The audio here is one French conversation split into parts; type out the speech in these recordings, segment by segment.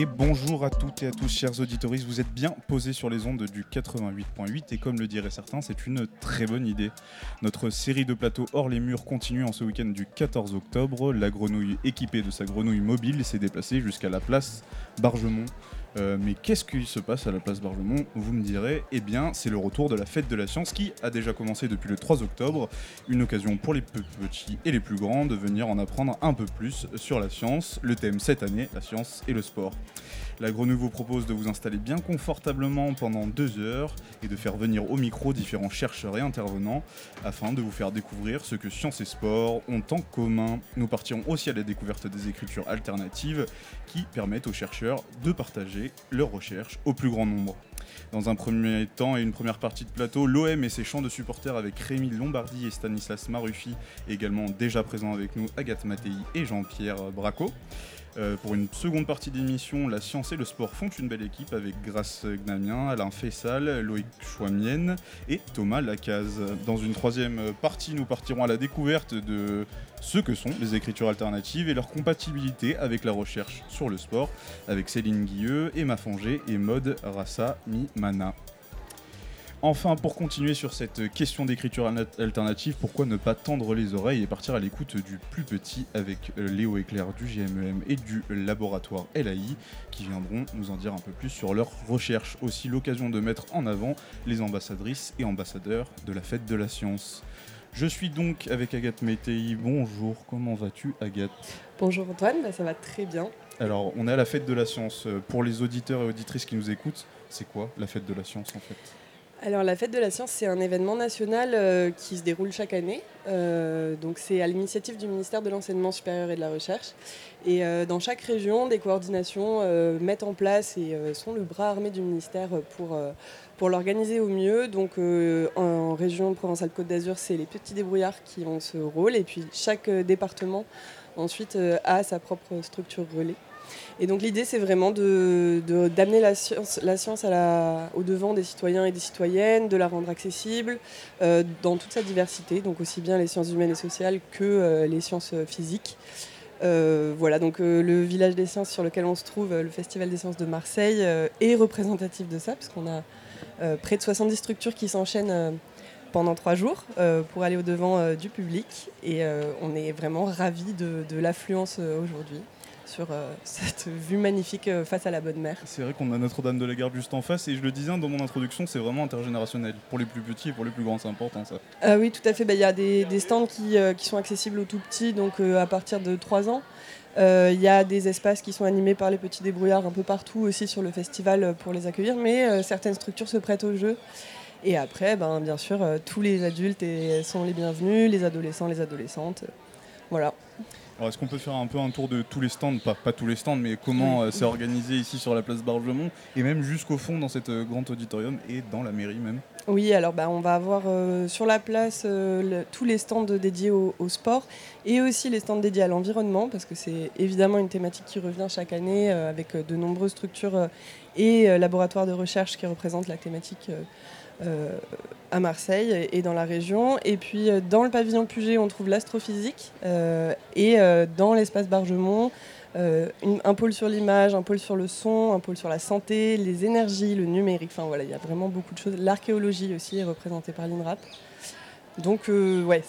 Et bonjour à toutes et à tous, chers auditoristes. Vous êtes bien posés sur les ondes du 88.8 et comme le diraient certains, c'est une très bonne idée. Notre série de plateaux hors les murs continue en ce week-end du 14 octobre. La grenouille équipée de sa grenouille mobile s'est déplacée jusqu'à la place Bargemont euh, mais qu'est-ce qui se passe à la place Bargemont Vous me direz, eh bien, c'est le retour de la fête de la science qui a déjà commencé depuis le 3 octobre. Une occasion pour les petits et les plus grands de venir en apprendre un peu plus sur la science. Le thème cette année, la science et le sport. La Grenouille vous propose de vous installer bien confortablement pendant deux heures et de faire venir au micro différents chercheurs et intervenants afin de vous faire découvrir ce que science et sport ont en commun. Nous partirons aussi à la découverte des écritures alternatives qui permettent aux chercheurs de partager leurs recherches au plus grand nombre. Dans un premier temps et une première partie de plateau, l'OM et ses chants de supporters avec Rémi Lombardi et Stanislas Maruffi, également déjà présents avec nous Agathe Mattei et Jean-Pierre Braco. Euh, pour une seconde partie d'émission, la science et le sport font une belle équipe avec Grace Gnamien, Alain Fessal, Loïc Chouamienne et Thomas Lacaze. Dans une troisième partie, nous partirons à la découverte de ce que sont les écritures alternatives et leur compatibilité avec la recherche sur le sport avec Céline Guilleux, Emma Fongé et Maude Rassa Mimana. Enfin, pour continuer sur cette question d'écriture alternative, pourquoi ne pas tendre les oreilles et partir à l'écoute du plus petit avec euh, Léo et Claire du GMEM e et du laboratoire LAI qui viendront nous en dire un peu plus sur leurs recherches. Aussi l'occasion de mettre en avant les ambassadrices et ambassadeurs de la fête de la science. Je suis donc avec Agathe Météi. Bonjour, comment vas-tu Agathe? Bonjour Antoine, bah, ça va très bien. Alors, on est à la fête de la science. Pour les auditeurs et auditrices qui nous écoutent, c'est quoi la fête de la science en fait? Alors la fête de la science, c'est un événement national euh, qui se déroule chaque année. Euh, donc c'est à l'initiative du ministère de l'enseignement supérieur et de la recherche. Et euh, dans chaque région, des coordinations mettent en place et sont le bras armé du ministère pour, l'organiser au mieux. Donc en région Provence-Alpes-Côte d'Azur, c'est les petits débrouillards qui ont ce rôle. Et puis chaque département ensuite a sa propre structure relais. Et donc l'idée, c'est vraiment d'amener de, la science, au devant des citoyens et des citoyennes, de la rendre accessible euh, dans toute sa diversité, donc aussi bien les sciences humaines et sociales que euh, les sciences physiques. Euh, voilà, donc le village des sciences sur lequel on se trouve, le Festival des sciences de Marseille, est représentatif de ça, puisqu'on a près de 70 structures qui s'enchaînent pendant trois jours pour aller au devant du public. Et on est vraiment ravis de l'affluence aujourd'hui sur euh, cette vue magnifique euh, face à la bonne mer. C'est vrai qu'on a Notre-Dame de la Garde juste en face et je le disais dans mon introduction, c'est vraiment intergénérationnel. Pour les plus petits et pour les plus grands, c'est important ça. Ah oui, tout à fait. Bah, il y a des, stands qui, euh, qui, sont accessibles aux tout petits, donc à partir de 3 ans. Il y a des espaces qui sont animés par les petits débrouillards un peu partout aussi sur le festival pour les accueillir, mais certaines structures se prêtent au jeu. Et après, ben, bien sûr, tous les adultes sont les bienvenus, les adolescents, les adolescentes. Voilà est-ce qu'on peut faire un peu un tour de tous les stands, pas, pas tous les stands, mais comment euh, c'est organisé ici sur la place Bargemont et même jusqu'au fond dans cet euh, grand auditorium et dans la mairie même? Oui, alors bah, on va avoir euh, sur la place tous les stands dédiés au, sport et aussi les stands dédiés à l'environnement parce que c'est évidemment une thématique qui revient chaque année avec de nombreuses structures et laboratoires de recherche qui représentent la thématique euh, à Marseille et dans la région. Et puis euh, dans le pavillon Puget, on trouve l'astrophysique. Euh, et dans l'espace Bargemont, un pôle sur l'image, un pôle sur le son, un pôle sur la santé, les énergies, le numérique. Enfin voilà, il y a vraiment beaucoup de choses. L'archéologie aussi est représentée par l'INRAP. Donc ouais,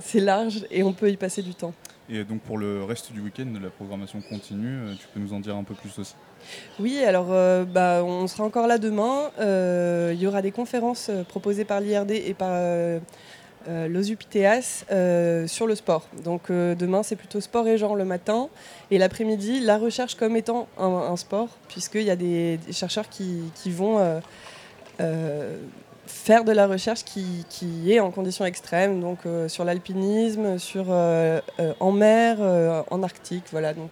c'est large et on peut y passer du temps. Et donc pour le reste du week-end, la programmation continue. Tu peux nous en dire un peu plus aussi? Oui, alors euh, bah, on sera encore là demain. Euh, il y aura des conférences euh, proposées par l'IRD et par l'OSUPTEAS sur le sport. Donc demain, c'est plutôt sport et genre le matin. Et l'après-midi, la recherche comme étant un, sport, puisqu'il y a des, chercheurs qui, vont faire de la recherche qui, est en conditions extrêmes, donc sur l'alpinisme, en mer, en Arctique, voilà. Donc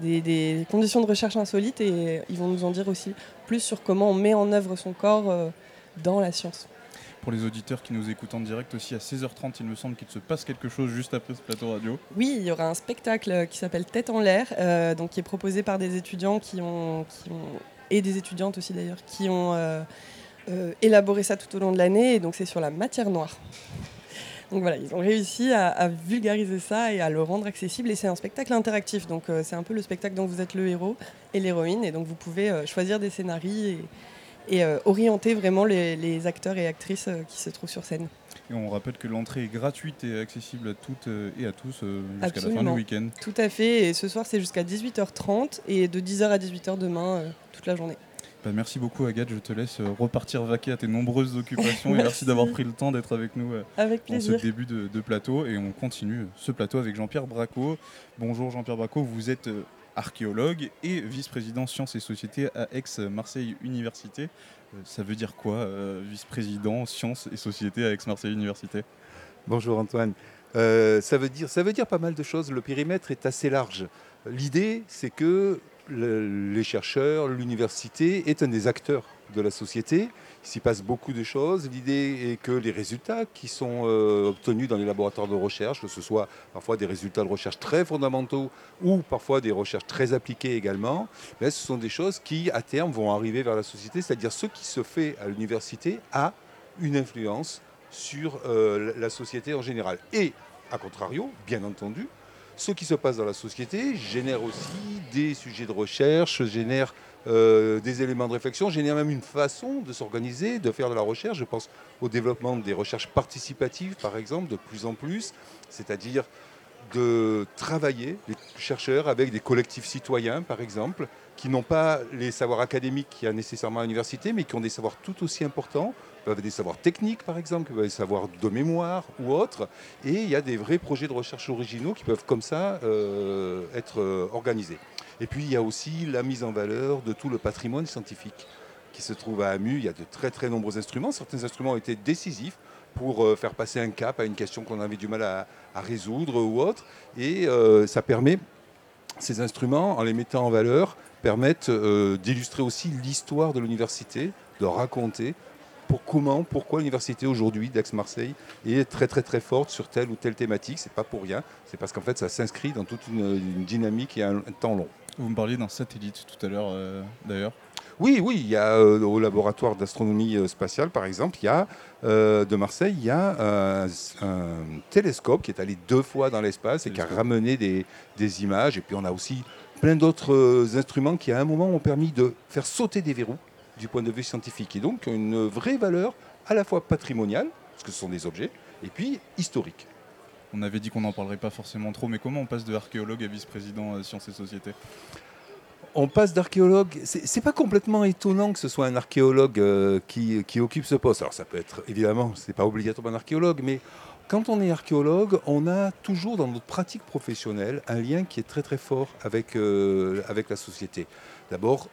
des, conditions de recherche insolites et ils vont nous en dire aussi plus sur comment on met en œuvre son corps euh, dans la science. Pour les auditeurs qui nous écoutent en direct aussi, à 16h30, il me semble qu'il se passe quelque chose juste après ce plateau radio. Oui, il y aura un spectacle qui s'appelle Tête en l'air, euh, donc qui est proposé par des étudiants qui ont, et des étudiantes aussi d'ailleurs, qui ont euh, élaboré ça tout au long de l'année. Et donc c'est sur la matière noire. Donc voilà, ils ont réussi à, vulgariser ça et à le rendre accessible. Et c'est un spectacle interactif, donc euh, c'est un peu le spectacle dont vous êtes le héros et l'héroïne. Et donc vous pouvez euh, choisir des scénarios et, euh, orienter vraiment les, acteurs et actrices qui se trouvent sur scène. Et on rappelle que l'entrée est gratuite et accessible à toutes et à tous jusqu'à la fin du week-end. Tout à fait. Et ce soir, c'est jusqu'à 18h30 et de 10h à 18h demain, toute la journée. Bah, merci beaucoup Agathe, je te laisse euh, repartir vaquer à tes nombreuses occupations et merci d'avoir pris le temps d'être avec nous euh, avec en ce début de, plateau et on continue ce plateau avec Jean-Pierre Braco. Bonjour Jean-Pierre Braco, vous êtes euh, archéologue et vice-président sciences et sociétés à Aix-Marseille Université. Ça veut dire quoi, vice-président sciences et sociétés à Aix-Marseille Université? Bonjour Antoine. ça, veut dire, ça veut dire pas mal de choses. Le périmètre est assez large. L'idée, c'est que les chercheurs, l'université est un des acteurs de la société. Il s'y passe beaucoup de choses. L'idée est que les résultats qui sont euh, obtenus dans les laboratoires de recherche, que ce soit parfois des résultats de recherche très fondamentaux ou parfois des recherches très appliquées également, mais ce sont des choses qui, à terme, vont arriver vers la société. C'est-à-dire ce qui se fait à l'université a une influence sur euh, la société en général. Et, à contrario, bien entendu, ce qui se passe dans la société génère aussi des sujets de recherche, génère euh, des éléments de réflexion, génère même une façon de s'organiser, de faire de la recherche. Je pense au développement des recherches participatives, par exemple, de plus en plus, c'est-à-dire de travailler, les chercheurs, avec des collectifs citoyens, par exemple, qui n'ont pas les savoirs académiques qu'il y a nécessairement à l'université, mais qui ont des savoirs tout aussi importants, peuvent des savoirs techniques par exemple, des savoirs de mémoire ou autres, et il y a des vrais projets de recherche originaux qui peuvent comme ça euh, être euh, organisés. Et puis il y a aussi la mise en valeur de tout le patrimoine scientifique qui se trouve à AMU. Il y a de très très nombreux instruments. Certains instruments ont été décisifs pour euh, faire passer un cap à une question qu'on avait du mal à, résoudre ou autre. Et ça permet, ces instruments, en les mettant en valeur, permettent d'illustrer aussi l'histoire de l'université, de raconter pour comment, pourquoi l'université aujourd'hui d'Aix-Marseille est très très très forte sur telle ou telle thématique. C'est pas pour rien, c'est parce qu'en fait ça s'inscrit dans toute une, dynamique et un, temps long. Vous me parliez d'un satellite tout à l'heure d'ailleurs. Oui, oui, il y a euh, au laboratoire d'astronomie euh, spatiale, par exemple, il y a de Marseille, il y a un, télescope qui est allé deux fois dans l'espace et qui a ramené des, des, images. Et puis on a aussi plein d'autres euh, instruments qui, à un moment, ont permis de faire sauter des verrous du point de vue scientifique. Et donc, une vraie valeur à la fois patrimoniale, parce que ce sont des objets, et puis historique. On avait dit qu'on n'en parlerait pas forcément trop, mais comment on passe de archéologue à vice-président euh, Sciences et Sociétés on passe d'archéologue. C'est pas complètement étonnant que ce soit un archéologue euh, qui, qui, occupe ce poste. Alors ça peut être évidemment, c'est pas obligatoirement un archéologue, mais quand on est archéologue, on a toujours dans notre pratique professionnelle un lien qui est très très fort avec, euh, avec la société. D'abord,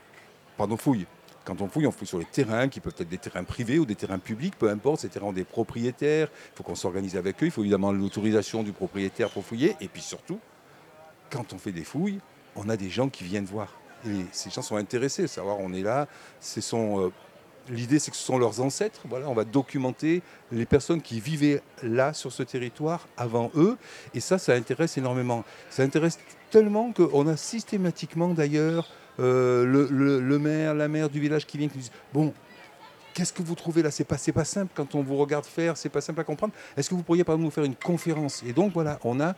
par nos fouilles. Quand on fouille, on fouille sur les terrains qui peuvent être des terrains privés ou des terrains publics, peu importe, ces terrains ont des propriétaires, il faut qu'on s'organise avec eux, il faut évidemment l'autorisation du propriétaire pour fouiller, et puis surtout, quand on fait des fouilles, on a des gens qui viennent voir. Et ces gens sont intéressés, savoir on est là, euh, L'idée, c'est que ce sont leurs ancêtres. Voilà, on va documenter les personnes qui vivaient là, sur ce territoire, avant eux. Et ça, ça intéresse énormément. Ça intéresse tellement qu'on a systématiquement, d'ailleurs, euh, le, maire, la maire du village qui vient, qui dit Bon, qu'est-ce que vous trouvez là? C'est pas, pas simple quand on vous regarde faire, c'est pas simple à comprendre. Est-ce que vous pourriez, par exemple, nous faire une conférence? Et donc, voilà, on a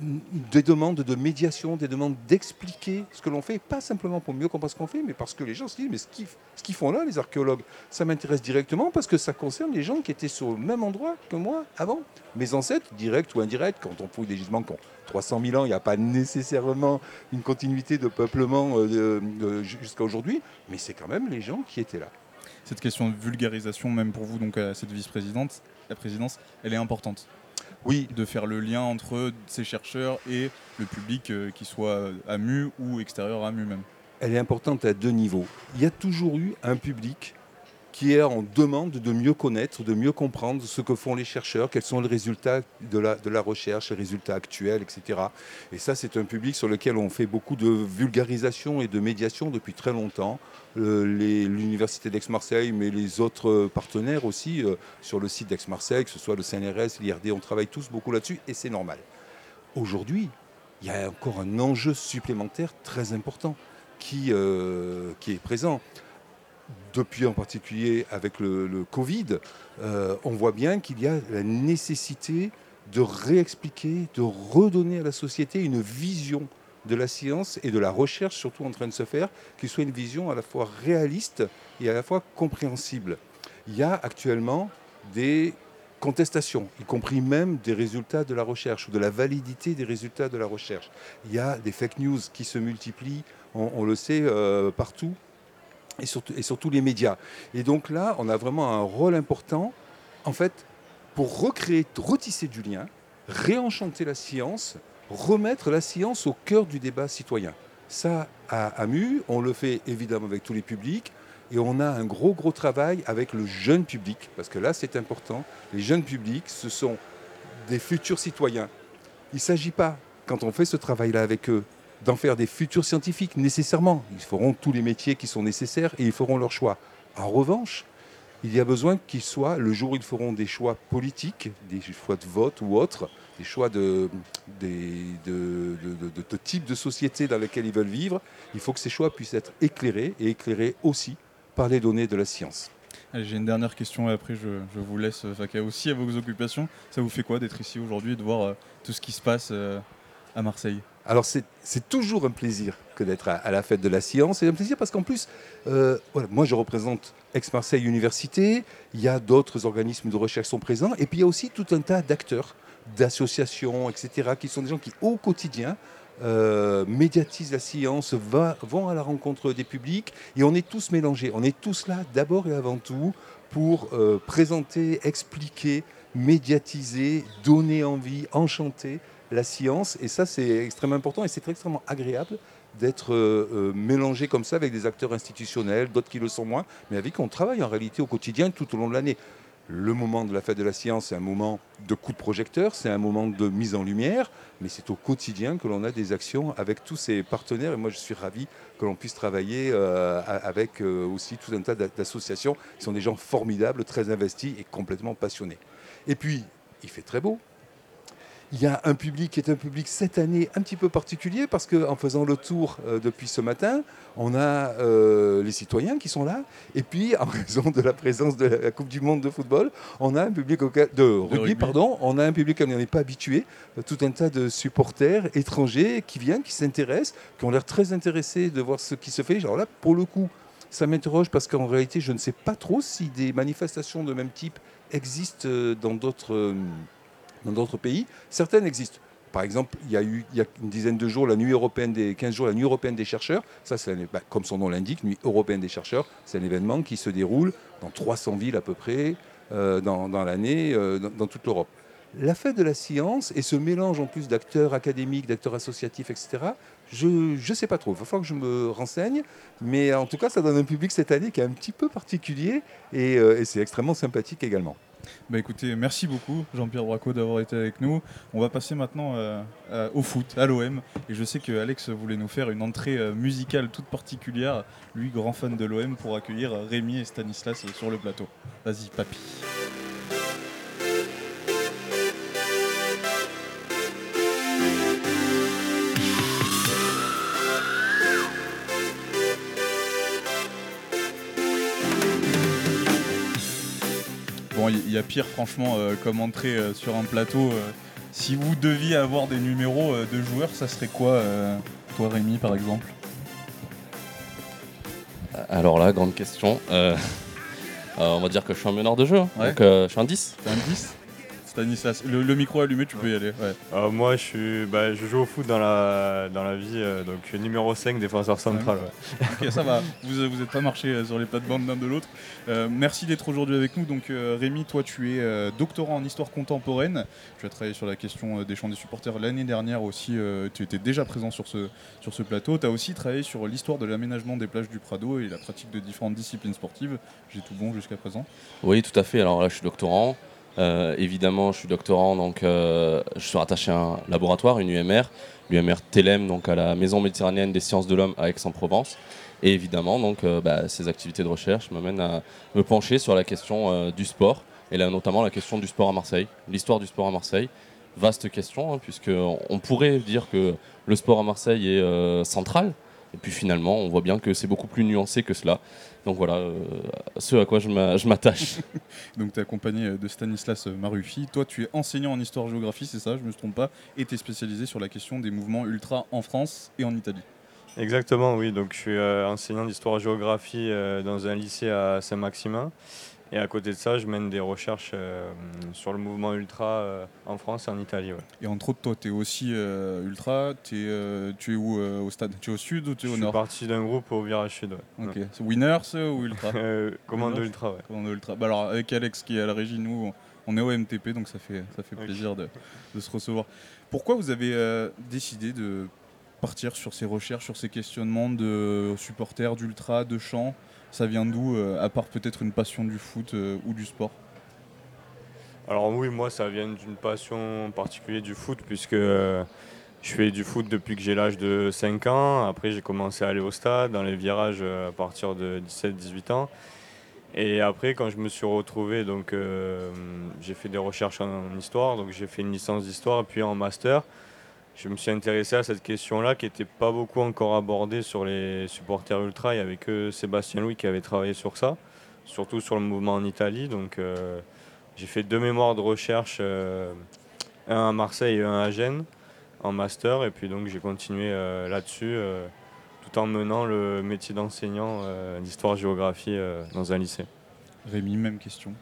des demandes de médiation, des demandes d'expliquer ce que l'on fait, pas simplement pour mieux comprendre ce qu'on fait, mais parce que les gens se disent, mais ce qu'ils font là, les archéologues, ça m'intéresse directement parce que ça concerne les gens qui étaient sur le même endroit que moi avant. Mes ancêtres, directs ou indirects, quand on fouille des gisements qui ont 300 000 ans, il n'y a pas nécessairement une continuité de peuplement euh, jusqu'à aujourd'hui, mais c'est quand même les gens qui étaient là. Cette question de vulgarisation, même pour vous, donc cette vice-présidente, la présidence, elle est importante oui. de faire le lien entre ces chercheurs et le public, euh, qui soit à MU ou extérieur à MU même. Elle est importante à deux niveaux. Il y a toujours eu un public qui est en demande de mieux connaître, de mieux comprendre ce que font les chercheurs, quels sont les résultats de la recherche, les résultats actuels, etc. Et ça, c'est un public sur lequel on fait beaucoup de vulgarisation et de médiation depuis très longtemps. Euh, l'Université d'Aix-Marseille, mais les autres partenaires aussi euh, sur le site d'Aix-Marseille, que ce soit le CNRS, l'IRD, on travaille tous beaucoup là-dessus et c'est normal. Aujourd'hui, il y a encore un enjeu supplémentaire très important qui, euh, est présent depuis en particulier avec le, Covid, euh, on voit bien qu'il y a la nécessité de réexpliquer, de redonner à la société une vision de la science et de la recherche surtout en train de se faire, qui soit une vision à la fois réaliste et à la fois compréhensible. Il y a actuellement des contestations, y compris même des résultats de la recherche ou de la validité des résultats de la recherche. Il y a des fake news qui se multiplient, on, le sait, euh, partout et sur, et les médias. Et donc là, on a vraiment un rôle important, en fait, pour recréer, retisser du lien, réenchanter la science, remettre la science au cœur du débat citoyen. Ça, à AMU, on le fait évidemment avec tous les publics, et on a un gros, gros travail avec le jeune public, parce que là, c'est important. Les jeunes publics, ce sont des futurs citoyens. Il ne s'agit pas, quand on fait ce travail-là avec eux, d'en faire des futurs scientifiques nécessairement. Ils feront tous les métiers qui sont nécessaires et ils feront leur choix. En revanche, il y a besoin qu'ils soient, le jour où ils feront des choix politiques, des choix de vote ou autres, des choix de, de, de, type de société dans laquelle ils veulent vivre, il faut que ces choix puissent être éclairés et éclairés aussi par les données de la science. J'ai une dernière question et après je, vous laisse vaquer aussi à vos occupations. Ça vous fait quoi d'être ici aujourd'hui et de voir euh, tout ce qui se passe euh, à Marseille? Alors c'est toujours un plaisir que d'être à, la fête de la science. C'est un plaisir parce qu'en plus, euh, moi je représente Aix-Marseille Université, il y a d'autres organismes de recherche qui sont présents, et puis il y a aussi tout un tas d'acteurs, d'associations, etc., qui sont des gens qui au quotidien euh, médiatisent la science, vont à la rencontre des publics, et on est tous mélangés. On est tous là d'abord et avant tout pour euh, présenter, expliquer, médiatiser, donner envie, enchanter la science. Et ça, c'est extrêmement important et c'est extrêmement agréable d'être euh, mélangé comme ça avec des acteurs institutionnels, d'autres qui le sont moins, mais avec qui on travaille en réalité au quotidien tout au long de l'année. Le moment de la fête de la science, c'est un moment de coup de projecteur, c'est un moment de mise en lumière, mais c'est au quotidien que l'on a des actions avec tous ces partenaires. Et moi, je suis ravi que l'on puisse travailler euh, avec aussi tout un tas d'associations qui sont des gens formidables, très investis et complètement passionnés. Et puis, il fait très beau, il y a un public qui est un public cette année un petit peu particulier parce qu'en faisant le tour euh, depuis ce matin, on a euh, les citoyens qui sont là. Et puis, en raison de la présence de la Coupe du Monde de football, on a un public de rugby, pardon, on a un public qui n'est pas habitué, euh, tout un tas de supporters étrangers qui viennent, qui s'intéressent, qui ont l'air très intéressés de voir ce qui se fait. Alors là, pour le coup, ça m'interroge parce qu'en réalité, je ne sais pas trop si des manifestations de même type existent dans d'autres dans d'autres pays. Certaines existent. Par exemple, il y a eu il y a une dizaine de jours la nuit européenne des 15 jours la nuit européenne des chercheurs. Ça, c'est bah, comme son nom l'indique, nuit européenne des chercheurs. C'est un événement qui se déroule dans 300 villes à peu près euh, dans, l'année euh, dans, toute l'Europe. La fête de la science et ce mélange en plus d'acteurs académiques, d'acteurs associatifs, etc. Je ne sais pas trop. Il va falloir que je me renseigne, mais en tout cas, ça donne un public cette année qui est un petit peu particulier et, euh, et c'est extrêmement sympathique également. Bah écoutez, merci beaucoup Jean-Pierre Braco d'avoir été avec nous. On va passer maintenant euh, euh, au foot, à l'OM. Et je sais que Alex voulait nous faire une entrée euh, musicale toute particulière, lui grand fan de l'OM, pour accueillir Rémi et Stanislas sur le plateau. Vas-y, papy. Il y a pire, franchement, euh, comme entrée euh, sur un plateau. Euh, si vous deviez avoir des numéros de joueurs, ça serait quoi, toi, Rémi, par exemple? Alors là, grande question. on va dire que je suis un meneur de jeu. Hein. Donc, je suis un 10. un 10 Stanislas, le, micro allumé, tu peux y aller. Euh, moi, je, suis, bah, je joue au foot dans la, dans la vie, euh, donc numéro 5, défenseur central. ok, ça va. Vous n'êtes pas marché euh, sur les plates-bandes l'un de l'autre. merci d'être aujourd'hui avec nous. Donc, Rémi, toi, tu es doctorant en histoire contemporaine. Tu as travaillé sur la question des champs des supporters l'année dernière aussi. tu étais déjà présent sur ce, sur ce plateau. Tu as aussi travaillé sur l'histoire de l'aménagement des plages du Prado et la pratique de différentes disciplines sportives. J'ai tout bon jusqu'à présent. Oui, tout à fait. Alors là, je suis doctorant. Euh, évidemment, je suis doctorant, donc euh, je suis rattaché à un laboratoire, une UMR, l'UMR TELEM, donc à la Maison méditerranéenne des sciences de l'homme à Aix-en-Provence. Et évidemment, donc, euh, bah, ces activités de recherche m'amènent à me pencher sur la question du sport, et là notamment la question du sport à Marseille, l'histoire du sport à Marseille. Vaste question, hein, puisqu'on pourrait dire que le sport à Marseille est central, Et puis finalement, on voit bien que c'est beaucoup plus nuancé que cela. Donc voilà, euh, ce à quoi je m'a- je m'attache. Donc tu es accompagné de Stanislas Marufi. Toi, tu es enseignant en histoire-géographie, c'est ça, je me trompe pas, et tu es spécialisé sur la question des mouvements ultra en France et en Italie. Exactement, oui. Donc, je suis euh, enseignant d'histoire-géographie euh, dans un lycée à Saint-Maximin. Et à côté de ça, je mène des recherches euh, sur le mouvement ultra euh, en France et en Italie. ouais. Et entre autres, toi, tu es aussi euh, ultra. Tu es où au stade? Tu es au sud ou tu es Je au suis nord? parti d'un groupe au virage sud. ouais. Ok. C'est Winners ou ultra? Commando Winners? ultra, ouais. Commando ultra. Bah alors avec Alex qui est à la régie, nous on- est au MTP donc ça fait, ça fait plaisir de, de se recevoir. Pourquoi vous avez décidé de partir sur ces recherches, sur ces questionnements de supporters, d'ultra, de chants Ça vient d'où, euh, à part peut-être une passion du foot euh, ou du sport? Alors oui, moi, ça vient d'une passion particulière du foot, puisque euh, je fais du foot depuis que j'ai l'âge de 5 ans. Après, j'ai commencé à aller au stade, dans les virages à partir de 17-18 ans. Et après, quand je me suis retrouvé, donc j'ai fait des recherches en histoire, donc j'ai fait une licence d'histoire, puis en master. Je me suis intéressé à cette question-là qui n'était pas beaucoup encore abordée sur les supporters ultra. Il n'y avait que Sébastien Louis qui avait travaillé sur ça, surtout sur le mouvement en Italie. Donc euh, j'ai fait deux mémoires de recherche, euh, un à Marseille et un à Gênes, en master. Et puis donc j'ai continué euh, là-dessus, tout en menant le métier d'enseignant d'histoire-géographie dans un lycée. Rémi, même question.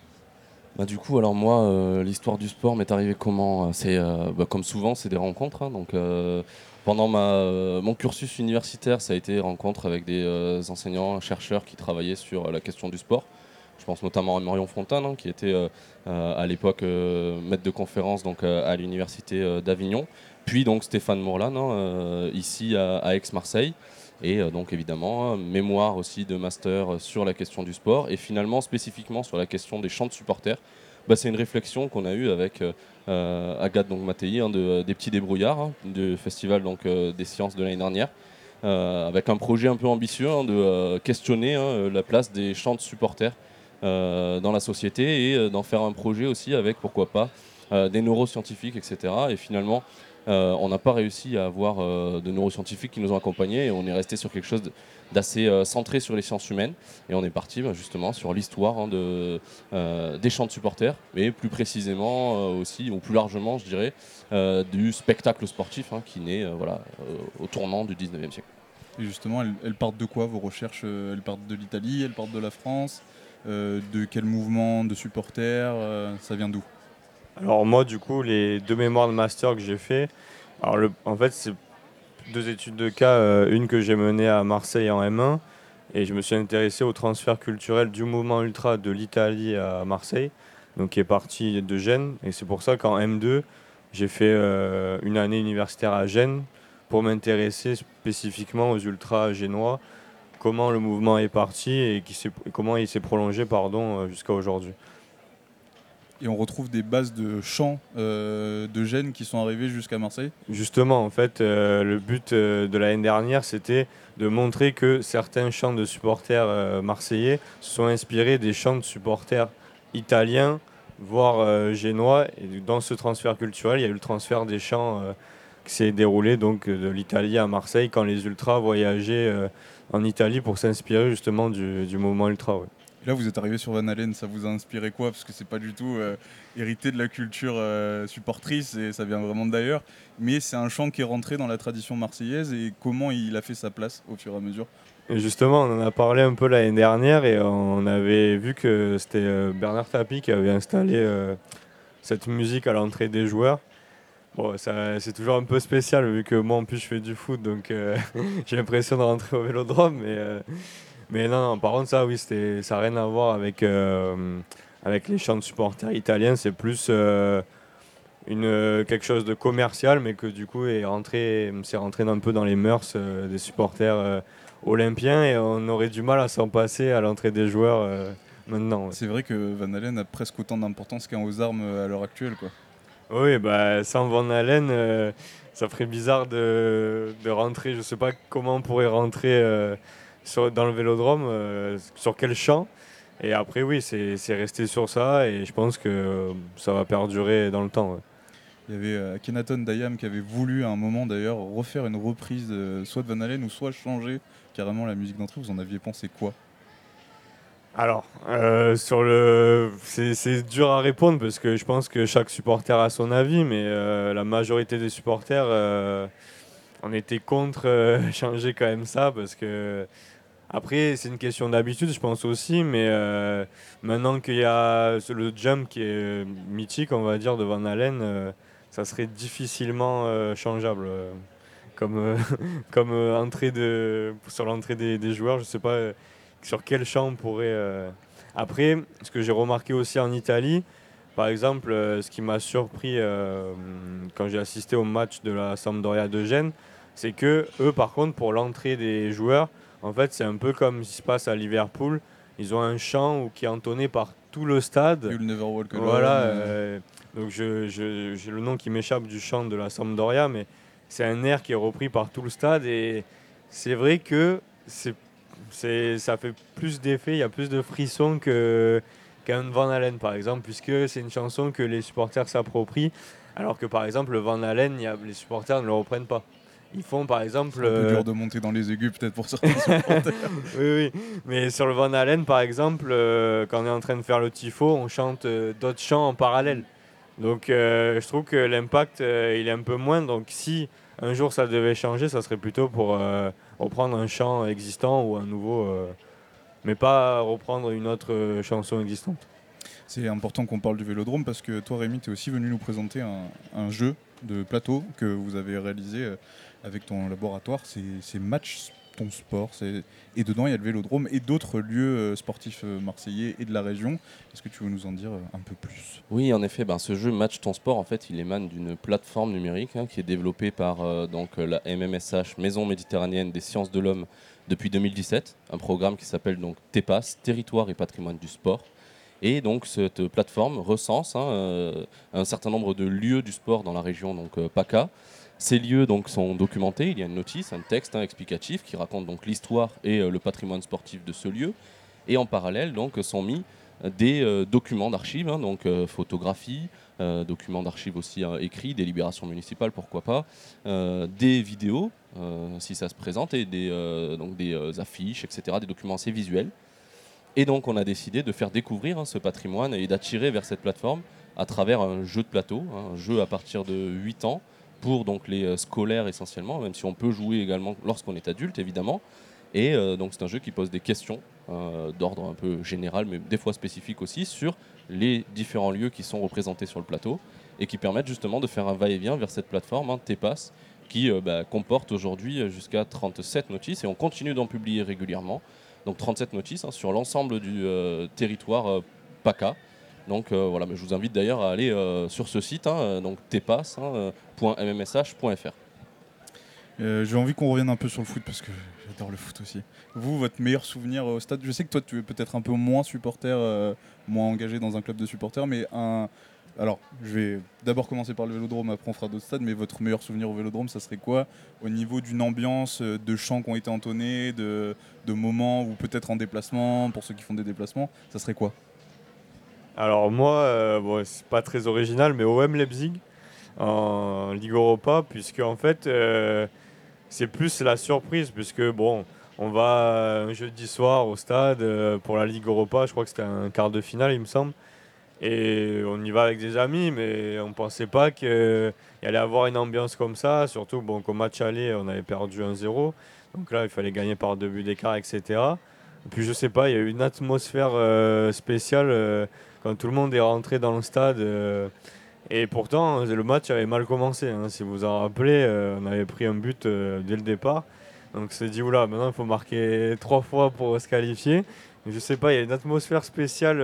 Bah, du coup, alors moi, euh, l'histoire du sport m'est arrivée comment C'est euh, bah, comme souvent, c'est des rencontres. hein. donc, euh, pendant euh, mon cursus universitaire, ça a été rencontre avec des euh, enseignants, chercheurs qui travaillaient sur euh, la question du sport. Je pense notamment à Marion Fontaine, hein, qui était euh, euh, à l'époque euh, maître de conférence donc, euh, à l'université euh, d'Avignon. Puis donc Stéphane Mourlan, hein, euh, ici à Aix-Marseille. Et euh, donc évidemment, mémoire aussi de master euh, sur la question du sport. Et finalement, spécifiquement sur la question des chants de supporters. Bah, c'est une réflexion qu'on a eue avec euh, Agathe donc, Mattei, hein, de, des Petits Débrouillards, hein, du festival donc, des sciences de l'année dernière. avec un projet un peu ambitieux hein, de questionner la place des chants de supporters dans la société et d'en faire un projet aussi avec, pourquoi pas, des neuroscientifiques, etc. Et finalement, euh, on n'a pas réussi à avoir euh, de neuroscientifiques qui nous ont accompagnés et on est resté sur quelque chose d'assez euh, centré sur les sciences humaines et on est parti bah, justement sur l'histoire hein, de, des chants de supporters, mais plus précisément aussi, ou plus largement je dirais, du spectacle sportif hein, qui naît voilà, au tournant du 19e siècle. Et justement, elles, partent de quoi vos recherches Elles partent de l'Italie, elles partent de la France De quel mouvement de supporters Ça vient d'où? Alors moi, du coup, les deux mémoires de master que j'ai fait, en fait, c'est deux études de cas, euh, une que j'ai menée à Marseille en M1, et je me suis intéressé au transfert culturel du mouvement ultra de l'Italie à Marseille, donc qui est parti de Gênes, et c'est pour ça qu'en M2, j'ai fait euh, une année universitaire à Gênes pour m'intéresser spécifiquement aux ultras génois, comment le mouvement est parti et, et comment il s'est prolongé pardon, euh, jusqu'à aujourd'hui. Et on retrouve des bases de chants euh, de gènes qui sont arrivés jusqu'à Marseille. Justement, en fait, euh, le but euh, de l'année dernière, c'était de montrer que certains chants de supporters marseillais se sont inspirés des chants de supporters italiens, voire génois. Et dans ce transfert culturel, il y a eu le transfert des chants qui s'est déroulé donc de l'Italie à Marseille quand les ultras voyageaient en Italie pour s'inspirer justement du, mouvement ultra. Là, vous êtes arrivé sur Van Halen, ça vous a inspiré quoi? Parce que c'est pas du tout euh, hérité de la culture euh, supportrice et ça vient vraiment d'ailleurs. Mais c'est un chant qui est rentré dans la tradition marseillaise et comment il a fait sa place au fur et à mesure? Justement, on en a parlé un peu l'année dernière et on avait vu que c'était euh, Bernard Tapie qui avait installé cette musique à l'entrée des joueurs. Bon, c'est toujours un peu spécial vu que moi en plus je fais du foot donc j'ai l'impression de rentrer au vélodrome. Mais, mais non, non, par contre, ça, oui, c'était, ça n'a rien à voir avec, euh, avec les chants de supporters italiens. C'est plus euh, une, euh, quelque chose de commercial, mais que du coup est rentré, c'est rentré un peu dans les mœurs des supporters. euh, olympien et on aurait du mal à s'en passer à l'entrée des joueurs maintenant. ouais. C'est vrai que Van Halen a presque autant d'importance qu'un aux armes à l'heure actuelle. Quoi. Oui, bah, sans Van Halen, euh, ça ferait bizarre de, de rentrer. Je sais pas comment on pourrait rentrer euh, sur, dans le vélodrome, euh, sur quel champ. Et après, oui, c'est resté sur ça et je pense que euh, ça va perdurer dans le temps. ouais. Il y avait euh, Kenaton Dayam qui avait voulu à un moment d'ailleurs refaire une reprise euh, soit de Van Halen ou soit changer carrément la musique d'entrée. Vous en aviez pensé quoi? Alors, euh, sur le, c'est dur à répondre parce que je pense que chaque supporter a son avis, mais la majorité des supporters, on était contre changer quand même ça parce que après c'est une question d'habitude, je pense aussi, mais euh, maintenant qu'il y a le jump qui est mythique, on va dire de Van Halen, euh, ça serait difficilement euh, changeable. euh, comme euh, comme euh, entrée de sur l'entrée des, des joueurs, je sais pas euh, sur quel champ on pourrait. euh, Après, ce que j'ai remarqué aussi en Italie, par exemple, euh, ce qui m'a surpris euh, quand j'ai assisté au match de la Sampdoria de Gênes, c'est que eux, par contre, pour l'entrée des joueurs, en fait, c'est un peu comme ce qui se passe à Liverpool. Ils ont un chant qui est entonné par tout le stade. You'll Never Walk Alone. Voilà, euh, donc je, je- j'ai le nom qui m'échappe du chant de la Sampdoria, mais c'est un air qui est repris par tout le stade et c'est vrai que c'est, ça fait plus d'effet, il y a plus de frissons que, qu'un Van Halen par exemple, puisque c'est une chanson que les supporters s'approprient, alors que par exemple le Van Halen, il y a- les supporters ne le reprennent pas. Ils font par exemple... c'est un peu euh, dur de monter dans les aigus peut-être pour certains supporters. oui, oui. Mais sur le Van Halen, par exemple, euh, quand on est en train de faire le tifo, on chante euh, d'autres chants en parallèle. Donc je trouve que l'impact, il est un peu moins. Donc si un jour ça devait changer, ça serait plutôt pour euh, reprendre un chant existant ou un nouveau, euh, mais pas reprendre une autre euh, chanson existante. C'est important qu'on parle du Vélodrome parce que toi Rémi, tu es aussi venu nous présenter un, un jeu de plateau que vous avez réalisé avec ton laboratoire. C'est Match ton sport. Et dedans, il y a le Vélodrome et d'autres lieux euh, sportifs euh, marseillais et de la région. Est-ce que tu veux nous en dire euh, un peu plus? Oui, en effet, ben, ce jeu Match ton sport, en fait, il émane d'une plateforme numérique hein, qui est développée par donc, la MMSH, Maison Méditerranéenne des Sciences de l'Homme, depuis 2017. Un programme qui s'appelle donc TEPAS, Territoire et Patrimoine du Sport. Et donc cette plateforme recense hein, un certain nombre de lieux du sport dans la région donc PACA. Ces lieux donc sont documentés. Il y a une notice, un texte hein, explicatif qui raconte donc l'histoire et euh, le patrimoine sportif de ce lieu. Et en parallèle donc sont mis euh, des euh, documents d'archives, hein, donc photographies, documents d'archives aussi euh, écrits, des municipales, pourquoi pas, des vidéos, si ça se présente, et des, donc des affiches, etc., des documents assez visuels. Et donc on a décidé de faire découvrir hein, ce patrimoine et d'attirer vers cette plateforme à travers un jeu de plateau, hein, un jeu à partir de 8 ans, pour donc les euh, scolaires essentiellement, même si on peut jouer également lorsqu'on est adulte évidemment. Et euh, donc c'est un jeu qui pose des questions euh, d'ordre un peu général, mais des fois spécifiques aussi, sur les différents lieux qui sont représentés sur le plateau et qui permettent justement de faire un va-et-vient vers cette plateforme, hein, TEPAS, qui bah, comporte aujourd'hui jusqu'à 37 notices et on continue d'en publier régulièrement. Donc 37 notices hein, sur l'ensemble du territoire PACA. Donc euh, voilà, mais je vous invite d'ailleurs à aller euh, sur ce site, hein, euh, donc tepas.mmsh.fr. Euh, J'ai envie qu'on revienne un peu sur le foot parce que j'adore le foot aussi. Vous, votre meilleur souvenir au stade Je sais que toi, tu es peut-être un peu moins supporter, moins engagé dans un club de supporters, mais un. Alors, je vais d'abord commencer par le vélodrome, après on fera d'autres stades, mais votre meilleur souvenir au vélodrome, ça serait quoi? Au niveau d'une ambiance, de chants qui ont été entonnés, de moments ou peut-être en déplacement, pour ceux qui font des déplacements, ça serait quoi? Alors moi, euh, bon, c'est pas très original, mais OM Leipzig en Ligue Europa, puisque en fait, euh, c'est plus la surprise, puisque bon, on va un jeudi soir au stade euh, pour la Ligue Europa, je crois que c'était un quart de finale, il me semble, et on y va avec des amis, mais on pensait pas qu'il allait avoir une ambiance comme ça, surtout bon, qu'au match aller, on avait perdu 1-0, donc là, il fallait gagner par deux buts d'écart, etc. Et puis je sais pas, il y a eu une atmosphère spéciale. Quand tout le monde est rentré dans le stade. euh, et pourtant, le match avait mal commencé. hein. Si vous vous en rappelez, euh, on avait pris un but euh, dès le départ. Donc on s'est dit, oula, maintenant il faut marquer trois fois pour se qualifier. Je sais pas, il y a une atmosphère spéciale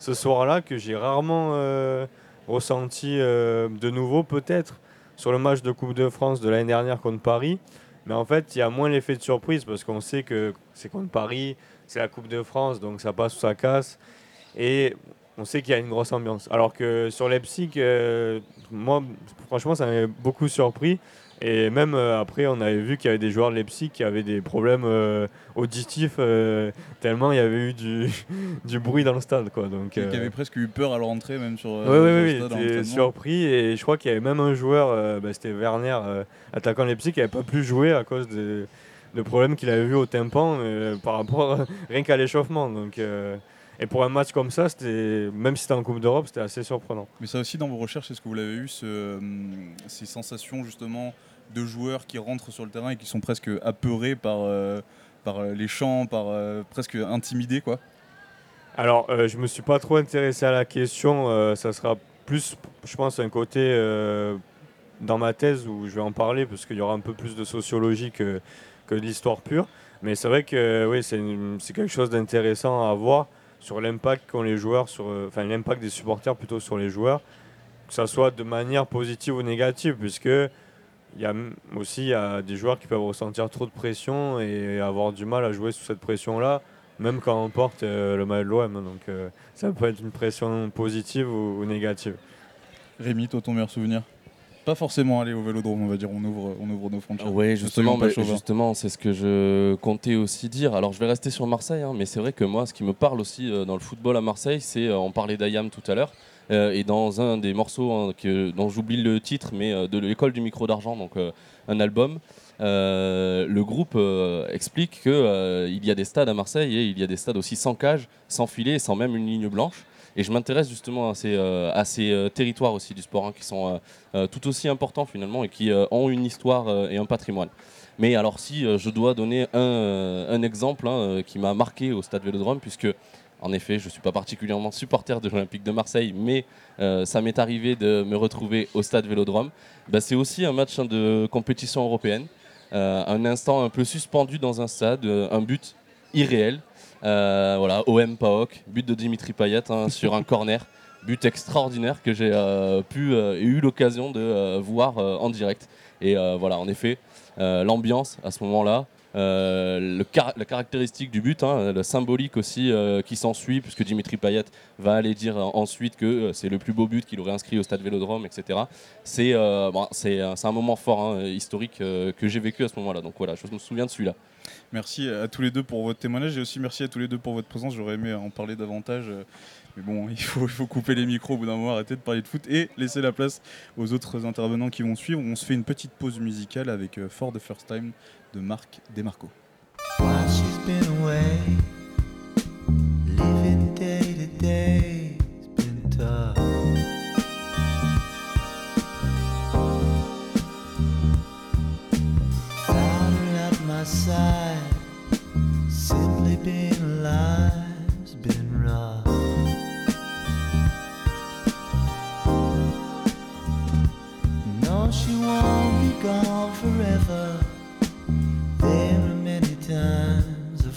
ce soir-là que j'ai rarement euh, ressenti euh, de nouveau, peut-être, sur le match de Coupe de France de l'année dernière contre Paris. Mais en fait, il y a moins l'effet de surprise parce qu'on sait que c'est contre Paris, c'est la Coupe de France, donc ça passe ou ça casse. Et on sait qu'il y a une grosse ambiance. Alors que sur Leipzig, euh, moi, franchement, ça m'a beaucoup surpris. Et même euh, après, on avait vu qu'il y avait des joueurs de Leipzig qui avaient des problèmes euh, auditifs, euh, tellement il y avait eu du, du bruit dans le stade. Quoi. Donc, Qui avait presque eu peur à leur entrée, même sur. oui, oui, oui, l'entraînement. surpris et je crois qu'il y avait même un joueur, bah, c'était Werner, attaquant Leipzig, qui n'avait pas pu jouer à cause de, de problèmes qu'il avait vu au tympan par rapport rien qu'à l'échauffement. Donc, et pour un match comme ça, même si c'était en Coupe d'Europe, c'était assez surprenant. Mais ça aussi, dans vos recherches, est-ce que vous l'avez eu, ce, hum, ces sensations justement de joueurs qui rentrent sur le terrain et qui sont presque apeurés par, euh, par euh, les chants, par euh, presque intimidés, quoi? Alors, euh, je me suis pas trop intéressé à la question. euh, ça sera plus, je pense, un côté euh, dans ma thèse où je vais en parler parce qu'il y aura un peu plus de sociologie que, que de l'histoire pure. Mais c'est vrai que oui, c'est quelque chose d'intéressant à voir sur l'impact qu'ont les joueurs, sur, euh, enfin l'impact des supporters plutôt sur les joueurs, que ça soit de manière positive ou négative, puisque il y a aussi y a des joueurs qui peuvent ressentir trop de pression et avoir du mal à jouer sous cette pression-là même quand on porte euh, le maillot de l'OM. Donc euh, ça peut être une pression positive ou, ou négative. Rémi, toi, ton meilleur souvenir? Pas forcément aller au vélodrome, on va dire, on ouvre, on ouvre nos frontières. Oui, justement, mais justement, c'est ce que je comptais aussi dire. Alors, je vais rester sur Marseille, hein, mais c'est vrai que moi, ce qui me parle aussi euh, dans le football à Marseille, c'est, euh, on parlait d'Ayam tout à l'heure, euh, et dans un des morceaux hein, que, dont j'oublie le titre, mais euh, de l'école du micro d'argent, donc un album, euh, le groupe euh, explique qu'il y a des stades à Marseille et il y a des stades aussi sans cage, sans filet, sans même une ligne blanche. Et je m'intéresse justement à ces, euh, euh, territoires aussi du sport hein, qui sont euh, tout aussi importants finalement et qui ont une histoire et un patrimoine. Mais alors si je dois donner un, exemple hein, qui m'a marqué au Stade Vélodrome, puisque en effet je ne suis pas particulièrement supporter de l'Olympique de Marseille, mais ça m'est arrivé de me retrouver au Stade Vélodrome, bah, c'est aussi un match hein, de compétition européenne, un instant un peu suspendu dans un stade, un but irréel. Euh, voilà, OM PAOK, but de Dimitri Payet hein, sur un corner, but extraordinaire que j'ai euh, pu euh, et eu l'occasion de euh, voir en direct. Et voilà, en effet, l'ambiance à ce moment-là, le car- la caractéristique du but, hein, le symbolique aussi euh, qui s'ensuit, puisque Dimitri Payet va aller dire euh, ensuite que euh, c'est le plus beau but qu'il aurait inscrit au stade Vélodrome, etc. C'est euh, bon, un moment fort, hein, historique, euh, que j'ai vécu à ce moment-là. Donc voilà, je me souviens de celui-là. Merci à tous les deux pour votre témoignage et aussi merci à tous les deux pour votre présence. J'aurais aimé en parler davantage. euh, Mais bon, il faut, il faut couper les micros au bout d'un moment, arrêter de parler de foot et laisser la place aux autres intervenants qui vont suivre. On se fait une petite pause musicale avec euh, For the First Time de Marc Demarco. Gone forever.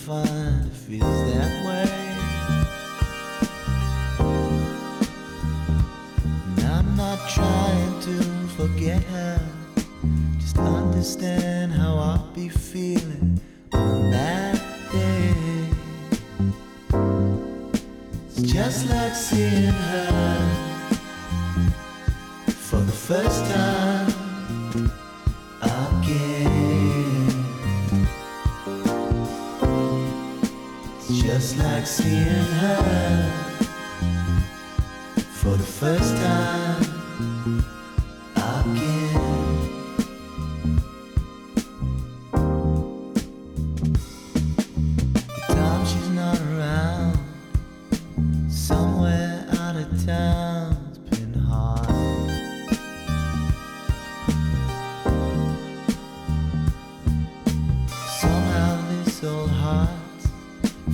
Feels that way. I'm not trying to forget her, just understand how I'll be feeling on that day. It's just like seeing her for the first time just like seeing her for the first time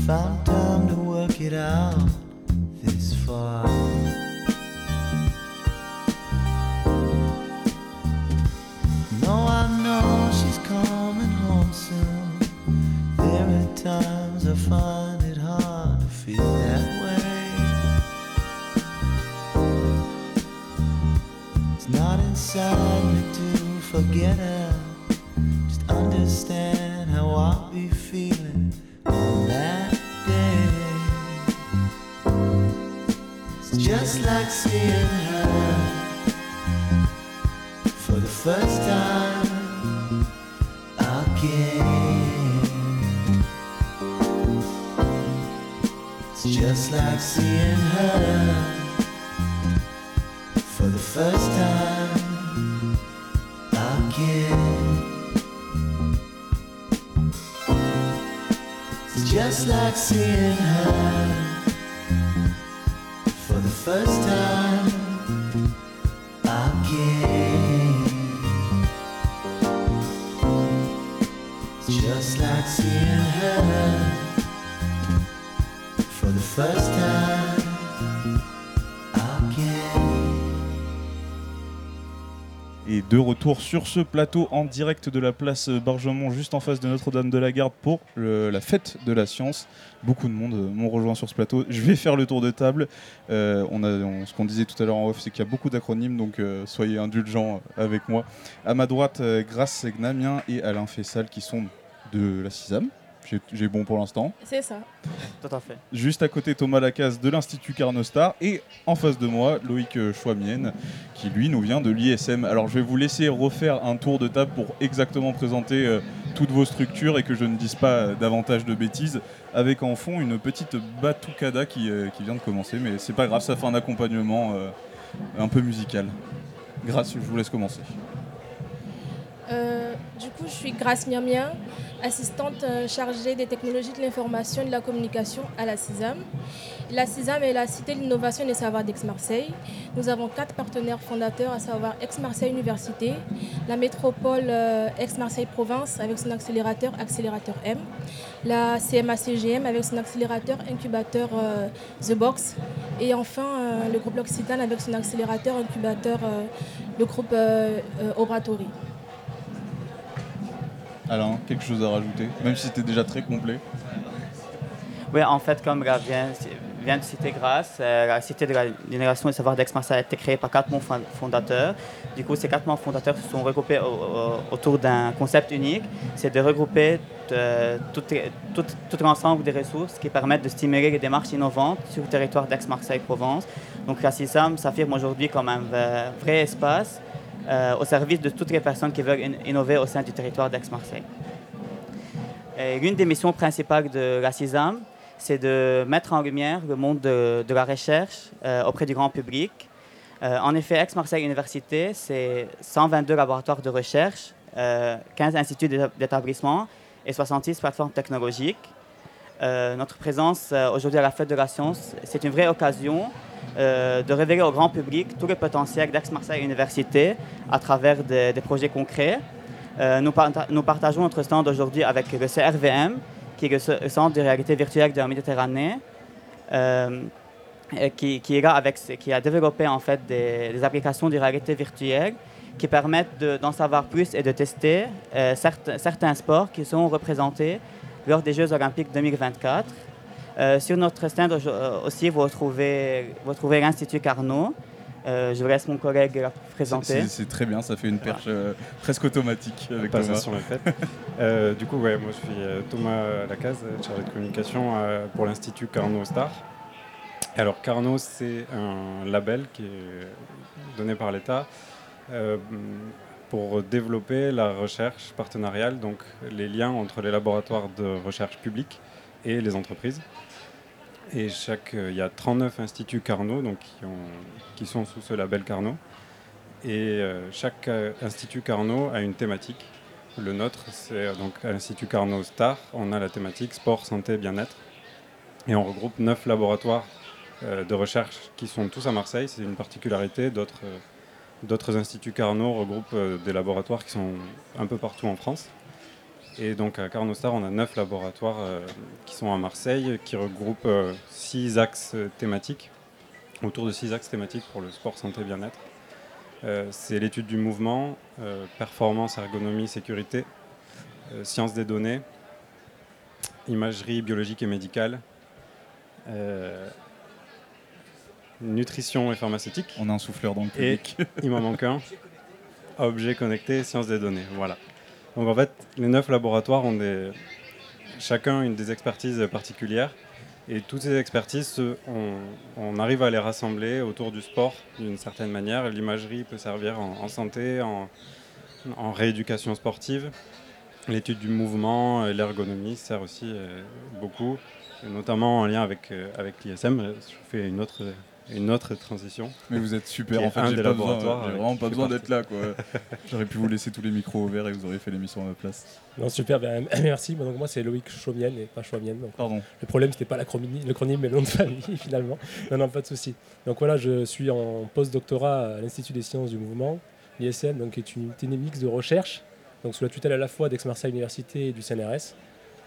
found time to work it out this far. No, I know she's coming home soon. There are times I find it hard to feel that way. It's not inside me to forget her. Just understand how I'll be feeling just like seeing her for the first time again. It's just like seeing her for the first time again. It's just like seeing her first time again. Just like seeing her for the first time de retour sur ce plateau en direct de la place Bargemont, juste en face de Notre-Dame de la Garde pour la fête de la science. Beaucoup de monde euh, m'ont rejoint sur ce plateau. Je vais faire le tour de table. Euh, ce qu'on disait tout à l'heure en off, c'est qu'il y a beaucoup d'acronymes, donc euh, soyez indulgents avec moi. À ma droite, Grace Gnamien et Alain Fessal qui sont de la CISAM. J'ai- bon pour l'instant. C'est ça. Tout à fait. Juste à côté, Thomas Lacaze de l'Institut Carnostar. Et en face de moi, Loïc Chouamienne, qui lui nous vient de l'ISM. Alors je vais vous laisser refaire un tour de table pour exactement présenter euh, toutes vos structures et que je ne dise pas davantage de bêtises. Avec en fond une petite batucada qui, euh, qui vient de commencer. Mais c'est pas grave, ça fait un accompagnement euh, un peu musical. Grâce, je vous laisse commencer. Euh, du coup, je suis Grace Niamien, assistante euh, chargée des technologies de l'information et de la communication à la CISAM. La CISAM est la Cité de l'innovation et des savoirs d'Aix-Marseille. Nous avons quatre partenaires fondateurs, à savoir Aix-Marseille Université, la métropole euh, Aix-Marseille Province avec son accélérateur Accélérateur M, la CMA-CGM avec son accélérateur incubateur The Box, et enfin le groupe L'Occitane avec son accélérateur incubateur le groupe Obratory. Alain, quelque chose à rajouter Même si c'était déjà très complet. Oui, en fait, comme vient, de citer Grace, euh, la Cité de la- l'innovation et des savoirs d'Aix-Marseille a été créée par quatre membres fond- fondateurs. Du coup, ces quatre membres fondateurs se sont regroupés au- au- autour d'un concept unique, c'est de regrouper euh, tout, tout, l'ensemble des ressources qui permettent de stimuler les démarches innovantes sur le territoire d'Aix-Marseille-Provence. Donc la CISAM s'affirme aujourd'hui comme un vrai espace euh, au service de toutes les personnes qui veulent in- innover au sein du territoire d'Aix-Marseille. L'une des missions principales de la CISAM, c'est de mettre en lumière le monde de, la recherche euh, auprès du grand public. Euh, en effet, Aix-Marseille Université, c'est 122 laboratoires de recherche, euh, 15 instituts d'éta- d'établissement et 66 plateformes technologiques. Euh, notre présence euh, aujourd'hui à la Fête de la Science, c'est une vraie occasion euh, de révéler au grand public tout le potentiel d'Aix-Marseille Université à travers des, projets concrets. Nous, parta- nous partageons notre stand aujourd'hui avec le CRVM, qui est le ce- le Centre de réalité virtuelle de la Méditerranée, qui, a développé en fait des, applications de réalité virtuelle qui permettent de- d'en savoir plus et de tester certes- certains sports qui seront représentés lors des Jeux olympiques 2024. Euh, sur notre stand euh, aussi, vous retrouvez, vous retrouvez l'Institut Carnot. Euh, je vous laisse mon collègue la présenter. C'est très bien, ça fait une perche euh, presque automatique avec La Thomas. est faite. Euh, du coup, ouais, moi je suis Thomas Lacaze, chargé de communication euh, pour l'Institut Carnot Star. Alors Carnot, c'est un label qui est donné par l'État euh, pour développer la recherche partenariale, donc les liens entre les laboratoires de recherche publics et les entreprises. Et chaque, euh, il y a 39 instituts Carnot donc, qui, ont- qui sont sous ce label Carnot. Et euh, chaque euh, institut Carnot a une thématique. Le nôtre, c'est donc l'Institut Carnot Star. On a la thématique sport, santé, bien-être. Et on regroupe neuf laboratoires de recherche qui sont tous à Marseille. C'est une particularité. D'autres d'autres instituts Carnot regroupent euh, des laboratoires qui sont un peu partout en France. Et donc à Carnot Star, on a neuf laboratoires euh, qui sont à Marseille, qui regroupent euh, six axes thématiques, autour de six axes thématiques pour le sport, santé, bien-être. C'est l'étude du mouvement, performance, ergonomie, sécurité, sciences des données, imagerie biologique et médicale, nutrition et pharmaceutique. On a un souffleur dans le Et public. il m'en manque un. Objet connecté, sciences des données. Voilà. Donc en fait, les neuf laboratoires ont des, chacun une des expertises particulières. Et toutes ces expertises, se- on, on arrive à les rassembler autour du sport d'une certaine manière. L'imagerie peut servir en, en santé, en, en rééducation sportive. L'étude du mouvement et l'ergonomie sert aussi euh, beaucoup. et notamment en lien avec, euh, avec l'ISM. Je fais une autre, une autre transition. Mais vous êtes super, en fait, j'ai pas besoin, vraiment pas besoin d'être là. quoi. J'aurais pu vous laisser tous les micros ouverts et vous auriez fait l'émission à ma place. Non, super, bien, merci. Donc, moi, c'est Loïc Chaumienne et pas Chaumienne. Donc, Pardon. le problème, c'était pas l'acronyme, mais le nom de famille, finalement. Non, non, pas de souci. Donc voilà, je suis en post-doctorat à l'Institut des sciences du mouvement, l'ISM, donc, qui est une unité mixte de recherche, donc sous la tutelle à la fois d'Aix-Marseille Université et du CNRS.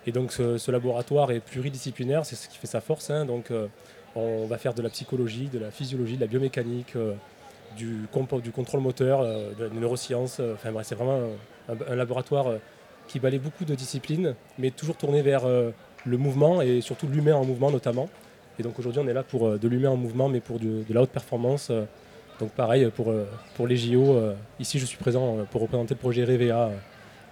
Et donc ce, ce laboratoire est pluridisciplinaire, c'est ce qui fait sa force. hein. Donc euh, on va faire de la psychologie, de la physiologie, de la biomécanique, euh, du, contrôle moteur, euh, de la neurosciences. euh, Enfin bref, c'est vraiment un, laboratoire qui balaye beaucoup de disciplines, mais toujours tourné vers le mouvement et surtout l'humain en mouvement notamment. Et donc aujourd'hui on est là pour de l'humain en mouvement, mais pour de la haute performance. donc pareil pour, les JO. ici je suis présent pour représenter le projet REVEA,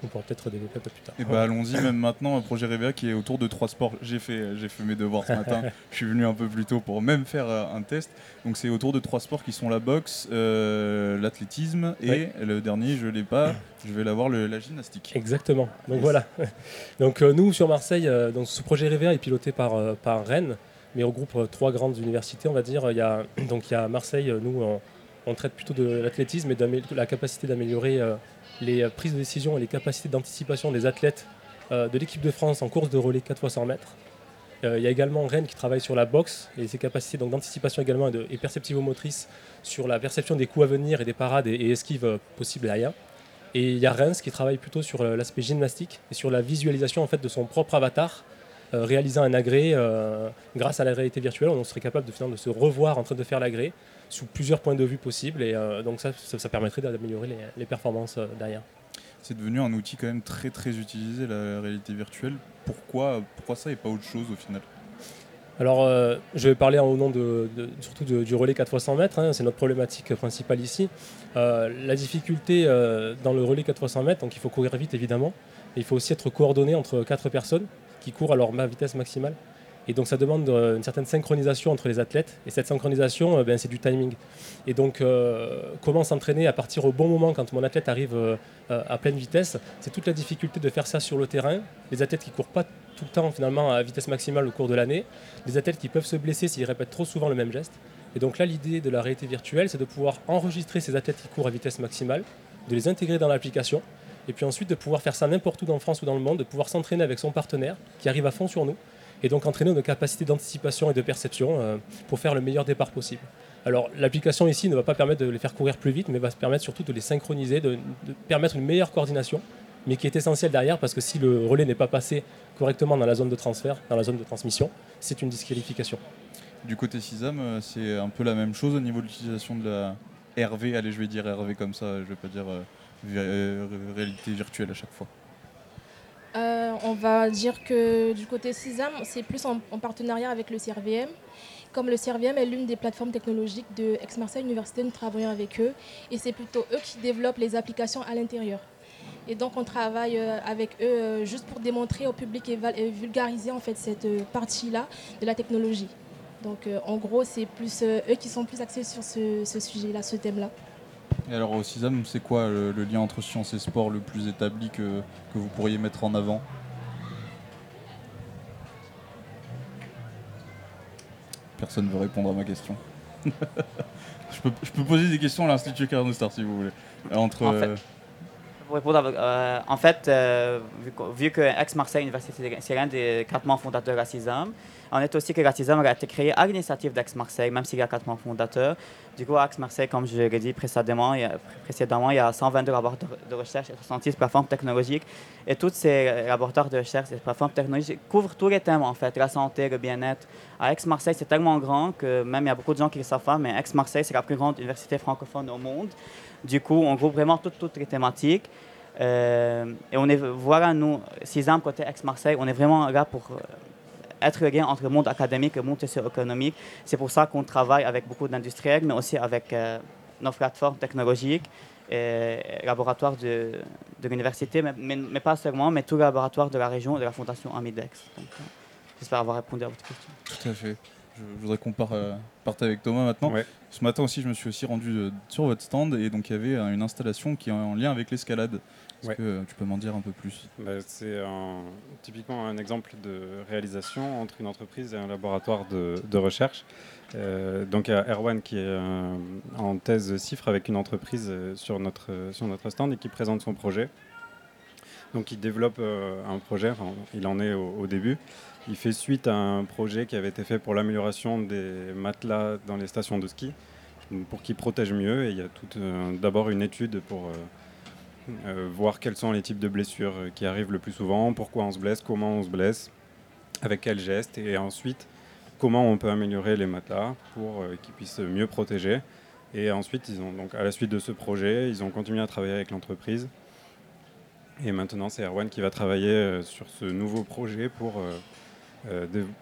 qu'on pourra peut-être développer un peu plus tard. Et bah allons-y même maintenant un projet Révéa qui est autour de trois sports. J'ai fait, j'ai fait mes devoirs ce matin. Je suis venu un peu plus tôt pour même faire euh, un test. Donc c'est autour de trois sports qui sont la boxe, euh, l'athlétisme et le dernier je l'ai pas. Je vais l'avoir la gymnastique. Exactement. Donc Yes. voilà. Donc euh, nous sur Marseille, euh, donc ce projet REVEA est piloté par, par Rennes, mais regroupe trois grandes universités, on va dire. Il y a, donc il y a Marseille, nous on, on traite plutôt de l'athlétisme et de la capacité d'améliorer les euh, prises de décision et les capacités d'anticipation des athlètes euh, de l'équipe de France en course de relais 4 x 100 mètres. Il y a également Rennes qui travaille sur la boxe et ses capacités d'anticipation également et, perceptivo-motrice sur la perception des coups à venir et des parades et, esquives euh, possibles derrière. Et il y a Reims qui travaille plutôt sur l'aspect gymnastique et sur la visualisation en fait de son propre avatar, réalisant un euh, grâce à la réalité virtuelle. On serait capable de, finalement, de se revoir en train de faire l'agrès sous plusieurs points de vue possibles et euh, donc ça, ça, ça permettrait d'améliorer les, les performances euh, derrière. C'est devenu un outil quand même très très utilisé la réalité virtuelle. Pourquoi, pourquoi ça et pas autre chose au final? Alors, euh, je vais parler au nom de, de- surtout de- du relais 4 x 100 mètres, hein, c'est notre problématique principale ici. Euh, la difficulté euh, dans le relais 4 x 100 mètres, donc il faut courir vite évidemment, mais il faut aussi être coordonné entre quatre personnes qui courent à leur vitesse maximale. Et donc ça demande euh, une certaine synchronisation entre les athlètes. Et cette synchronisation, euh, ben, c'est du timing. Et donc euh, comment s'entraîner à partir au bon moment quand mon athlète arrive à pleine vitesse, c'est toute la difficulté de faire ça sur le terrain. Les athlètes qui courent pas tout le temps finalement à vitesse maximale au cours de l'année, les athlètes qui peuvent se blesser s'ils répètent trop souvent le même geste. Et donc là, l'idée de la réalité virtuelle, c'est de pouvoir enregistrer ces athlètes qui courent à vitesse maximale, de les intégrer dans l'application, et puis ensuite de pouvoir faire ça n'importe où dans France ou dans le monde, de pouvoir s'entraîner avec son partenaire qui arrive à fond sur nous, et donc entraîner nos capacités d'anticipation et de perception euh, pour faire le meilleur départ possible. Alors l'application ici ne va pas permettre de les faire courir plus vite, mais va permettre surtout de les synchroniser, de, permettre une meilleure coordination, mais qui est essentielle derrière parce que si le relais n'est pas passé correctement dans la zone de transfert, dans la zone de transmission, c'est une disqualification. Du côté CISAM, euh, c'est un peu la même chose au niveau de l'utilisation de la RV. Allez, je vais dire RV comme ça, je vais pas dire euh, réalité virtuelle à chaque fois. Euh, on va dire que du côté CISAM, c'est plus en, en partenariat avec le CRVM. Comme le CRVM est l'une des plateformes technologiques de Aix-Marseille Université, nous travaillons avec eux et c'est plutôt eux qui développent les applications à l'intérieur. Et donc on travaille euh, avec eux euh, juste pour démontrer au public et, vulgariser en fait cette partie-là de la technologie. Donc en gros, c'est plus eux qui sont plus axés sur ce sujet-là, ce thème-là. Et alors au CISAM, c'est quoi le, le lien entre science et sport le plus établi que, que vous pourriez mettre en avant? Personne ne veut répondre à ma question. je, peux, je peux poser des questions à l'Institut Carnot Star si vous voulez. Entre, En fait, euh, Pour répondre, à votre- euh, en fait, euh, vu, que- vu que Aix-Marseille Université, c'est l'un des quatre membres fondateurs de la CISAM, on est aussi que la CISAM a été créée à l'initiative d'Aix-Marseille, même s'il y a quatre membres fondateurs. Du coup, à Aix-Marseille, comme je l'ai dit précédemment, il y a, précédemment, il y a 122 laboratoires de recherche et 66 plateformes technologiques. Et tous ces laboratoires de recherche et plateformes technologiques couvrent tous les thèmes, en fait, la santé, le bien-être. À Aix-Marseille, c'est tellement grand que même il y a beaucoup de gens qui le savent pas, mais Aix-Marseille, c'est la plus grande université francophone au monde. Du coup, on groupe vraiment toutes, toutes les thématiques. Euh, et on est, voilà, nous, CISAM côté Aix-Marseille, on est vraiment là pour euh, être le lien entre le monde académique et le monde socio-économique. C'est pour ça qu'on travaille avec beaucoup d'industriels, mais aussi avec euh, nos plateformes technologiques et laboratoires de, de l'université, mais, mais- mais pas seulement, mais tous les laboratoires de la région et de la Fondation Amidex. Donc, euh, J'espère avoir répondu à votre question. Tout à fait. Je, je voudrais qu'on euh, parte avec Thomas maintenant. Ouais. Ce matin aussi, je me suis aussi rendu euh, sur votre stand et donc il y avait euh, une installation qui est en lien avec l'escalade. Est-ce Ouais. que euh, tu peux m'en dire un peu plus? Bah, c'est un- typiquement un exemple de réalisation entre une entreprise et un laboratoire de, de recherche. Euh, donc il y a Erwan qui est euh, en thèse CIFRE avec une entreprise sur notre, sur notre stand et qui présente son projet. Donc il développe euh, un projet, enfin, il en est au, au début. Il fait suite à un projet qui avait été fait pour l'amélioration des matelas dans les stations de ski, pour qu'ils protègent mieux. Et il y a tout, euh, d'abord une étude pour... euh, voir quels sont les types de blessures euh, qui arrivent le plus souvent, pourquoi on se blesse, comment on se blesse, avec quels gestes, et ensuite comment on peut améliorer les matelas pour euh, qu'ils puissent mieux protéger. Et ensuite, ils ont donc à la suite de ce projet, ils ont continué à travailler avec l'entreprise. Et maintenant, c'est Erwan qui va travailler sur ce nouveau projet pour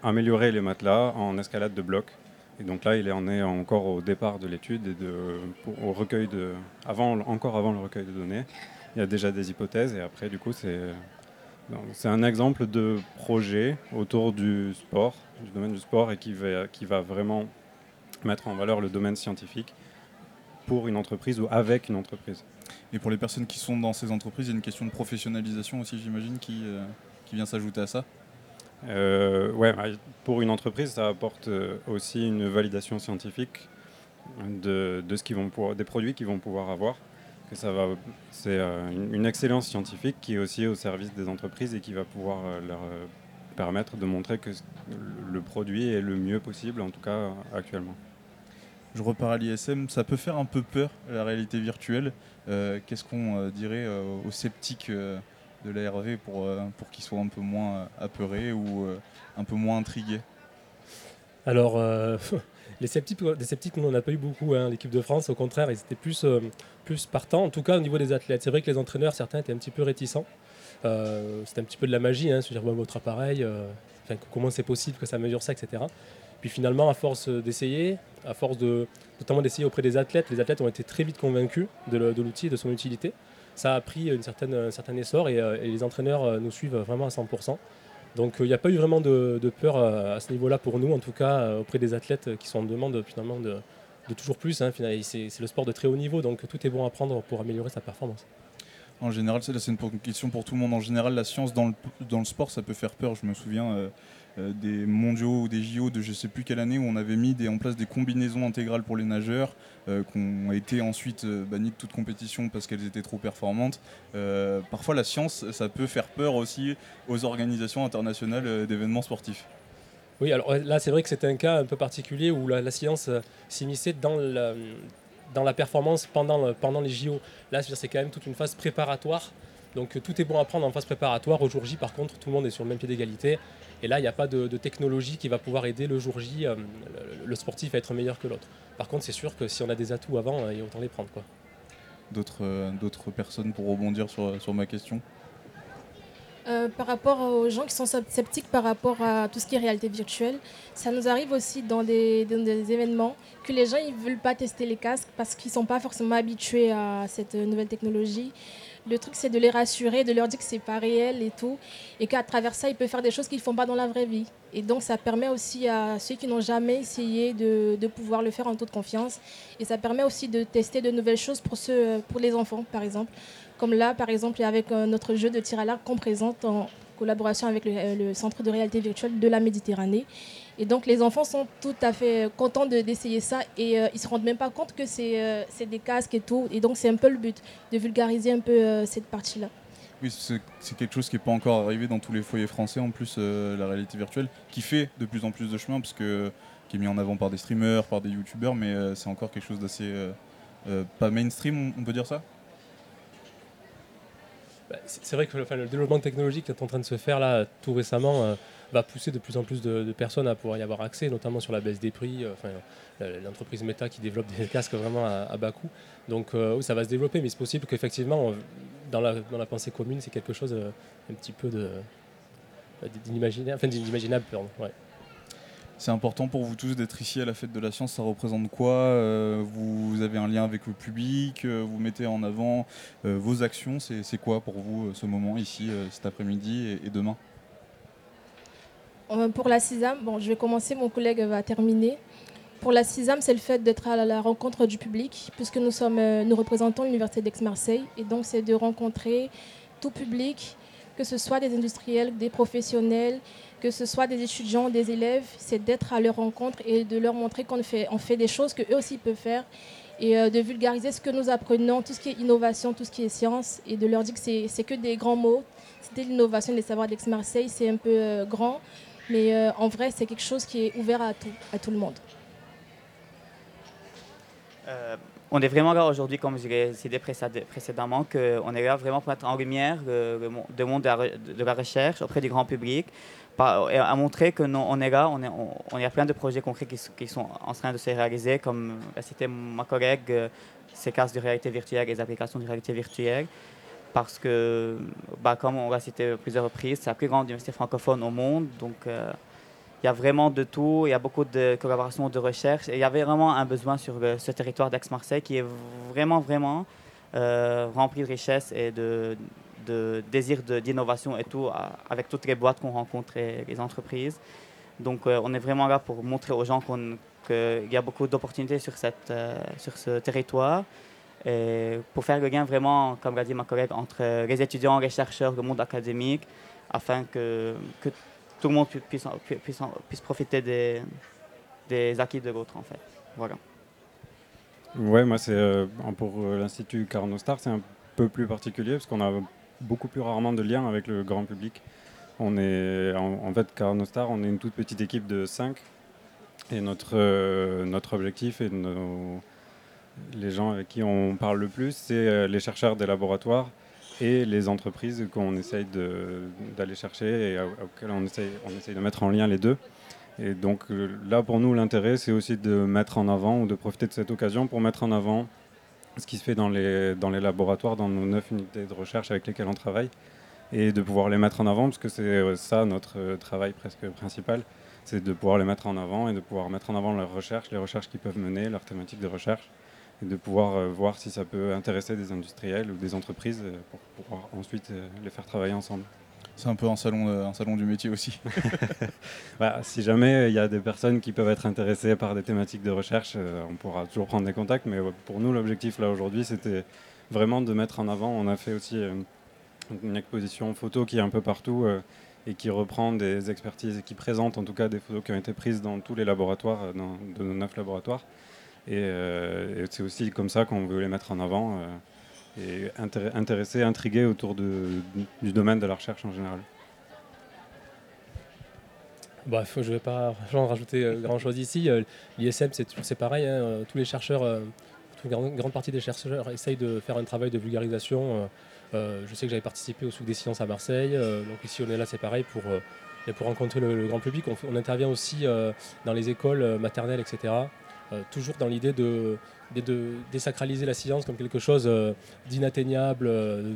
améliorer les matelas en escalade de blocs. Et donc là, il en est encore au départ de l'étude et de, au recueil de, avant, encore avant le recueil de données. Il y a déjà des hypothèses et après, du coup, c'est c'est un exemple de projet autour du sport, du domaine du sport et qui va, qui va vraiment mettre en valeur le domaine scientifique pour une entreprise ou avec une entreprise. Et pour les personnes qui sont dans ces entreprises, il y a une question de professionnalisation aussi, j'imagine, qui, euh, qui vient s'ajouter à ça? Euh, ouais, bah, pour une entreprise, ça apporte euh, aussi une validation scientifique de, de ce qu'ils vont pouvoir, des produits qu'ils vont pouvoir avoir. Que ça va, c'est euh, une, excellence scientifique qui est aussi au service des entreprises et qui va pouvoir leur permettre de montrer que le produit est le mieux possible, en tout cas actuellement. Je repars à l'ISM, ça peut faire un peu peur, la réalité virtuelle. Qu'est-ce qu'on dirait aux sceptiques de l'ARV pour, euh, pour qu'ils soient un peu moins euh, apeurés ou euh, un peu moins intrigués Alors, les sceptiques, sceptiques, nous, on n'a pas eu beaucoup. hein. L'équipe de France, au contraire, ils étaient plus, plus partants, en tout cas au niveau des athlètes. C'est vrai que les entraîneurs, certains étaient un petit peu réticents. C'était un petit peu de la magie, hein, se dire, bon, votre appareil, comment c'est possible que ça mesure ça, etc. Puis finalement, à force d'essayer, à force de, notamment d'essayer auprès des athlètes, les athlètes ont été très vite convaincus de l'outil et de son utilité. Ça a pris une certaine, un certain essor et, euh, les entraîneurs euh, nous suivent vraiment à 100%. Donc il n'y a pas eu vraiment de, peur euh, à ce niveau-là pour nous, en tout cas euh, auprès des athlètes qui sont en demande finalement de, toujours plus. hein. C'est le sport de très haut niveau, donc tout est bon à prendre pour améliorer sa performance. En général, c'est une question pour tout le monde. En général, la science dans le, sport, ça peut faire peur. Je me souviens euh, euh, des mondiaux ou des JO de je sais plus quelle année où on avait mis en place des combinaisons intégrales pour les nageurs euh, qui ont été ensuite euh, bannies de toute compétition parce qu'elles étaient trop performantes. Euh, parfois, la science, ça peut faire peur aussi aux organisations internationales euh, d'événements sportifs. Oui, alors là, c'est vrai que c'était un cas un peu particulier où la, science euh, s'immisçait dans la, performance pendant, pendant les JO. Là, c'est quand même toute une phase préparatoire. Donc euh, tout est bon à prendre en phase préparatoire. Au jour J, par contre, tout le monde est sur le même pied d'égalité. Et là, il n'y a pas de, de technologie qui va pouvoir aider le jour J, euh, le, le sportif, à être meilleur que l'autre. Par contre, c'est sûr que si on a des atouts avant, euh, il y a autant les prendre. Quoi. D'autres euh, d'autres personnes pour rebondir sur, sur ma question? Euh, par rapport aux gens qui sont sceptiques par rapport à tout ce qui est réalité virtuelle, ça nous arrive aussi dans des, dans des événements que les gens ne veulent pas tester les casques parce qu'ils ne sont pas forcément habitués à cette nouvelle technologie. Le truc, c'est de les rassurer, de leur dire que c'est pas réel et tout, et qu'à travers ça, ils peuvent faire des choses qu'ils ne font pas dans la vraie vie. Et donc, ça permet aussi à ceux qui n'ont jamais essayé de, pouvoir le faire en toute confiance. Et ça permet aussi de tester de nouvelles choses pour, les enfants, par exemple. Comme là, par exemple, avec euh, notre jeu de tir à l'arc qu'on présente en collaboration avec le, euh, le Centre de réalité virtuelle de la Méditerranée. Et donc, les enfants sont tout à fait euh, contents de- d'essayer ça et euh, ils ne se rendent même pas compte que c'est euh, c'est des casques et tout. Et donc, c'est un peu le but, de vulgariser un peu euh, cette partie-là. Oui, c'est c'est quelque chose qui n'est pas encore arrivé dans tous les foyers français, en plus, euh, la réalité virtuelle, qui fait de plus en plus de chemin, parce que, qui est mis en avant par des streamers, par des youtubeurs, mais euh, c'est encore quelque chose d'assez. euh, euh, pas mainstream, on- peut dire ça? Bah, c'est c'est vrai que enfin, le développement technologique qui est en train de se faire là tout récemment euh, va pousser de plus en plus de, personnes à pouvoir y avoir accès, notamment sur la baisse des prix. euh, Enfin, l'entreprise Meta qui développe des casques vraiment à, bas coût. Donc euh, ça va se développer, mais c'est possible qu'effectivement, dans la, dans la pensée commune, c'est quelque chose euh, un petit peu de d'inimaginable, enfin. C'est important pour vous tous d'être ici à la fête de la science. Ça représente quoi Vous avez un lien avec le public Vous mettez en avant vos actions C'est quoi pour vous ce moment ici, cet après-midi et, demain? Pour la CISAM, bon, je vais commencer, mon collègue va terminer. Pour la CISAM, c'est le fait d'être à la rencontre du public, puisque nous, sommes, euh, nous représentons l'Université d'Aix-Marseille. Et donc, c'est de rencontrer tout public, que ce soit des industriels, des professionnels, que ce soit des étudiants, des élèves. C'est d'être à leur rencontre et de leur montrer qu'on fait, on fait des choses qu'eux aussi peuvent faire. Et euh, de vulgariser ce que nous apprenons, tout ce qui est innovation, tout ce qui est science. Et de leur dire que c'est que des grands mots. C'était l'innovation des savoirs d'Aix-Marseille, c'est un peu euh, grand. Mais euh, en vrai, c'est quelque chose qui est ouvert à tout, à tout le monde. Euh, on est vraiment là aujourd'hui, comme je l'ai cité précéd- précédemment, qu'on est là vraiment pour mettre en lumière le, le mon- le monde de la, recherche auprès du grand public, et à montrer que non, on est là, on, est, y a plein de projets concrets qui, sont en train de se réaliser, comme cité ma collègue, euh, ces cases de réalité virtuelle les applications de réalité virtuelle. Parce que, bah, comme on l'a cité plusieurs reprises, c'est la plus grande université francophone au monde, donc euh, il y a vraiment de tout, il y a beaucoup de collaborations de recherche et il y avait vraiment un besoin sur ce territoire d'Aix-Marseille qui est vraiment, vraiment euh, rempli de richesse et de, de désir d'innovation et tout, avec toutes les boîtes qu'on rencontre et les entreprises. Donc euh, on est vraiment là pour montrer aux gens qu'il y a beaucoup d'opportunités sur, cette, sur ce territoire. Et pour faire le lien vraiment, comme l'a dit ma collègue, entre les étudiants, les chercheurs, le monde académique, afin que, que tout le monde pu- puisse, pu- puisse, puisse profiter des, des acquis de l'autre, en fait. Voilà. Ouais, moi, c'est euh, pour euh, l'Institut Carnot Star, c'est un peu plus particulier parce qu'on a beaucoup plus rarement de liens avec le grand public. On est, en, en fait, Carnot Star, on est une toute petite équipe de 5 et notre, euh, notre objectif et nos- les gens avec qui on parle le plus, c'est euh, les chercheurs des laboratoires et les entreprises qu'on essaye d'aller chercher et auxquelles on essaye, de mettre en lien les deux. Et donc euh, là, pour nous, l'intérêt, c'est aussi de mettre en avant ou de profiter de cette occasion pour mettre en avant ce qui se fait dans les, dans les laboratoires, dans nos neuf unités de recherche avec lesquelles on travaille, et de pouvoir les mettre en avant, parce que c'est euh, ça notre travail presque principal, c'est de pouvoir les mettre en avant et de pouvoir mettre en avant leurs recherches, les recherches qu'ils peuvent mener, leurs thématiques de recherche, et de pouvoir euh, voir si ça peut intéresser des industriels ou des entreprises euh, pour pouvoir ensuite euh, les faire travailler ensemble. C'est un peu un salon, un salon du métier aussi. Voilà, si jamais il y a des personnes qui peuvent être intéressées par des thématiques de recherche, on pourra toujours prendre des contacts. Mais pour nous, l'objectif là aujourd'hui, c'était vraiment de mettre en avant. On a fait aussi une exposition photo qui est un peu partout et qui reprend des expertises et qui présente en tout cas des photos qui ont été prises dans tous les laboratoires, dans, de nos neuf laboratoires. Et, euh, et c'est aussi comme ça qu'on veut les mettre en avant euh, et intér- intéresser, intriguer autour du domaine de la recherche en général. Bref, je ne vais pas en rajouter grand chose ici. Euh, L'ISM, c'est pareil. hein, euh, tous les chercheurs, euh, toute une grande, partie des chercheurs essayent de faire un travail de vulgarisation. euh, euh, je sais que j'avais participé au Souk des Sciences à Marseille. euh, donc ici, on est là, c'est pareil pour, euh, pour rencontrer le, grand public. On, intervient aussi euh, dans les écoles euh, maternelles, etc. euh, toujours dans l'idée de, désacraliser la science comme quelque chose euh, d'inatteignable, euh,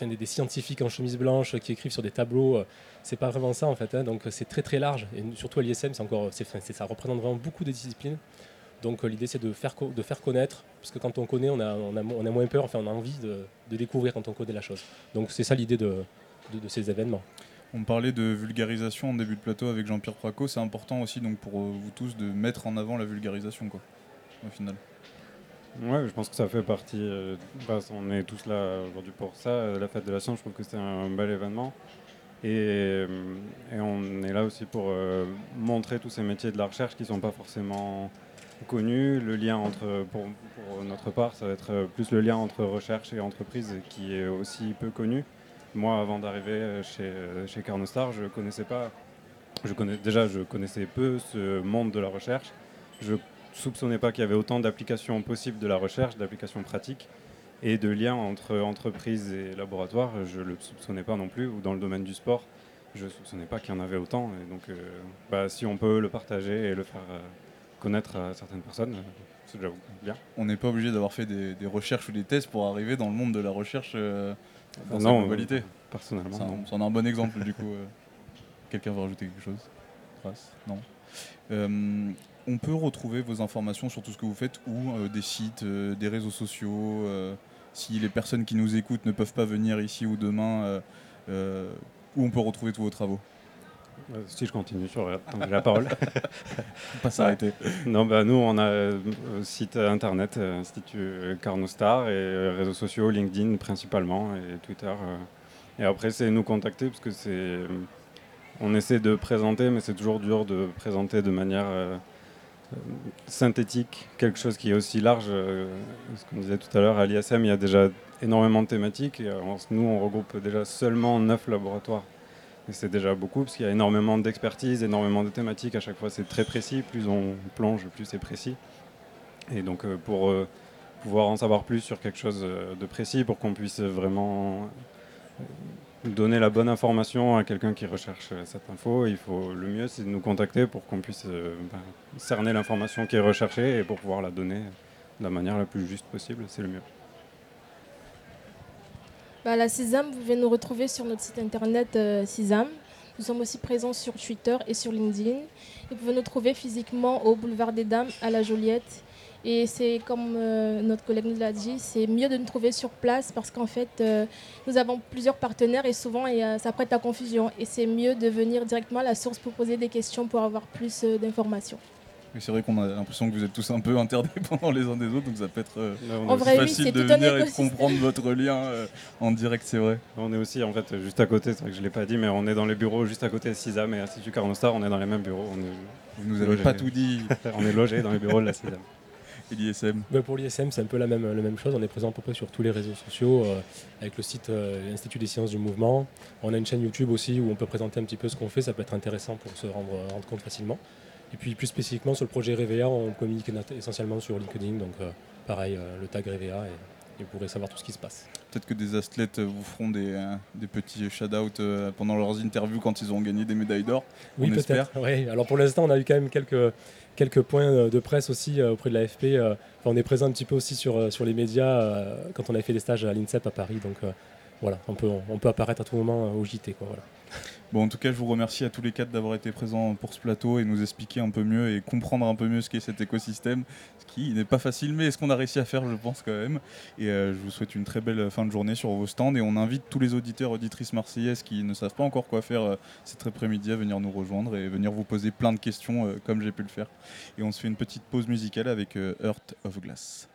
des, scientifiques en chemise blanche qui écrivent sur des tableaux. c'est pas vraiment ça en fait, hein. donc c'est très très large et surtout à l'ISM, c'est encore, c'est, ça représente vraiment beaucoup de disciplines. Donc l'idée c'est de faire, connaître, parce que quand on connaît, on a, moins peur, enfin on a envie de, découvrir quand on connaît la chose. Donc c'est ça l'idée de ces événements. On parlait de vulgarisation en début de plateau avec Jean-Pierre Praco. C'est important aussi donc pour euh, vous tous de mettre en avant la vulgarisation, quoi, au final. Ouais, je pense que ça fait partie. euh, bah, on est tous là aujourd'hui pour ça. euh, La fête de la science, je trouve que c'est un bel événement. Et, on est là aussi pour montrer tous ces métiers de la recherche qui ne sont pas forcément connus. Le lien entre, pour, notre part, ça va être plus le lien entre recherche et entreprise qui est aussi peu connu. Moi, avant d'arriver euh, chez, euh, chez Carnostar, je connaissais pas. Déjà, je connaissais peu ce monde de la recherche. Je soupçonnais pas qu'il y avait autant d'applications possibles de la recherche, d'applications pratiques et de liens entre entreprises et laboratoires. Je le soupçonnais pas non plus. Ou dans le domaine du sport, je soupçonnais pas qu'il y en avait autant. Et donc, euh, bah, si on peut le partager et le faire connaître à certaines personnes, c'est déjà bien. On n'est pas obligé d'avoir fait des, recherches ou des tests pour arriver dans le monde de la recherche dans sa Non, globalité. personnellement, Ça, non. ça en est un bon exemple du coup. euh. Quelqu'un veut rajouter quelque chose? Trace Non. Euh, on peut retrouver vos informations sur tout ce que vous faites ou euh, des sites, des réseaux sociaux. si les personnes qui nous écoutent ne peuvent pas venir ici ou demain, où on peut retrouver tous vos travaux? Si je continue sur la, tant que j'ai la parole. Pas s'arrêter. Non, bah, nous, on a euh, site internet, euh, Institut euh, Carnostar, et euh, réseaux sociaux, LinkedIn principalement, et Twitter. euh. Et après, c'est nous contacter, parce que c'est. euh, On essaie de présenter, mais c'est toujours dur de présenter de manière euh, euh, synthétique quelque chose qui est aussi large. euh, ce qu'on disait tout à l'heure, à l'ISM, il y a déjà énormément de thématiques. Et, euh, nous, on regroupe déjà seulement 9 laboratoires. C'est déjà beaucoup, parce qu'il y a énormément d'expertise, énormément de thématiques. À chaque fois, c'est très précis. Plus on plonge, plus c'est précis. Et donc, euh, pour euh, pouvoir en savoir plus sur quelque chose euh, de précis, pour qu'on puisse vraiment donner la bonne information à quelqu'un qui recherche cette info, il faut le mieux, c'est de nous contacter pour qu'on puisse ben, cerner l'information qui est recherchée et pour pouvoir la donner de la manière la plus juste possible, c'est le mieux. Bah, la CISAM, vous pouvez nous retrouver sur notre site internet euh, CISAM. Nous sommes aussi présents sur Twitter et sur LinkedIn. Et vous pouvez nous trouver physiquement au boulevard des Dames à la Joliette. Et c'est comme euh, notre collègue nous l'a dit, c'est mieux de nous trouver sur place parce qu'en fait, euh, nous avons plusieurs partenaires et souvent ça prête à confusion. Et c'est mieux de venir directement à la source pour poser des questions pour avoir plus euh, d'informations. Mais c'est vrai qu'on a l'impression que vous êtes tous un peu interdépendants les uns des autres, donc ça peut être euh, Là, En vrai, facile de venir et de comprendre votre lien euh, en direct, c'est vrai. On est aussi en fait juste à côté, c'est vrai que je ne l'ai pas dit, mais on est dans les bureaux juste à côté de CISAM et Institut Carnostar, on est dans les mêmes bureaux. On est, Vous nous avez logés- pas tout dit. on est logé dans les bureaux de la CISAM. Et l'ISM? Bah, pour l'ISM, c'est un peu la même, la même chose. On est présent à peu près sur tous les réseaux sociaux, euh, avec le site euh, Institut des sciences du mouvement. On a une chaîne YouTube aussi où on peut présenter un petit peu ce qu'on fait. Ça peut être intéressant pour se rendre, rendre compte facilement. Et puis plus spécifiquement sur le projet Réveilla, on communique essentiellement sur LinkedIn. Donc euh, pareil, euh, le tag Réveilla et, et vous pourrez savoir tout ce qui se passe. Peut-être que des athlètes vous feront des, euh, des petits shout-out euh, pendant leurs interviews quand ils auront gagné des médailles d'or. Oui, peut-être. Oui. Alors pour l'instant, on a eu quand même quelques, quelques points de presse aussi auprès de l'AFP. enfin, on est présent un petit peu aussi sur, sur les médias quand on avait fait des stages à l'INSEP à Paris. Donc voilà, on peut, on peut apparaître à tout moment au JT. Quoi, voilà. Bon, en tout cas, je vous remercie à tous les quatre d'avoir été présents pour ce plateau et nous expliquer un peu mieux et comprendre un peu mieux ce qu'est cet écosystème, ce qui n'est pas facile, mais ce qu'on a réussi à faire, je pense quand même. Et euh, je vous souhaite une très belle fin de journée sur vos stands et on invite tous les auditeurs, auditrices marseillaises qui ne savent pas encore quoi faire euh, cet après-midi à venir nous rejoindre et venir vous poser plein de questions euh, comme j'ai pu le faire. Et on se fait une petite pause musicale avec euh, Heart of Glass.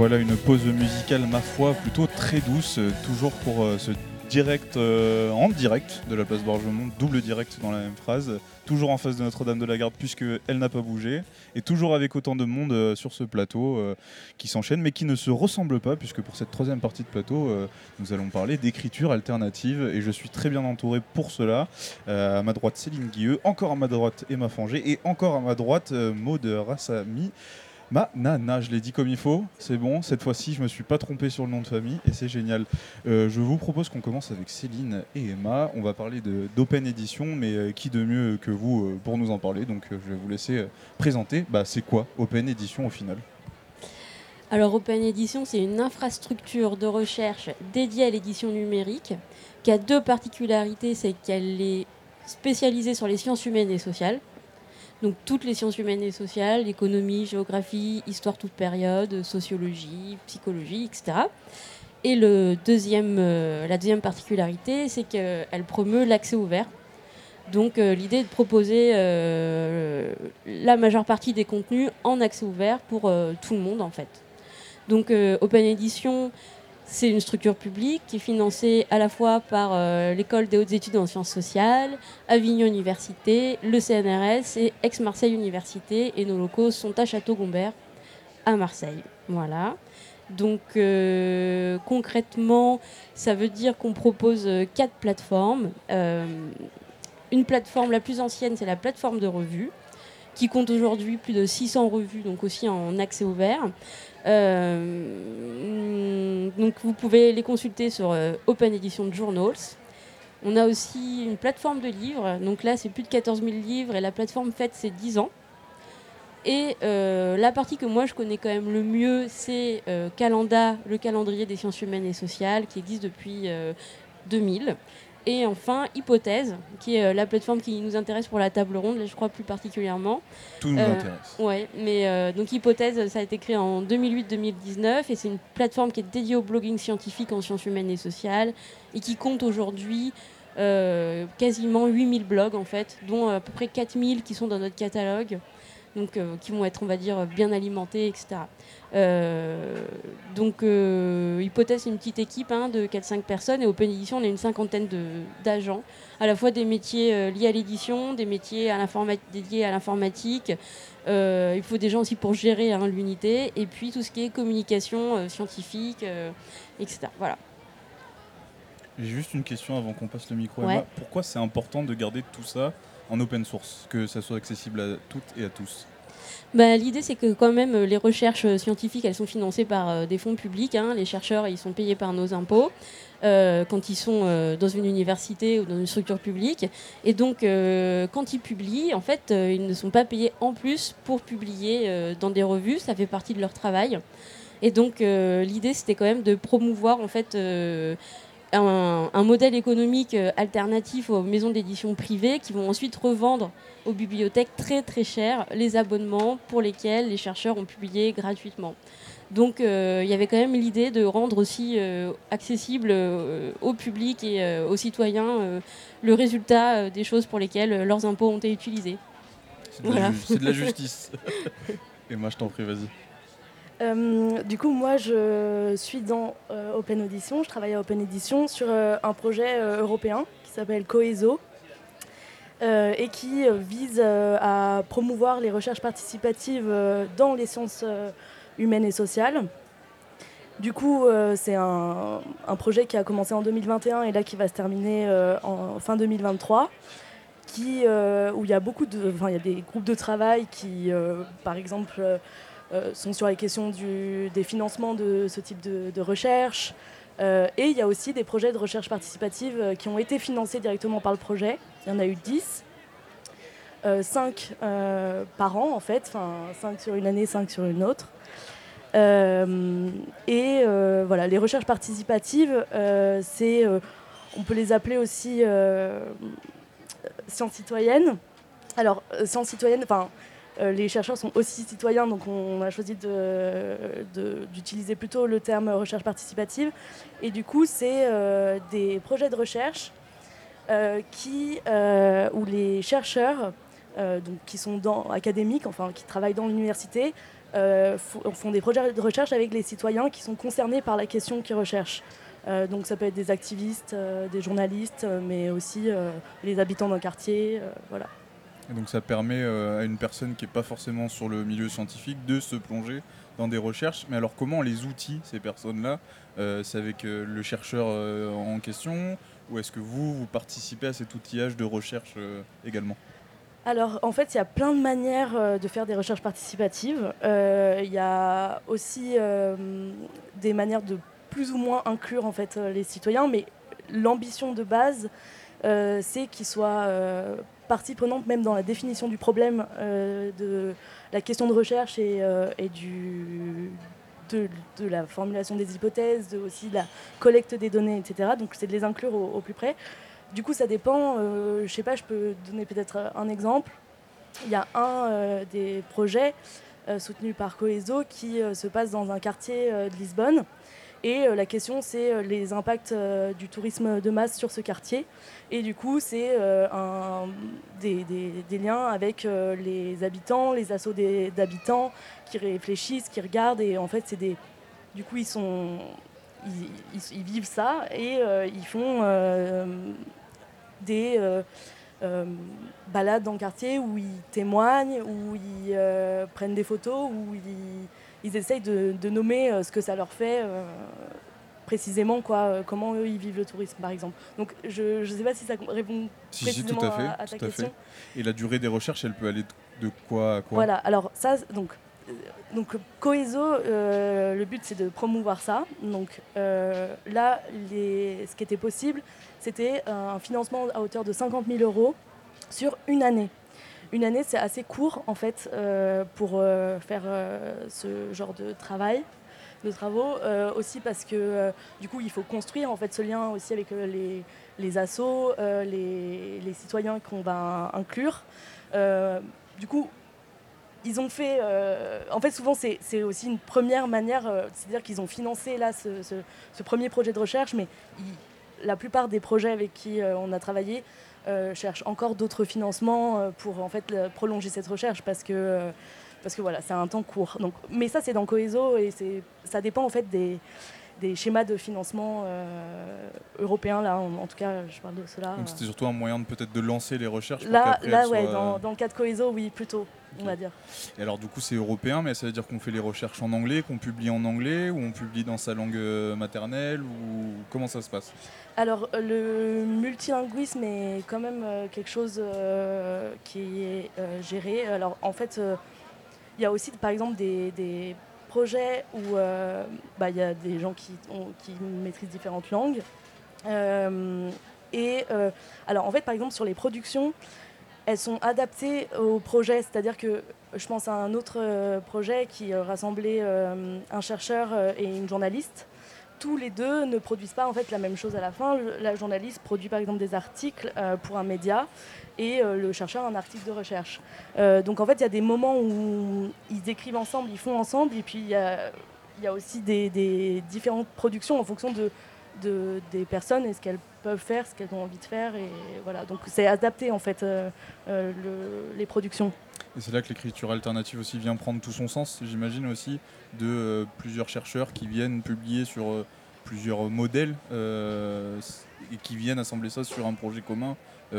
Voilà une pause musicale, ma foi, plutôt très douce, euh, toujours pour euh, ce direct, euh, en direct de la place Bargemont, double direct dans la même phrase, toujours en face de Notre-Dame de la Garde puisque elle n'a pas bougé, et toujours avec autant de monde sur ce plateau qui s'enchaîne, mais qui ne se ressemble pas, puisque pour cette troisième partie de plateau, nous allons parler d'écriture alternative, et je suis très bien entouré pour cela. À ma droite, Céline Guilleux, encore à ma droite, Emma Fangé, et encore à ma droite, Maud Rassami. Ma nana, je l'ai dit comme il faut, c'est bon, cette fois-ci je me suis pas trompé sur le nom de famille et c'est génial. Euh, je vous propose qu'on commence avec Céline et Emma. On va parler d'Open Edition, mais euh, qui de mieux que vous euh, pour nous en parler? Donc je vais vous laisser présenter. Bah, c'est quoi Open Edition au final? Alors Open Edition, c'est une infrastructure de recherche dédiée à l'édition numérique qui a deux particularités, c'est qu'elle est spécialisée sur les sciences humaines et sociales. Donc toutes les sciences humaines et sociales, économie, géographie, histoire toute période, sociologie, psychologie, etc. Et le deuxième, euh, la deuxième particularité, c'est qu'elle promeut l'accès ouvert. Donc euh, l'idée est de proposer euh, la majeure partie des contenus en accès ouvert pour tout le monde en fait. Donc Open Edition, c'est une structure publique qui est financée à la fois par euh, l'école des hautes études en sciences sociales, Avignon Université, le CNRS et Aix-Marseille Université. Et nos locaux sont à Château-Gombert, à Marseille. Voilà. Donc euh, concrètement, ça veut dire qu'on propose euh, quatre plateformes. Une plateforme, la plus ancienne, c'est la plateforme de revues, qui compte aujourd'hui plus de 600 revues, donc aussi en accès ouvert. Euh, donc vous pouvez les consulter sur euh, Open Edition Journals. On a aussi une plateforme de livres, donc là c'est plus de 14 000 livres et la plateforme fête ses 10 ans. Et euh, la partie que moi je connais quand même le mieux, c'est Calenda, le calendrier des sciences humaines et sociales, qui existe depuis euh, 2000. Et enfin, Hypothèse, qui est euh, la plateforme qui nous intéresse pour la table ronde, là, je crois plus particulièrement. Tout nous Euh, intéresse. Ouais, mais euh, donc Hypothèse, ça a été créé en 2008-2019 et c'est une plateforme qui est dédiée au blogging scientifique en sciences humaines et sociales et qui compte aujourd'hui quasiment 8000 blogs en fait, dont à peu près 4000 qui sont dans notre catalogue, donc qui vont être, on va dire, bien alimentés, etc. Euh, donc euh, Hypothèse, une petite équipe hein, de 4-5 personnes et Open Edition, on est une cinquantaine d'agents, à la fois des métiers euh, liés à l'édition, des métiers à dédiés à l'informatique. Euh, il faut des gens aussi pour gérer hein, l'unité et puis tout ce qui est communication euh, scientifique, euh, etc. Voilà. J'ai juste une question avant qu'on passe le micro. Ouais. Emma. Pourquoi c'est important de garder tout ça en open source, que ça soit accessible à toutes et à tous? Bah, L'idée, c'est que quand même, euh, les recherches euh, scientifiques, elles sont financées par euh, des fonds publics. hein. Les chercheurs, ils sont payés par nos impôts quand ils sont dans une université ou dans une structure publique. Et donc, quand ils publient, en fait, ils ne sont pas payés en plus pour publier dans des revues. Ça fait partie de leur travail. Et donc, l'idée, c'était quand même de promouvoir, en fait... un, un modèle économique euh, alternatif aux maisons d'édition privées qui vont ensuite revendre aux bibliothèques très très cher les abonnements pour lesquels les chercheurs ont publié gratuitement. Donc euh, il y avait quand même l'idée de rendre aussi euh, accessible euh, au public et aux citoyens le résultat des choses pour lesquelles leurs impôts ont été utilisés. C'est de, Voilà. de la justice. Emma, je t'en prie, vas-y. Euh, du coup, moi, je suis dans euh, Open Edition. Je travaille à Open Edition sur euh, un projet européen qui s'appelle Coeso et qui vise à promouvoir les recherches participatives dans les sciences humaines et sociales. Du coup, c'est un, projet qui a commencé en 2021 et là qui va se terminer en fin 2023. Qui, euh, où il y a beaucoup de, enfin, il y a des groupes de travail qui, par exemple, sont sur les questions des financements de ce type de, recherche. Euh, et il y a aussi des projets de recherche participative euh, qui ont été financés directement par le projet. Il y en a eu 10. 5 par an en fait, enfin 5 sur une année, 5 sur une autre. Euh, et euh, voilà, les recherches participatives, euh, c'est, euh, on peut les appeler aussi euh, sciences citoyennes. Alors, euh, sciences citoyennes, enfin, euh, les chercheurs sont aussi citoyens, donc on a choisi d'utiliser plutôt le terme recherche participative. Et du coup, c'est euh, des projets de recherche euh, qui, euh, où les chercheurs, euh, donc, qui sont dans, académiques, enfin qui travaillent dans l'université, euh, fo- font des projets de recherche avec les citoyens qui sont concernés par la question qu'ils recherchent. Euh, donc ça peut être des activistes, euh, des journalistes, euh, mais aussi euh, les habitants d'un quartier. euh, voilà. Donc ça permet euh, à une personne qui n'est pas forcément sur le milieu scientifique de se plonger dans des recherches. Mais alors comment les outils, ces personnes-là Euh, C'est avec euh, le chercheur en question? Ou est-ce que vous, vous participez à cet outillage de recherche également? Alors, en fait, il y a plein de manières de faire des recherches participatives. Il y a aussi des manières de plus ou moins inclure en fait les citoyens, mais l'ambition de base, c'est qu'ils soient partie prenante même dans la définition du problème, euh, de la question de recherche et, euh, de, la formulation des hypothèses, de aussi de la collecte des données, etc. Donc, c'est de les inclure au, plus près. Du coup, ça dépend. euh, je sais pas, je peux donner peut-être un exemple. Il y a un euh, des projets soutenus par Coeso qui se passe dans un quartier de Lisbonne. Et euh, la question, c'est euh, les impacts euh, du tourisme de masse sur ce quartier. Et du coup, c'est des, liens avec les habitants, les assos des- d'habitants qui réfléchissent, qui regardent. Et en fait, c'est des. Du coup, ils sont. Ils, vivent ça et ils font des balades dans le quartier où ils témoignent, où ils prennent des photos, où ils, ils essayent de, de nommer euh, ce que ça leur fait euh, précisément, quoi, euh, comment eux ils vivent le tourisme par exemple. Donc je ne sais pas si ça répond Si, précisément tout à fait. à, ta tout à question. fait. Et la durée des recherches, elle peut aller de quoi à quoi? Voilà, alors ça, donc, donc Coeso, euh, le but c'est de promouvoir ça. Donc euh, là, les, ce qui était possible, c'était un financement à hauteur de 50 000 euros sur une année. Une année, c'est assez court en fait euh, pour euh, faire euh, ce genre de travail, de travaux. Aussi parce que du coup, il faut construire en fait ce lien aussi avec les, les assos, les, les citoyens qu'on va inclure. Du coup, ils ont fait. en fait, souvent, c'est aussi une première manière. C'est-à-dire qu'ils ont financé là ce, ce- premier projet de recherche, mais la plupart des projets avec qui on a travaillé euh, cherchent encore d'autres financements euh, pour en fait prolonger cette recherche parce que. euh, parce que voilà, c'est un temps court. Donc, mais ça, c'est dans Coeso et c'est- ça dépend en fait des, des schémas de financement euh, européens. Là, en, en tout cas, je parle de cela. Donc c'était surtout un moyen de peut-être de lancer les recherches. Là, là ouais, dans, dans le cas de Coeso, oui, plutôt, on va dire. Et alors du coup c'est européen, mais ça veut dire qu'on fait les recherches en anglais, qu'on publie en anglais, ou on publie dans sa langue euh, maternelle, ou comment ça se passe? Alors, le multilinguisme est quand même euh, quelque chose euh, qui est euh, géré. Alors, en fait, euh, il y a aussi, par exemple, des, des projets où bah, il y a des gens qui, ont- qui maîtrisent différentes langues. Et alors, en fait, par exemple, sur les productions, elles sont adaptées au projet. C'est-à-dire que je pense à un autre euh, projet qui euh, rassemblait euh, un chercheur et une journaliste tous les deux ne produisent pas en fait la même chose à la fin. La journaliste produit par exemple des articles pour un média et le chercheur un article de recherche. Donc en fait il y a des moments où ils écrivent ensemble, ils font ensemble et puis il y a, aussi des différentes productions en fonction de, de- des personnes et ce qu'elles peuvent faire, ce qu'elles ont envie de faire et voilà. Donc c'est adapté en fait euh, euh, le- les productions. Et c'est là que l'écriture alternative aussi vient prendre tout son sens, j'imagine aussi, de euh, plusieurs chercheurs qui viennent publier sur plusieurs modèles et qui viennent assembler ça sur un projet commun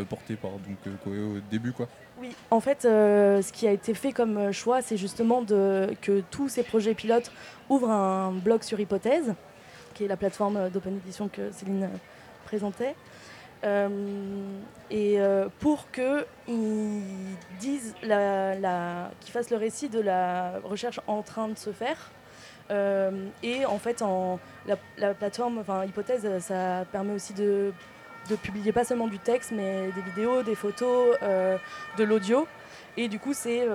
porté par donc Coeo au début quoi. Oui, en fait, euh, ce qui a été fait comme choix, c'est justement de, que tous ces projets pilotes ouvrent un blog sur Hypothèse, qui est la plateforme d'open edition que Céline euh, présentait. Euh, et euh, pour qu'ils disent, la, qu'ils fassent le récit de la recherche en train de se faire. Et en fait, en, la, la plateforme, enfin Hypothèse, ça permet aussi de, de publier pas seulement du texte, mais des vidéos, des photos, de l'audio. Et du coup, c'est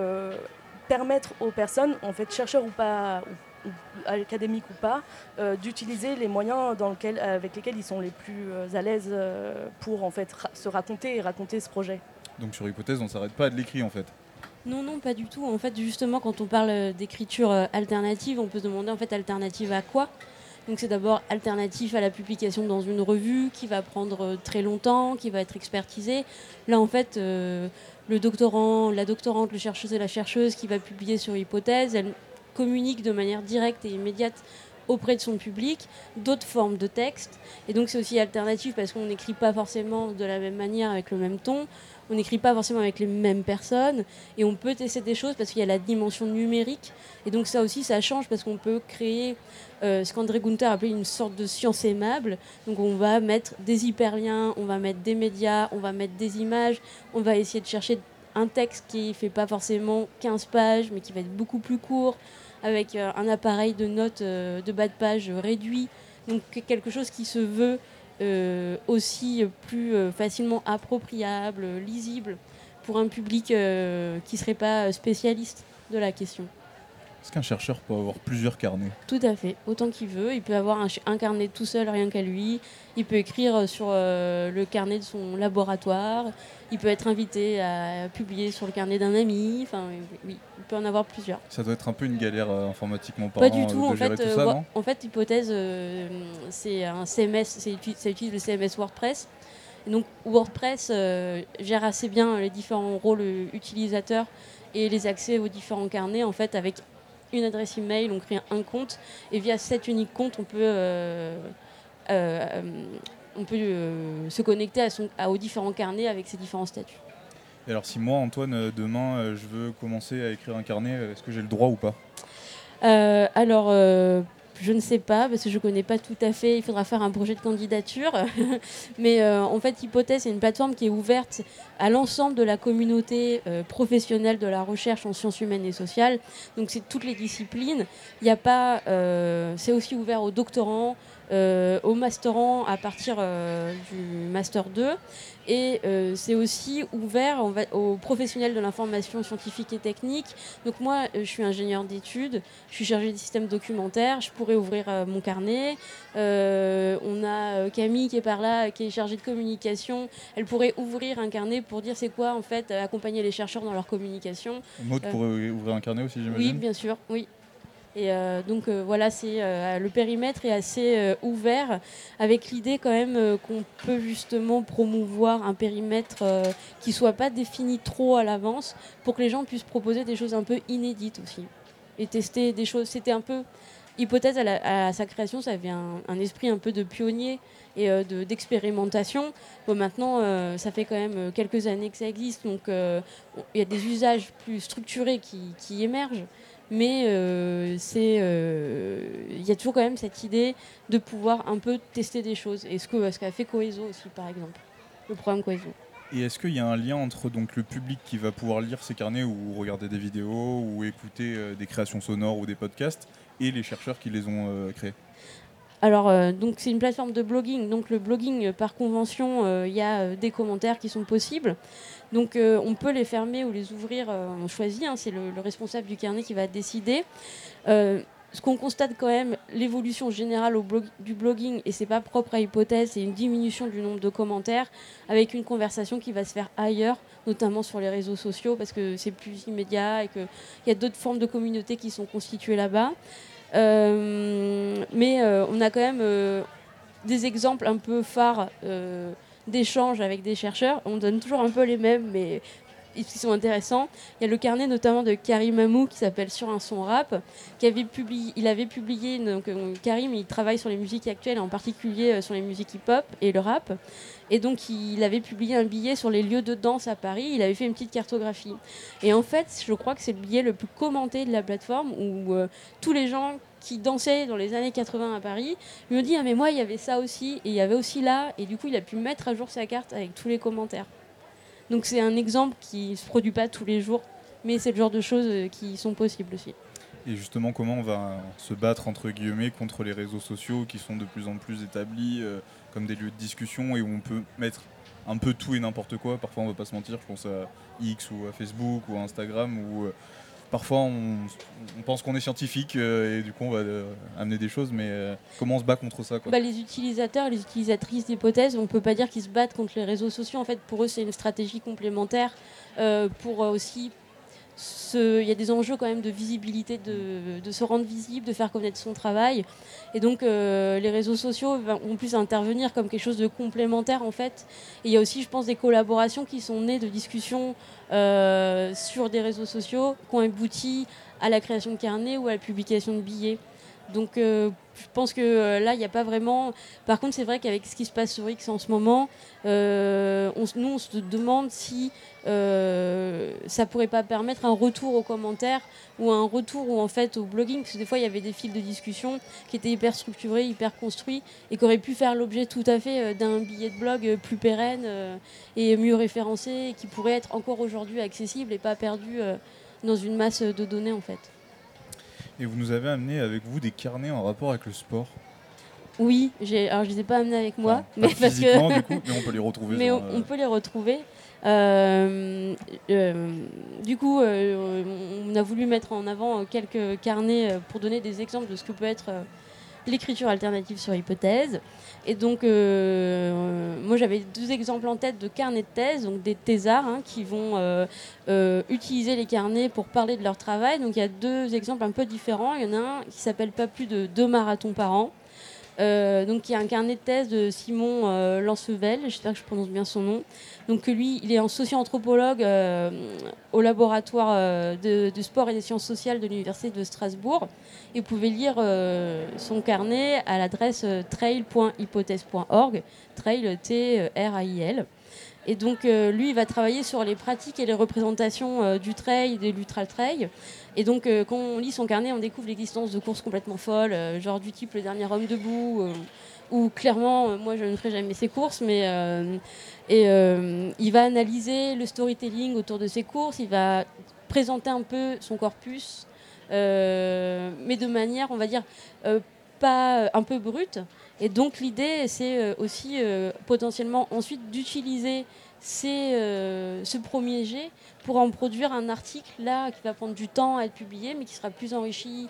permettre aux personnes, en fait, chercheurs ou pas, ou, ou académiques ou pas, euh, d'utiliser les moyens dans lequel, avec lesquels ils sont les plus euh, à l'aise euh, pour en fait ra- se raconter et raconter ce projet. Donc sur hypothèse on s'arrête pas de l'écrit en fait. Non, non, pas du tout. En fait, justement, quand on parle d'écriture alternative, on peut se demander en fait alternative à quoi? Donc c'est d'abord alternatif à la publication dans une revue qui va prendre très longtemps, qui va être expertisée. Là, en fait, euh, le doctorant, la doctorante, le chercheuse et la chercheuse qui va publier sur hypothèse, elle, communique de manière directe et immédiate auprès de son public, d'autres formes de texte. Et donc c'est aussi alternatif parce qu'on n'écrit pas forcément de la même manière avec le même ton, on n'écrit pas forcément avec les mêmes personnes, et on peut tester des choses parce qu'il y a la dimension numérique. Et donc ça aussi, ça change parce qu'on peut créer euh, ce qu'André Gunther appelait une sorte de science aimable. Donc on va mettre des hyperliens, on va mettre des médias, on va mettre des images, on va essayer de chercher un texte qui fait pas forcément 15 pages, mais qui va être beaucoup plus court, avec euh, un appareil de notes euh, de bas de page réduit. Donc quelque chose qui se veut euh, aussi plus facilement appropriable, lisible pour un public qui ne serait pas spécialiste de la question. Est-ce qu'un chercheur peut avoir plusieurs carnets Tout à fait, autant qu'il veut. Il peut avoir un, carnet tout seul, rien qu'à lui. Il peut écrire sur euh, le carnet de son laboratoire. Il peut être invité à publier sur le carnet d'un ami. Enfin, oui, il peut en avoir plusieurs. Ça doit être un peu une galère euh, informatiquement Pas parlant du tout. euh, En gérer fait, tout euh, ça, non? en fait, hypothèse, euh, c'est un CMS, ça utilise le CMS WordPress. Et donc WordPress euh, gère assez bien les différents rôles euh, utilisateurs et les accès aux différents carnets. En fait, avec une adresse email, on crée un compte et via cet unique compte, on peut, euh, euh, on peut euh, se connecter à son, à, aux différents carnets avec ses différents statuts. Et alors si moi, Antoine, demain, je veux commencer à écrire un carnet, est-ce que j'ai le droit ou pas? Alors, je ne sais pas, parce que je ne connais pas tout à fait. Il faudra faire un projet de candidature. Mais euh, en fait, Hypothèse, c'est une plateforme qui est ouverte à l'ensemble de la communauté euh, professionnelle de la recherche en sciences humaines et sociales. Donc, c'est toutes les disciplines. Il n'y a pas. euh, c'est aussi ouvert aux doctorants. Euh, aux masterants à partir euh, du master 2 et euh, c'est aussi ouvert va- aux professionnels de l'information scientifique et technique. Donc moi euh, je suis ingénieur d'études je suis chargée des systèmes documentaires je pourrais ouvrir mon carnet. On a Camille qui est par là qui est chargée de communication. Elle pourrait ouvrir un carnet pour dire c'est quoi en fait accompagner les chercheurs dans leur communication. Maud pourrait ouvrir un carnet aussi, oui, j'imagine. bien sûr, oui. Et euh, donc euh, voilà, c'est euh, le périmètre est assez ouvert, avec l'idée quand même qu'on peut justement promouvoir un périmètre qui soit pas défini trop à l'avance, pour que les gens puissent proposer des choses un peu inédites aussi et tester des choses. C'était un peu hypothèse à, sa création, ça avait un, esprit un peu de pionnier et de- d'expérimentation. Bon, maintenant, ça fait quand même quelques années que ça existe, donc on- il y a des usages plus structurés qui émergent. Mais euh, c'est, euh, il y a toujours quand même cette idée de pouvoir un peu tester des choses. Et ce que ce qu'a fait Coeso aussi, par exemple, le programme Coeso. Et est-ce qu'il y a un lien entre donc, le public qui va pouvoir lire ces carnets ou regarder des vidéos ou écouter euh, des créations sonores ou des podcasts et les chercheurs qui les ont créés? Alors, euh, donc c'est une plateforme de blogging. Donc, le blogging, euh, par convention, euh, il y a euh, des commentaires qui sont possibles. Donc, euh, on peut les fermer ou les ouvrir. euh, on choisit. hein, c'est le, le responsable du carnet qui va décider. Euh, ce qu'on constate quand même, l'évolution générale du blogging, et c'est pas propre à hypothèse, c'est une diminution du nombre de commentaires avec une conversation qui va se faire ailleurs, notamment sur les réseaux sociaux, parce que c'est plus immédiat et qu'il y a d'autres formes de communautés qui sont constituées là-bas. Euh, mais euh, on a quand même euh, des exemples un peu phares d'échanges avec des chercheurs. On donne toujours un peu les mêmes, mais qui sont intéressants. Il y a le carnet notamment de Karim Amou qui s'appelle Sur un son rap, avait publié, il avait publié, donc euh, Karim il travaille sur les musiques actuelles, en particulier euh, sur les musiques hip-hop et le rap. Et donc il avait publié un billet sur les lieux de danse à Paris, il avait fait une petite cartographie. Et en fait, je crois que c'est le billet le plus commenté de la plateforme où euh, tous les gens qui dansaient dans les années 80 à Paris lui ont dit Ah, mais moi, il y avait ça aussi, et il y avait aussi là, et du coup, il a pu mettre à jour sa carte avec tous les commentaires. Donc, c'est un exemple qui ne se produit pas tous les jours, mais c'est le genre de choses euh, qui sont possibles aussi. Et justement, comment on va se battre entre guillemets contre les réseaux sociaux qui sont de plus en plus établis euh, comme des lieux de discussion et où on peut mettre un peu tout et n'importe quoi? Parfois, on va pas se mentir, je pense à X ou à Facebook ou à Instagram euh, parfois on, pense qu'on est scientifique euh, et du coup on va euh, amener des choses, mais euh, comment on se bat contre ça Bah, les utilisateurs, les utilisatrices d'hypothèses, on ne peut pas dire qu'ils se battent contre les réseaux sociaux. En fait, pour eux, c'est une stratégie complémentaire pour aussi il y a des enjeux quand même de visibilité, de, se rendre visible, de faire connaître son travail. Et donc euh, les réseaux sociaux vont plus intervenir comme quelque chose de complémentaire en fait. Et il y a aussi, je pense, des collaborations qui sont nées de discussions euh, sur des réseaux sociaux qui ont abouti à la création de carnets ou à la publication de billets. Donc euh, je pense que euh, là, il n'y a pas vraiment... Par contre, c'est vrai qu'avec ce qui se passe sur X en ce moment, euh, on, nous, on se demande si ça pourrait pas permettre un retour aux commentaires ou un retour ou en fait au blogging, parce que des fois, il y avait des fils de discussion qui étaient hyper structurés, hyper construits, et qui auraient pu faire l'objet tout à fait d'un billet de blog plus pérenne et mieux référencé, et qui pourrait être encore aujourd'hui accessible et pas perdu dans une masse de données en fait. Et vous nous avez amené avec vous des carnets en rapport avec le sport. Oui, j'ai, alors je les ai pas amenés avec moi, Enfin, mais parce que du coup, mais on peut les retrouver Mais on, euh, on peut les retrouver. Euh, euh, du coup, euh, on a voulu mettre en avant quelques carnets pour donner des exemples de ce que peut être l'écriture alternative sur hypothèse. Et donc, euh, moi j'avais deux exemples en tête de carnets de thèse, donc des thésards hein, qui vont euh, euh, utiliser les carnets pour parler de leur travail. Donc il y a deux exemples un peu différents. Il y en a un qui s'appelle Pas plus de deux marathons par an. Euh, donc y a un carnet de thèse de Simon euh, Lancevel, j'espère que je prononce bien son nom. Donc lui, il est en socio-anthropologue euh, au laboratoire euh, de, sport et des sciences sociales de l'université de Strasbourg. Et vous pouvez lire euh, son carnet à l'adresse euh, trail.hypothèse.org, trail T-R-A-I-L. Et donc euh, lui, il va travailler sur les pratiques et les représentations euh, du trail de l'ultra trail. Et donc euh, quand on lit son carnet, on découvre l'existence de courses complètement folles, euh, genre du type le dernier homme debout, euh, où clairement, moi je ne ferai jamais ces courses, mais il va analyser le storytelling autour de ces courses, il va présenter un peu son corpus, mais de manière, on va dire, pas un peu brute. Et donc l'idée, c'est aussi potentiellement ensuite d'utiliser ces, euh, ce premier jet pour en produire un article là qui va prendre du temps à être publié, mais qui sera plus enrichi,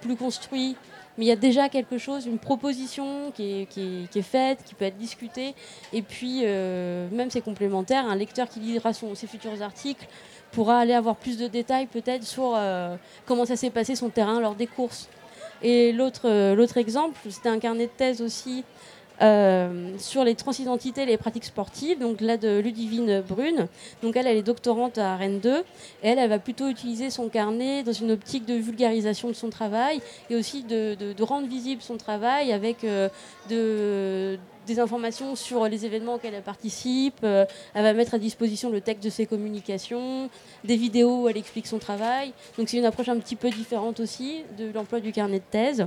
plus construit. Mais il y a déjà quelque chose, une proposition qui est, faite, qui peut être discutée. Et puis, euh, même c'est complémentaire, un lecteur qui lira son, ses futurs articles pourra aller avoir plus de détails peut-être sur euh, comment ça s'est passé son terrain lors des courses. Et l'autre l'autre exemple, c'était un carnet de thèse aussi euh, sur les transidentités et les pratiques sportives, donc là de Ludivine Brune. Donc elle, elle est doctorante à Rennes 2, et elle, elle va plutôt utiliser son carnet dans une optique de vulgarisation de son travail et aussi de, rendre visible son travail avec euh, de- des informations sur les événements auxquels elle participe. Euh, elle va mettre à disposition le texte de ses communications, des vidéos où elle explique son travail. Donc c'est une approche un petit peu différente aussi de l'emploi du carnet de thèse.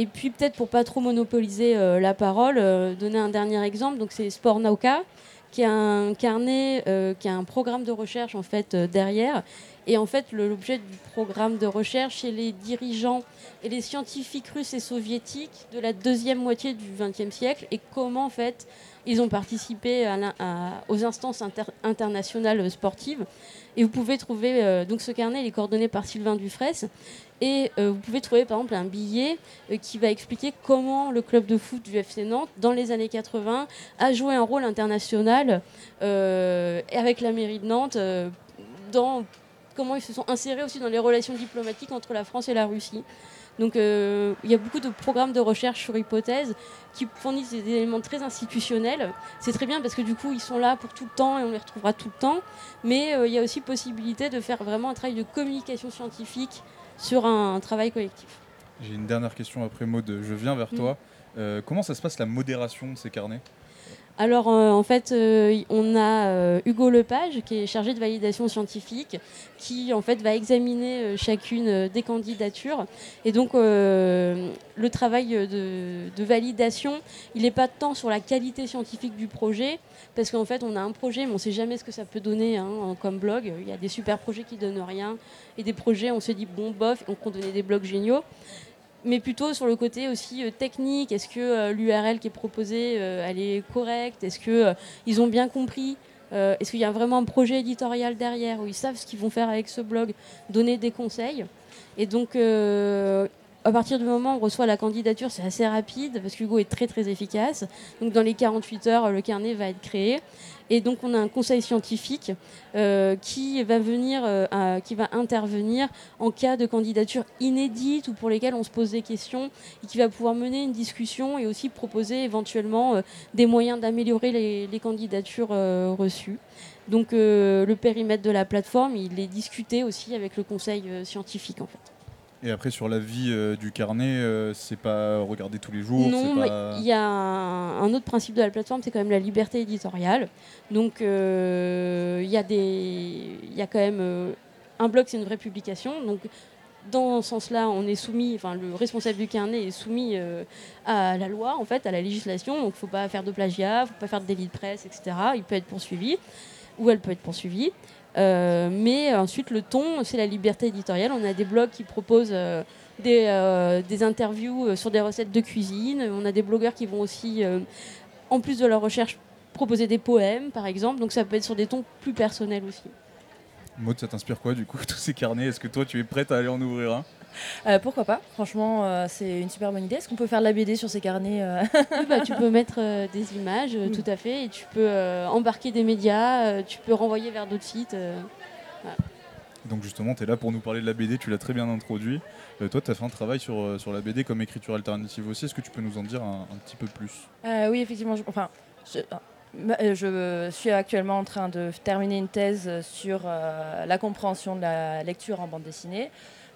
Et puis peut-être pour pas trop monopoliser euh, la parole, euh, donner un dernier exemple. Donc c'est Sport Nauka, qui a un carnet, euh, qui a un programme de recherche en fait derrière. Et en fait, l'objet du programme de recherche, c'est les dirigeants et les scientifiques russes et soviétiques de la deuxième moitié du XXe siècle et comment en fait ils ont participé aux instances inter- internationales sportives. Et vous pouvez trouver donc ce carnet, il est coordonné par Sylvain Dufresne. Et euh, vous pouvez trouver par exemple un billet euh, qui va expliquer comment le club de foot du FC Nantes, dans les années 80, a joué un rôle international euh, avec la mairie de Nantes dans comment ils se sont insérés aussi dans les relations diplomatiques entre la France et la Russie. Donc il y a beaucoup de programmes de recherche sur hypothèses qui fournissent des éléments très institutionnels. C'est très bien parce que du coup ils sont là pour tout le temps et on les retrouvera tout le temps. Mais il y a aussi possibilité de faire vraiment un travail de communication scientifique sur un, travail collectif. J'ai une dernière question après Maud, je viens vers Mm. toi. Euh, comment ça se passe la modération de ces carnets? Alors euh, en fait, euh, on a euh, Hugo Lepage qui est chargé de validation scientifique, qui va examiner chacune des candidatures. Et donc le travail de, validation, il n'est pas tant sur la qualité scientifique du projet, parce qu'en fait on a un projet, mais on ne sait jamais ce que ça peut donner hein, comme blog. Il y a des super projets qui donnent rien, et des projets on se dit bon bof, on peut donner des blogs géniaux mais plutôt sur le côté aussi euh, technique. Est-ce que l'URL qui est proposée, euh, elle est correcte? Est-ce que euh, ils ont bien compris? Euh, Est-ce qu'il y a vraiment un projet éditorial derrière où ils savent ce qu'ils vont faire avec ce blog, donner des conseils Et donc, euh, à partir du moment où on reçoit la candidature, c'est assez rapide parce qu'Hugo est très très efficace. Donc dans les 48 heures, le carnet va être créé. Et donc on a un conseil scientifique euh, qui va venir, euh, qui va intervenir en cas de candidature inédite ou pour lesquelles on se pose des questions et qui va pouvoir mener une discussion et aussi proposer éventuellement euh, des moyens d'améliorer les, les candidatures reçues. Donc le périmètre de la plateforme, il est discuté aussi avec le conseil scientifique en fait. Et après, sur la vie euh, du carnet, euh, c'est pas regarder tous les jours. Non, mais pas... il y a un, un autre principe de la plateforme, c'est quand même la liberté éditoriale. Donc euh, il y a des, il y a quand même euh, un blog, c'est une vraie publication. Donc dans ce sens-là, on est soumis, enfin le responsable du carnet est soumis à la loi, en fait, à la législation. Donc il ne faut pas faire de plagiat, il ne faut pas faire de délit de presse, etc. Il peut être poursuivi ou elle peut être poursuivie. Euh, mais ensuite, le ton, c'est la liberté éditoriale. On a des blogs qui proposent euh, des, euh, des interviews sur des recettes de cuisine. On a des blogueurs qui vont aussi, en plus de leur recherche, proposer des poèmes, par exemple. Donc ça peut être sur des tons plus personnels aussi. Maud, ça t'inspire quoi du coup, tous ces carnets? Est-ce que toi, tu es prête à aller en ouvrir un? Euh, pourquoi pas Franchement, euh, c'est une super bonne idée. Est-ce qu'on peut faire de la BD sur ces carnets euh Oui, bah, tu peux mettre euh, des images, euh, tout à fait, et tu peux euh, embarquer des médias, euh, tu peux renvoyer vers d'autres sites. euh, voilà. Donc justement, tu es là pour nous parler de la BD, tu l'as très bien introduit. Euh, toi, tu as fait un travail sur, euh, sur la BD comme écriture alternative aussi. Est-ce que tu peux nous en dire un, un petit peu plus? Euh, oui, effectivement. je- enfin, je, ah, je suis actuellement en train de terminer une thèse sur euh, la compréhension de la lecture en bande dessinée.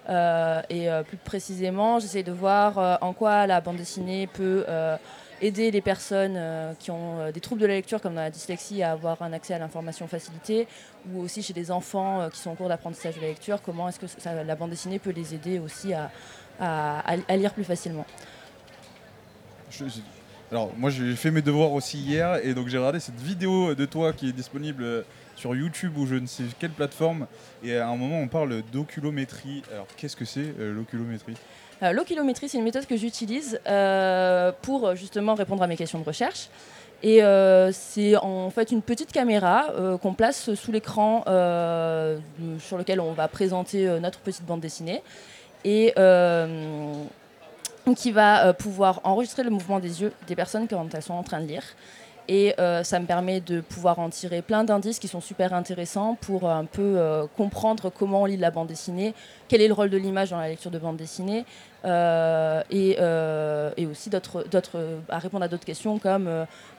Euh, et euh, plus précisément, j'essaie de voir euh, en quoi la bande dessinée peut aider les personnes qui ont des troubles de la lecture, comme la dyslexie, à avoir un accès à l'information facilité, ou aussi chez des enfants qui sont en cours d'apprentissage de la lecture, comment est-ce que la bande dessinée peut les aider aussi à- lire plus facilement. Alors, moi, j'ai fait mes devoirs aussi hier, et donc j'ai regardé cette vidéo de toi qui est disponible sur YouTube ou je ne sais quelle plateforme. Et à un moment, on parle d'oculométrie. Alors, qu'est-ce que c'est euh, l'oculométrie? Euh, L'oculométrie, c'est une méthode que j'utilise euh, pour justement répondre à mes questions de recherche. Et c'est en fait une petite caméra qu'on place sous l'écran sur lequel on va présenter notre petite bande dessinée. Et qui va pouvoir enregistrer le mouvement des yeux des personnes quand elles sont en train de lire. Et euh, ça me permet de pouvoir en tirer plein d'indices qui sont super intéressants pour euh, un peu euh, comprendre comment on lit la bande dessinée, quel est le rôle de l'image dans la lecture de bande dessinée, et, aussi d'autres, à répondre à d'autres questions comme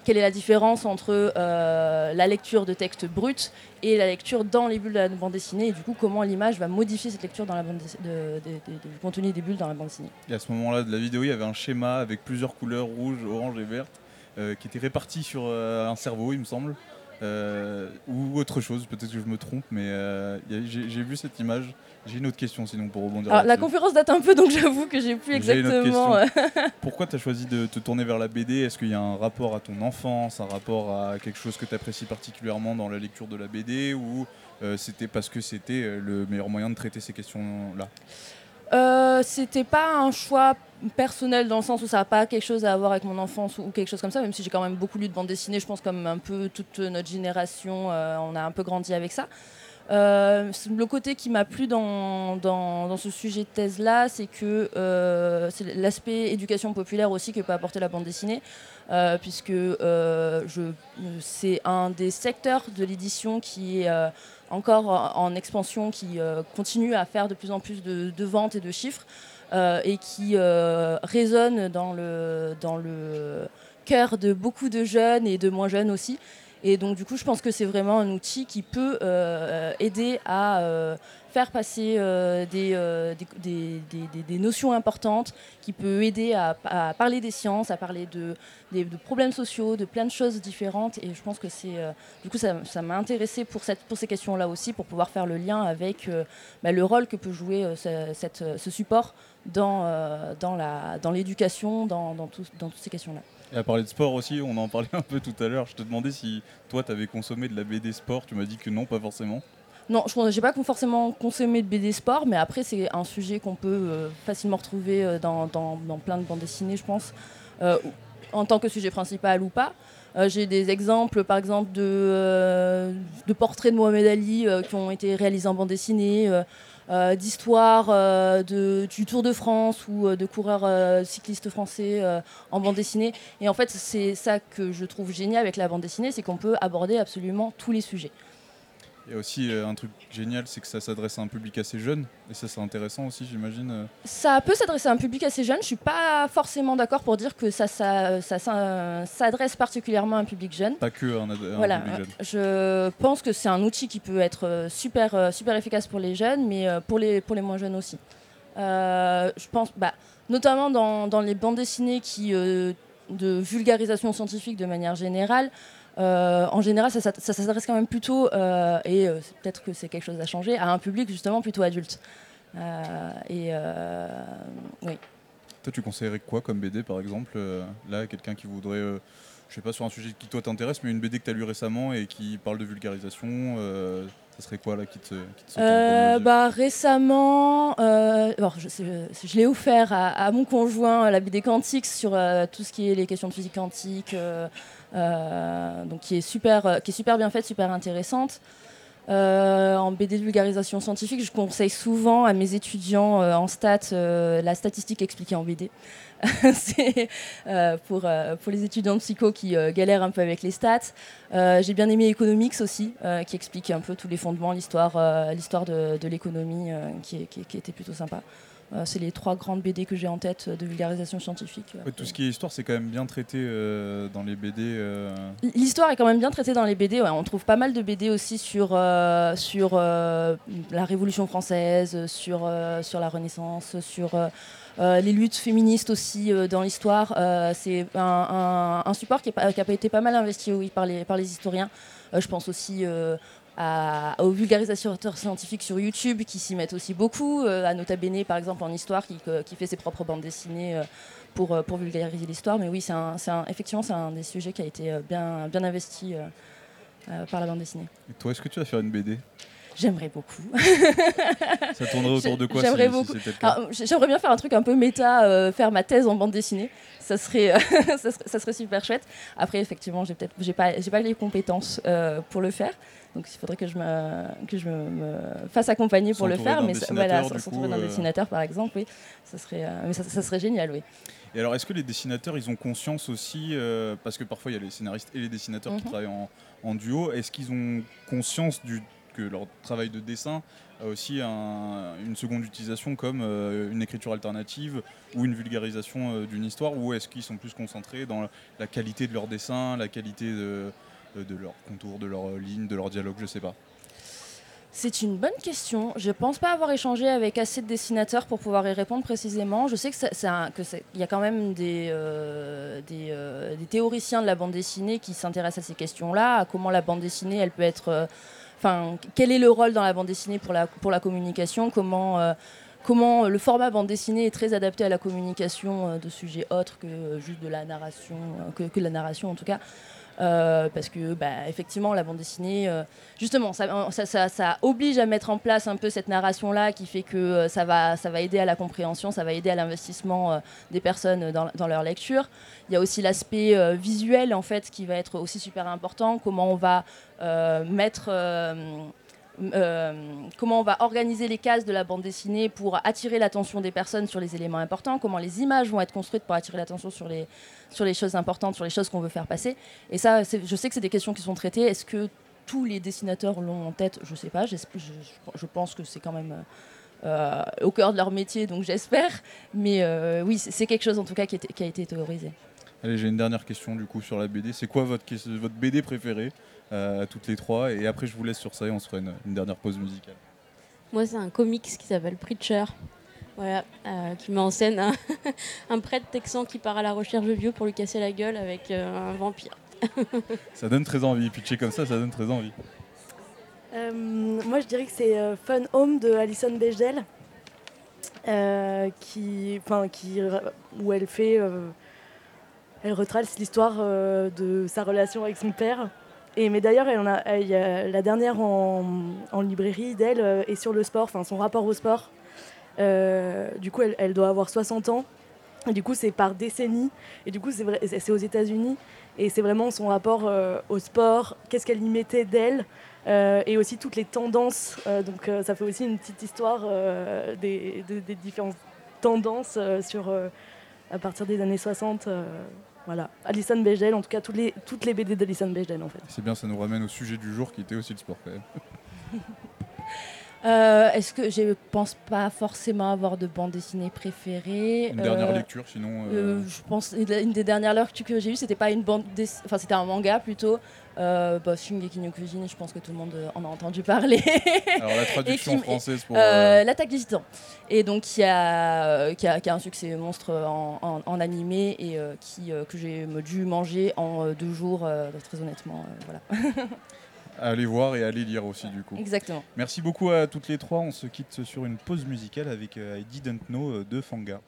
quelle est la différence entre la lecture de texte brut et la lecture dans les bulles de la bande dessinée, et du coup comment l'image va modifier cette lecture dans la bande du contenu des bulles dans la bande dessinée. Et à ce moment-là de la vidéo, il y avait un schéma avec plusieurs couleurs rouge, orange et verte qui étaient réparties sur euh, un cerveau, il me semble. Euh, ou autre chose, peut-être que je me trompe, mais euh, j'ai vu cette image. J'ai une autre question sinon pour rebondir. Alors, la conférence date un peu, donc j'avoue que j'ai plus J'ai une autre exactement. euh. Pourquoi tu as choisi de te tourner vers la BD Est-ce qu'il y a un rapport à ton enfance, un rapport à quelque chose que tu apprécies particulièrement dans la lecture de la BD ou euh, c'était parce que c'était euh, le meilleur moyen de traiter ces questions-là? Euh, c'était pas un choix personnel dans le sens où ça n'a pas quelque chose à voir avec mon enfance ou quelque chose comme ça, même si j'ai quand même beaucoup lu de bande dessinée, je pense comme un peu toute notre génération, euh, on a un peu grandi avec ça. Euh, le côté qui m'a plu dans, dans, ce sujet de thèse-là, c'est que c'est l'aspect éducation populaire aussi que peut apporter la bande dessinée, puisque c'est un des secteurs de l'édition qui est encore en, expansion, qui euh, continue à faire de plus en plus de, ventes et de chiffres, euh, et qui euh, résonne dans le, cœur de beaucoup de jeunes et de moins jeunes aussi. Et donc, du coup, je pense que c'est vraiment un outil qui peut aider à faire passer euh, des, euh, des, notions importantes, qui peut aider à, parler des sciences, à parler de, problèmes sociaux, de plein de choses différentes. Et je pense que c'est. euh, du coup, ça m'a intéressé pour, cette, pour ces questions-là aussi, pour pouvoir faire le lien avec bah, le rôle que peut jouer ce, support dans, dans, l'éducation, dans, dans toutes ces questions-là. Et à parler de sport aussi, on en parlait un peu tout à l'heure. Je te demandais si toi, tu avais consommé de la BD sport. Tu m'as dit que non, pas forcément. Non, je n'ai pas forcément consommé de BD sport, mais après, c'est un sujet qu'on peut euh, facilement retrouver euh, dans, plein de bandes dessinées, je pense, euh, en tant que sujet principal ou pas. J'ai des exemples, par exemple, de, portraits de Mohamed Ali qui ont été réalisés en bande dessinée. d'histoire de- du Tour de France ou de coureurs cyclistes français en bande dessinée. Et en fait, c'est ça que je trouve génial avec la bande dessinée, c'est qu'on peut aborder absolument tous les sujets. Il y a aussi euh, un truc génial, c'est que ça s'adresse à un public assez jeune. Et ça, c'est intéressant aussi, j'imagine. euh. Ça peut s'adresser à un public assez jeune. Je suis pas forcément d'accord pour dire que ça, ça, ça, ça, s'adresse particulièrement à un public jeune. Pas que un, ad- un Voilà, public jeune. je pense que c'est un outil qui peut être euh, super, super efficace pour les jeunes, mais pour les, pour les moins jeunes aussi. Euh, je pense, bah, notamment dans, dans les bandes dessinées qui, euh, de vulgarisation scientifique de manière générale, euh, en général, ça, s'ad- ça s'adresse quand même plutôt, euh, et euh, peut-être que c'est quelque chose à changer, à un public justement plutôt adulte. Et oui. Toi, tu conseillerais quoi comme BD, par exemple Là, quelqu'un qui voudrait, je sais pas, sur un sujet qui toi t'intéresse, mais une BD que tu as lu récemment et qui parle de vulgarisation, euh, ça serait quoi là qui te, qui te Euh, bah, récemment, euh, je, c'est- je- je l'ai offert à, à mon conjoint, la BD Quantique, sur tout ce qui est les questions de physique quantique, donc qui est, super, qui est super bien faite, super intéressante. Euh, en BD de vulgarisation scientifique, je conseille souvent à mes étudiants euh, en stats euh, la statistique expliquée en BD. C'est pour, pour les étudiants de psycho qui galèrent un peu avec les stats. J'ai bien aimé Economics aussi, qui explique un peu tous les fondements, l'histoire de, de l'économie, qui était plutôt sympa. Euh, C'est les trois grandes BD que j'ai en tête de vulgarisation scientifique. Ouais, tout ce qui est histoire, c'est quand même bien traité euh, dans les BD. euh. L'histoire est quand même bien traitée dans les BD. ouais. On trouve pas mal de BD aussi sur, euh, sur la Révolution française, sur, sur la Renaissance, sur les luttes féministes aussi dans l'histoire. C'est un, un- un support qui n'a pas été pas mal investi oui, par, les, par les historiens. Je pense aussi aux vulgarisateurs scientifiques sur YouTube qui s'y mettent aussi beaucoup. Euh, à Nota Bene, par exemple, en histoire, qui, qui fait ses propres bandes dessinées. euh, pour, euh, vulgariser l'histoire. Mais oui, effectivement, c'est un des sujets qui a été euh, bien, bien investi euh, euh, par la bande dessinée. Et toi, est-ce que tu vas faire une BD J'aimerais beaucoup. Ça tournerait autour de quoi J'aimerais si beaucoup. J'aimerais bien faire un truc un peu méta, euh, faire ma thèse en bande dessinée. Ça serait, ça serait, ça serait super chouette. Après, effectivement, j'ai peut-être, j'ai pas, j'ai pas les compétences euh, pour le faire. Donc, il faudrait que je me, que je me, me fasse accompagner pour le faire. Mais voilà, s'entourer d'un euh. dessinateur, par exemple, oui, ça serait, euh, mais ça, ça serait génial, oui. Et alors, est-ce que les dessinateurs, ils ont conscience aussi, euh, parce que parfois il y a les scénaristes et les dessinateurs qui Mhm. travaillent en, en duo, est-ce qu'ils ont conscience du, que leur travail de dessin a aussi un- une seconde utilisation comme euh, une écriture alternative ou une vulgarisation euh, d'une histoire, ou est-ce qu'ils sont plus concentrés dans la qualité de leur dessin, la qualité de, de leur contour, de leur ligne, de leur dialogue, je sais pas C'est une bonne question. Je pense pas avoir échangé avec assez de dessinateurs pour pouvoir y répondre précisément. Je sais que c'est- c'est un- que c'est- il y a quand même des, euh, des, euh, théoriciens de la bande dessinée qui s'intéressent à ces questions-là, à comment la bande dessinée, elle peut être, euh, quel est le rôle dans la bande dessinée pour la communication, comment euh, comment le format bande dessinée est très adapté à la communication euh, de sujets autres que euh, juste de la narration, euh, que, la narration en tout cas. Euh, parce que bah, effectivement la bande dessinée euh, justement ça, oblige à mettre en place un peu cette narration là qui fait que euh, ça, va, aider à la compréhension ça va aider à l'investissement euh, des personnes dans, dans leur lecture. Il y a aussi l'aspect euh, visuel en fait qui va être aussi super important. Comment on va euh, mettre euh, euh, comment on va organiser les cases de la bande dessinée pour attirer l'attention des personnes sur les éléments importants, comment les images vont être construites pour attirer l'attention sur les, sur les choses importantes, sur les choses qu'on veut faire passer. Et ça, je sais que c'est des questions qui sont traitées. Est-ce que tous les dessinateurs l'ont en tête? Je sais pas. Je, pense que c'est quand même euh, au cœur de leur métier, donc j'espère. Mais euh, oui, c'est quelque chose en tout cas qui, qui a été théorisé. Allez, j'ai une dernière question du coup sur la BD. C'est quoi votre, votre BD préférée? Euh, à toutes les trois Et après, je vous laisse sur ça et on se fera une, une dernière pause musicale. Moi, c'est un comics qui s'appelle Preacher. Voilà, euh, qui met en scène un, un prêtre texan qui part à la recherche de Dieu pour lui casser la gueule avec euh, un vampire. Ça donne très envie. Pitché comme ça, ça donne très envie. Euh, moi, je dirais que c'est euh, Fun Home de Alison Bechdel, euh, qui, enfin, qui, où elle fait, euh, elle retrace l'histoire euh, de sa relation avec son père. Et mais d'ailleurs, la dernière en, librairie d'elle euh, est sur le sport, enfin son rapport au sport. Euh, du coup, elle, doit avoir 60 ans. Et du coup, c'est par décennie. Et du coup, c'est aux États-Unis. Et c'est vraiment son rapport euh, au sport, qu'est-ce qu'elle y mettait d'elle, et aussi toutes les tendances. Donc, ça fait aussi une petite histoire des, de- des différentes tendances sur, à partir des années 60. Voilà. Alison Bechdel, en tout cas, toutes les, toutes les BD d'Alison Bechdel, en fait. C'est bien, ça nous ramène au sujet du jour qui était aussi le sport quand même. Euh, Est-ce que je pense pas forcément avoir de bande dessinée préférée Une dernière Euh, lecture, sinon. euh, je pense une des dernières lectures que j'ai eues, c'était pas une bande, dess- enfin c'était un manga plutôt. Euh, bah, Shingeki no Kyojin, je pense que tout le monde en a entendu parler. Alors la traduction qui- française pour. L'attaque des titans. Et donc qui a, qui a, qui a un succès monstre en, en, en animé et qui, que j'ai dû manger en deux jours, très honnêtement. voilà. à aller voir et à aller lire aussi du coup. Exactement. Merci beaucoup à toutes les trois. On se quitte sur une pause musicale avec euh, I Didn't Know euh, de Fanga.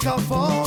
Come on.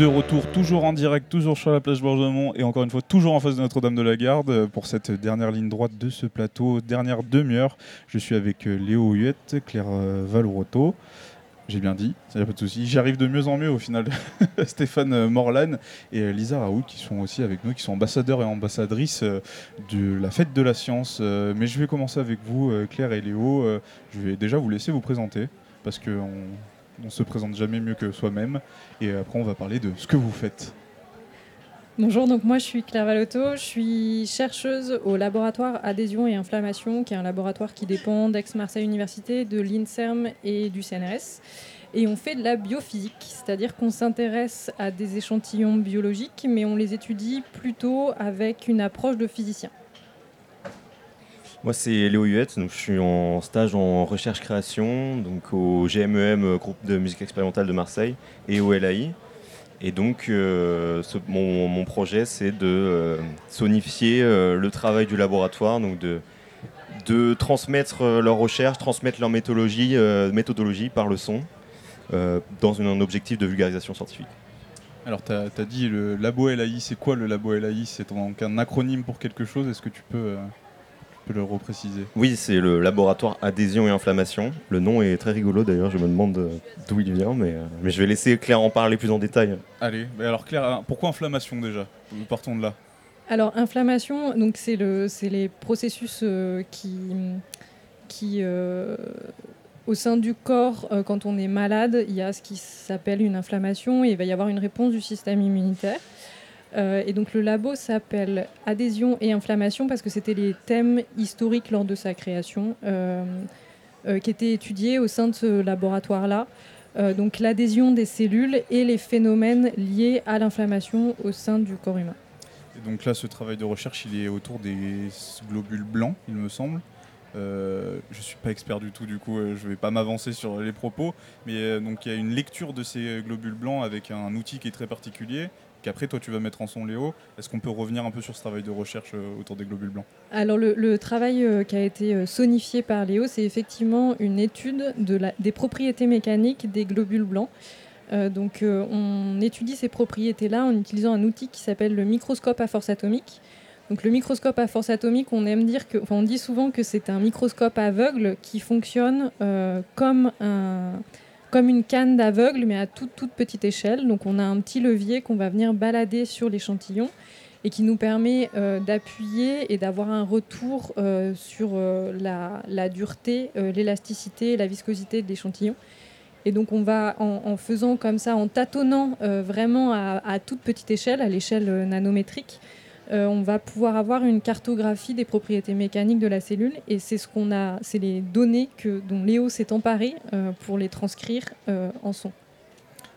De retour, toujours en direct, toujours sur la plage Bourgemont et encore une fois, toujours en face de Notre-Dame de la Garde euh, pour cette dernière ligne droite de ce plateau, dernière demi-heure. Je suis avec euh, Léo Huette, Claire euh, Valoroto. J'ai bien dit, il n'y a pas de souci. J'arrive de mieux en mieux au final. Stéphane euh, Morlan et Lisa Raoult qui sont aussi avec nous, qui sont ambassadeurs et ambassadrices de la fête de la science. Mais je vais commencer avec vous, Claire et Léo. Je vais déjà vous laisser vous présenter parce qu'on on se présente jamais mieux que soi-même. Et après, on va parler de ce que vous faites. Bonjour, donc moi je suis Claire Valotto, je suis chercheuse au laboratoire Adhésion et Inflammation, qui est un laboratoire qui dépend d'Aix-Marseille Université, de l'INSERM et du CNRS. Et on fait de la biophysique, c'est-à-dire qu'on s'intéresse à des échantillons biologiques, mais on les étudie plutôt avec une approche de physicien. Moi, c'est Léo Huette, donc je suis en stage en recherche-création donc au GMEM, euh, groupe de musique expérimentale de Marseille, et au LAI. Et donc, euh, mon, projet, c'est de euh, sonifier le travail du laboratoire, donc de, transmettre leurs recherches, transmettre leur méthodologie, par le son, dans un objectif de vulgarisation scientifique. Alors, tu as, dit le labo LAI, c'est quoi le labo LAI C'est un acronyme pour quelque chose? Est-ce que tu peux, peux le repréciser? Oui, c'est le laboratoire adhésion et inflammation. Le nom est très rigolo d'ailleurs, je me demande euh, d'où il vient, mais, euh, mais je vais laisser Claire en parler plus en détail. Allez, mais alors Claire, hein, pourquoi inflammation déjà? Nous Partons de là. Alors, inflammation, donc c'est le, les processus euh, qui, qui euh, au sein du corps, euh, quand on est malade, il y a ce qui s'appelle une inflammation et il va y avoir une réponse du système immunitaire. Euh, et donc le labo s'appelle adhésion et inflammation parce que c'était les thèmes historiques lors de sa création euh, euh, qui étaient étudiés au sein de ce laboratoire-là. Donc l'adhésion des cellules et les phénomènes liés à l'inflammation au sein du corps humain. Et donc là, ce travail de recherche, il est autour des globules blancs, il me semble. Je suis pas expert du tout, du coup, je vais pas m'avancer sur les propos. Mais donc, il y a une lecture de ces globules blancs avec un outil qui est très particulier. Qu'après, toi, tu vas mettre en son, Léo. Est-ce qu'on peut revenir un peu sur ce travail de recherche euh, autour des globules blancs? Alors le, travail euh, qui a été euh, sonifié par Léo, c'est effectivement une étude des propriétés mécaniques des globules blancs. Donc on étudie ces propriétés-là en utilisant un outil qui s'appelle le microscope à force atomique. Donc le microscope à force atomique, on aime dire que, on dit souvent que c'est un microscope aveugle qui fonctionne comme un, comme une canne d'aveugle, mais à toute, toute petite échelle. Donc on a un petit levier qu'on va venir balader sur l'échantillon et qui nous permet euh, d'appuyer et d'avoir un retour euh, sur euh, la, dureté, l'élasticité la viscosité de l'échantillon. Et donc on va, en, faisant comme ça, en tâtonnant vraiment à, toute petite échelle, à l'échelle nanométrique, euh, on va pouvoir avoir une cartographie des propriétés mécaniques de la cellule. Et c'est ce qu'on a, c'est les données que, dont Léo s'est emparé euh, pour les transcrire euh, en son.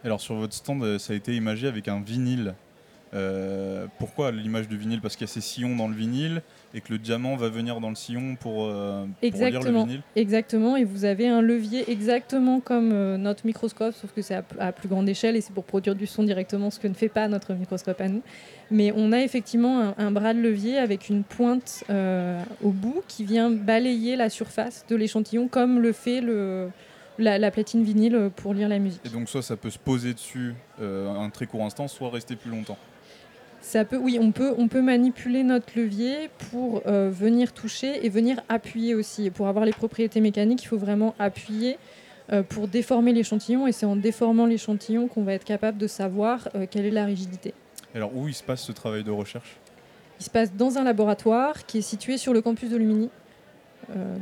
Alors, sur votre stand, ça a été imagé avec un vinyle. Pourquoi l'image du vinyle? Parce qu'il y a ces sillons dans le vinyle et que le diamant va venir dans le sillon pour, euh, pour lire le Exactement, vinyle. exactement. Et vous avez un levier exactement comme euh, notre microscope, sauf que c'est à, à plus grande échelle et c'est pour produire du son directement, ce que ne fait pas notre microscope à nous. Mais on a effectivement un, un bras de levier avec une pointe euh, au bout qui vient balayer la surface de l'échantillon, comme le fait le, la, la platine vinyle pour lire la musique. Et donc, soit ça peut se poser dessus euh, un très court instant, soit rester plus longtemps. Ça peut, oui, on peut, on peut manipuler notre levier pour euh, venir toucher et venir appuyer aussi. Et pour avoir les propriétés mécaniques, il faut vraiment appuyer euh, pour déformer l'échantillon. Et c'est en déformant l'échantillon qu'on va être capable de savoir euh, quelle est la rigidité. Alors, où il se passe ce travail de recherche? Il se passe dans un laboratoire qui est situé sur le campus de Lumini,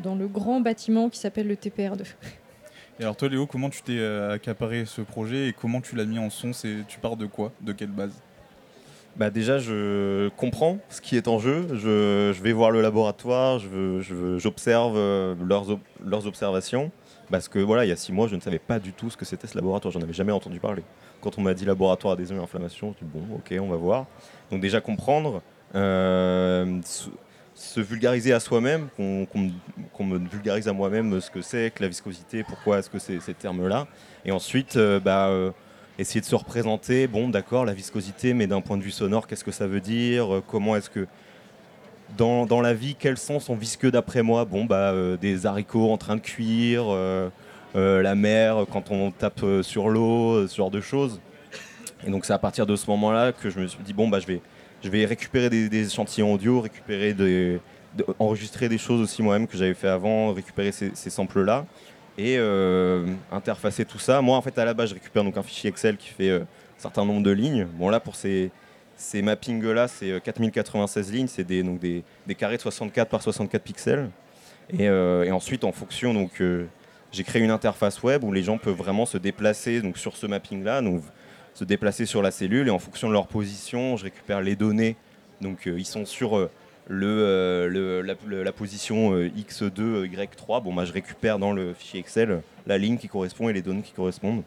dans le grand bâtiment qui s'appelle le TPR2. Et alors, toi, Léo, comment tu t'es accaparé ce projet et comment tu l'as mis en son? Tu pars de quoi? De quelle base? Bah déjà, je comprends ce qui est en jeu. Je, je vais voir le laboratoire, je veux- je j'observe euh, leurs, ob- leurs observations. Parce que voilà, il y a six mois, je ne savais pas du tout ce que c'était ce laboratoire. J'en avais jamais entendu parler. Quand on m'a dit laboratoire adhésion et inflammation, je dis bon, ok, on va voir. Donc déjà comprendre, euh, se, se vulgariser à soi-même, qu'on qu'on me- vulgarise à moi-même ce que c'est que la viscosité, pourquoi est-ce que c'est ces termes-là. Et ensuite, euh, bah, essayer de se représenter, bon d'accord, la viscosité, mais d'un point de vue sonore, qu'est-ce que ça veut dire? Euh, Comment est-ce que dans, dans la vie, quels sons sont visqueux d'après moi? Bon, bah, euh, des haricots en train de cuire, euh, la mer quand on tape sur l'eau, ce genre de choses. Et donc c'est à partir de ce moment-là que je me suis dit, bon, bah, je, vais, je vais récupérer des, échantillons audio, récupérer des, de- enregistrer des choses aussi moi-même que j'avais fait avant, récupérer ces, ces samples-là et euh, interfacer tout ça. Moi, en fait, à la base, je récupère donc un fichier Excel qui fait euh, un certain nombre de lignes. Bon, là, pour ces, ces mappings-là, c'est euh, 4096 lignes, c'est des, des, des carrés de 64 par 64 pixels. Et, euh, et ensuite, en fonction, donc, euh, j'ai créé une interface web où les gens peuvent vraiment se déplacer donc, sur ce mapping-là, se déplacer sur la cellule, et en fonction de leur position, je récupère les données. Donc, euh, ils sont sur euh, euh, la, position euh, X2, euh, Y3. Bon, bah, je récupère dans le fichier Excel la ligne qui correspond et les données qui correspondent.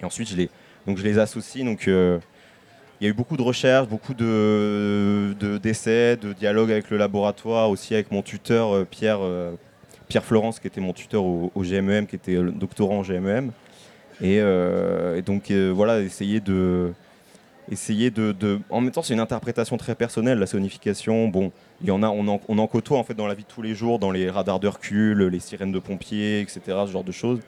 Et ensuite, je les, donc, je les associe. Donc, il y a eu beaucoup de recherches, beaucoup de, de- d'essais, de dialogues avec le laboratoire, aussi avec mon tuteur Pierre, Pierre Florence, qui était mon tuteur au, GMEM, qui était doctorant en GMEM. Et, euh, et donc voilà, essayer de, essayer de, de- En même temps, c'est une interprétation très personnelle, la sonification. Bon, il y en a, on en, on en côtoie en fait dans la vie de tous les jours, dans les radars de recul, les sirènes de pompiers, etc., ce genre de choses.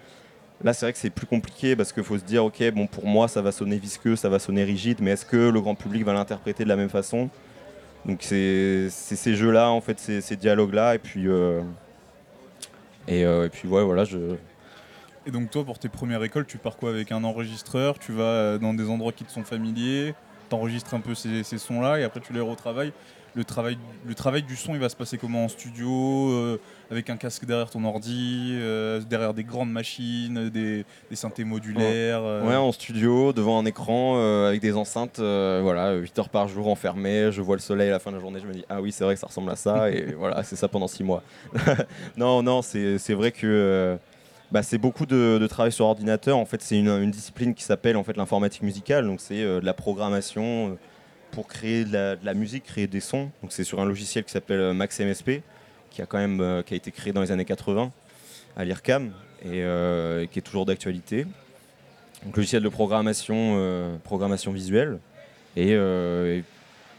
Là, c'est vrai que c'est plus compliqué parce qu'il faut se dire, ok, bon, pour moi, ça va sonner visqueux, ça va sonner rigide, mais est-ce que le grand public va l'interpréter de la même façon? Donc, c'est ces jeux-là, en fait, ces, dialogues-là, et puis. euh, euh, et puis, voilà, je. Et donc toi, pour tes premières écoles, tu pars quoi avec un enregistreur? Tu vas euh, dans des endroits qui te sont familiers, t'enregistres un peu ces, sons-là et après tu les retravailles. Le travail, le travail du son, il va se passer comment? En studio euh, Avec un casque derrière ton ordi, euh, derrière des grandes machines, des, synthés modulaires Ouais, en studio, devant un écran, avec des enceintes, voilà, 8 heures par jour enfermé, je vois le soleil à la fin de la journée, je me dis, ah oui, c'est vrai que ça ressemble à ça, et voilà, c'est ça pendant 6 mois. non, non, c'est vrai que bah, c'est beaucoup de, travail sur ordinateur. En fait, c'est une, discipline qui s'appelle en fait l'informatique musicale, donc c'est euh, de la programmation euh, pour créer de la, musique, créer des sons. Donc c'est sur un logiciel qui s'appelle euh, Max MSP, qui a quand même qui a été créé dans les années 80 à l'IRCAM et, qui est toujours d'actualité. Donc logiciel de programmation, programmation visuelle. Et,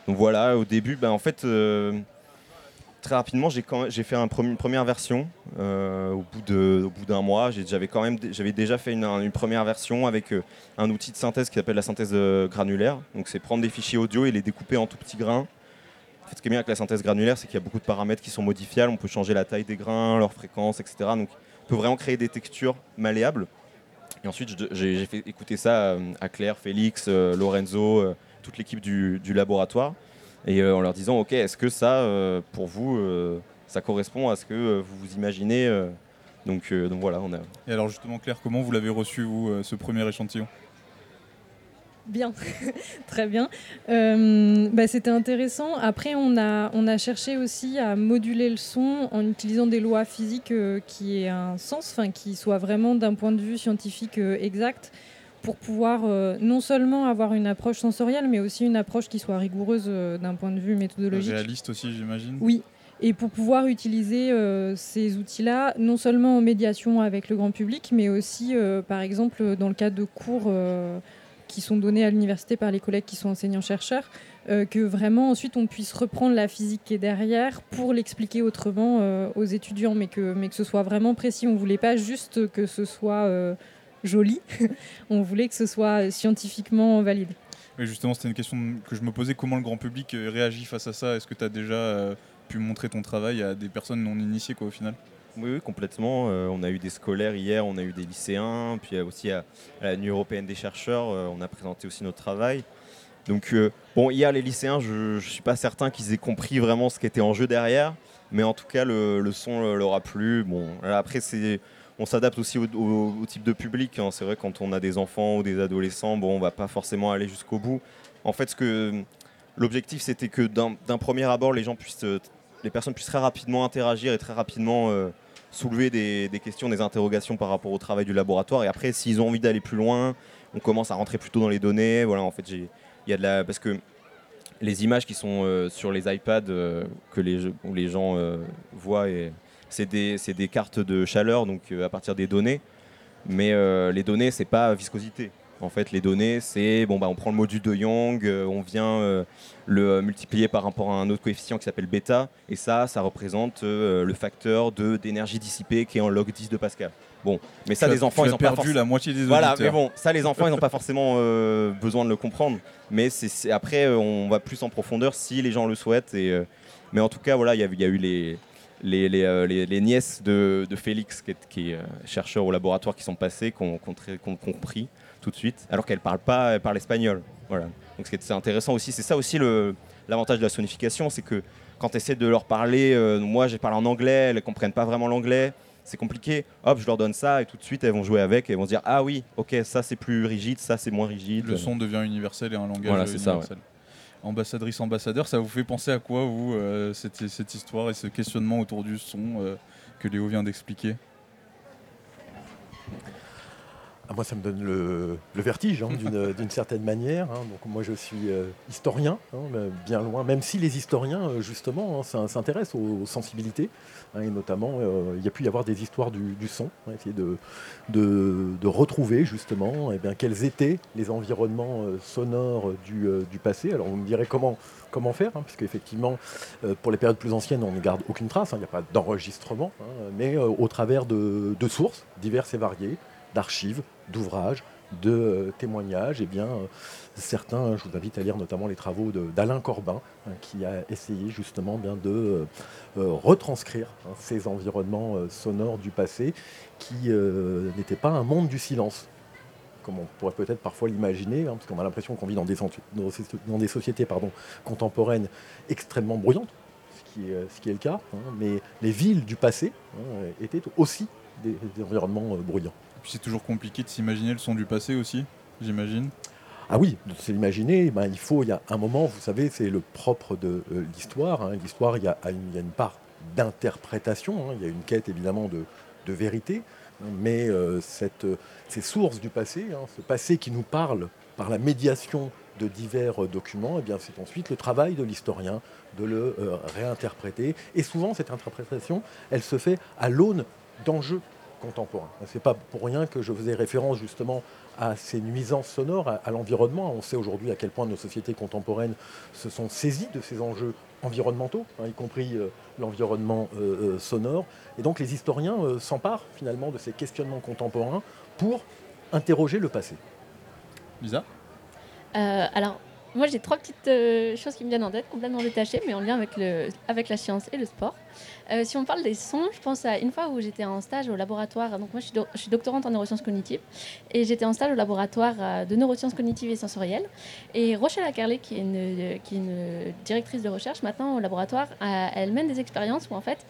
donc voilà, au début, ben, en fait, très rapidement, j'ai fait une première version. euh, au bout d'un mois, j'avais déjà fait une, première version avec euh, un outil de synthèse qui s'appelle la synthèse euh, granulaire. Donc c'est prendre des fichiers audio et les découper en tout petits grains. Ce qui est bien avec la synthèse granulaire, c'est qu'il y a beaucoup de paramètres qui sont modifiables. On peut changer la taille des grains, leur fréquence, etc. Donc, on peut vraiment créer des textures malléables. Et ensuite, j'ai fait écouter ça à Claire, Félix, Lorenzo, toute l'équipe du laboratoire, et euh, en leur disant, ok, est-ce que ça, euh, pour vous, euh, ça correspond à ce que vous vous imaginez euh, donc, euh, donc voilà, on a. Et alors justement, Claire, comment vous l'avez reçu, vous, euh, ce premier échantillon? Bien, très bien. Euh, bah, C'était intéressant. Après, on a, on a cherché aussi à moduler le son en utilisant des lois physiques euh, qui aient un sens, enfin qui soient vraiment d'un point de vue scientifique euh, exact, pour pouvoir euh, non seulement avoir une approche sensorielle, mais aussi une approche qui soit rigoureuse euh, d'un point de vue méthodologique. Réaliste aussi, j'imagine Oui. Et pour pouvoir utiliser euh, ces outils-là, non seulement en médiation avec le grand public, mais aussi, par exemple, dans le cadre de cours qui sont donnés à l'université par les collègues qui sont enseignants-chercheurs, que vraiment ensuite on puisse reprendre la physique qui est derrière pour l'expliquer autrement aux étudiants, mais que, mais que ce soit vraiment précis. On ne voulait pas juste que ce soit joli, on voulait que ce soit scientifiquement valide. Oui, justement, c'était une question que je me posais. Comment le grand public euh, réagit face à ça? Est-ce que tu as déjà euh, pu montrer ton travail à des personnes non initiées, quoi, au final? Oui, oui, complètement. Euh, on a eu des scolaires hier, on a eu des lycéens, puis aussi à, à la Nuit européenne des chercheurs, euh, on a présenté aussi notre travail. Donc, euh, bon, hier, les lycéens, je ne suis pas certain qu'ils aient compris vraiment ce qui était en jeu derrière, mais en tout cas, le, le son leur a plu. Bon, là, après, c'est. On s'adapte aussi au, type de public. hein. C'est vrai, quand on a des enfants ou des adolescents, bon, on va pas forcément aller jusqu'au bout. En fait, l'objectif, c'était que d'un premier abord, euh, les personnes puissent très rapidement interagir et très rapidement euh, soulever des, questions, des interrogations par rapport au travail du laboratoire. Et après, s'ils ont envie d'aller plus loin, on commence à rentrer plutôt dans les données. Voilà, en fait, il y de la parce que les images qui sont euh, sur les iPads euh, que les, gens voient, et c'est des, des cartes de chaleur, donc euh, à partir des données. Mais euh, les données, c'est pas viscosité. En fait, les données, c'est bon, bah, on prend le module de Young, euh, on vient euh, le euh, multiplier par rapport à un autre coefficient qui s'appelle bêta, et ça, ça représente le facteur de d'énergie dissipée qui est en log 10 de Pascal. Bon, mais ça, les enfants, ils ont perdu la moitié des Voilà, auditeurs. mais bon, ça, les enfants, ils n'ont pas forcément besoin de le comprendre. Mais c'est après, on va plus en profondeur si les gens le souhaitent. Et, mais en tout cas, voilà, il y, a- il y a eu les, les, les, euh, les- les nièces de, de Félix, qui est, qui est, euh, chercheur au laboratoire, qui sont passées, qui ont, compris tout de suite, alors qu'elles parlent pas, elles parlent espagnol. Voilà. Donc c'est intéressant aussi, c'est ça aussi l'avantage de la sonification, c'est que quand tu essaies de leur parler, euh, moi j'ai parlé en anglais, elles comprennent pas vraiment l'anglais, c'est compliqué. Hop, je leur donne ça et tout de suite elles vont jouer avec et elles vont se dire ah oui, ok, ça c'est plus rigide, ça c'est moins rigide. Le son devient universel et un langage Voilà, c'est ça, universel. Ambassadrice, ambassadeur, ça vous fait penser à quoi, vous, euh, cette, cette histoire et ce questionnement autour du son euh, que Léo vient d'expliquer? Ah, moi, ça me donne le, le vertige, hein, d'une certaine manière. hein. Donc, moi, je suis euh, historien, hein, bien loin, même si les historiens, euh, justement, s'in- s'intéressent aux, aux sensibilités. et notamment, euh, il y a pu y avoir des histoires du, du son, essayer de, de, de retrouver, justement, eh bien, quels étaient les environnements euh, sonores du, du passé. Alors, vous me direz comment, comment faire, parce qu'effectivement, euh, pour les périodes plus anciennes, on ne garde aucune trace, il n'y a pas d'enregistrement, mais au travers de, de sources diverses et variées, d'archives, d'ouvrages, de euh, témoignages, et bien, euh, certains, je vous invite à lire notamment les travaux d'Alain Corbin, hein, qui a essayé justement bien de euh, retranscrire hein, ces environnements sonores du passé qui n'étaient pas un monde du silence comme on pourrait peut-être parfois l'imaginer, hein, parce qu'on a l'impression qu'on vit dans des, sociétés pardon, contemporaines extrêmement bruyantes, ce qui est, le cas, hein, mais les villes du passé hein, étaient aussi des, environnements bruyants. C'est toujours compliqué de s'imaginer le son du passé aussi, j'imagine. Ah oui, de se l'imaginer, ben, il faut, il y a un moment, vous savez, c'est le propre de euh, l'histoire. hein. L'histoire, il y, a une, part d'interprétation, hein. il y a une quête évidemment de, vérité, mais euh, ces sources du passé, hein, ce passé qui nous parle par la médiation de divers euh, documents, eh bien, c'est ensuite le travail de l'historien de le réinterpréter. Et souvent, cette interprétation, elle se fait à l'aune d'enjeux contemporains. C'est pas pour rien que je faisais référence justement à ces nuisances sonores, à, à l'environnement. On sait aujourd'hui à quel point nos sociétés contemporaines se sont saisies de ces enjeux environnementaux, hein, y compris euh, l'environnement euh, euh, sonore. Et donc les historiens euh, s'emparent finalement de ces questionnements contemporains pour interroger le passé. Lisa? Euh, alors, moi j'ai trois petites euh, choses qui me viennent en tête, complètement détachées, mais en lien avec, la science et le sport. Euh, si on parle des sons, je pense à une fois où j'étais en stage au laboratoire. Donc, moi je suis, doctorante en neurosciences cognitives et j'étais en stage au laboratoire euh, de neurosciences cognitives et sensorielles. Et Rochelle Ackerley, qui est une, directrice de recherche maintenant au laboratoire, elle mène des expériences où en fait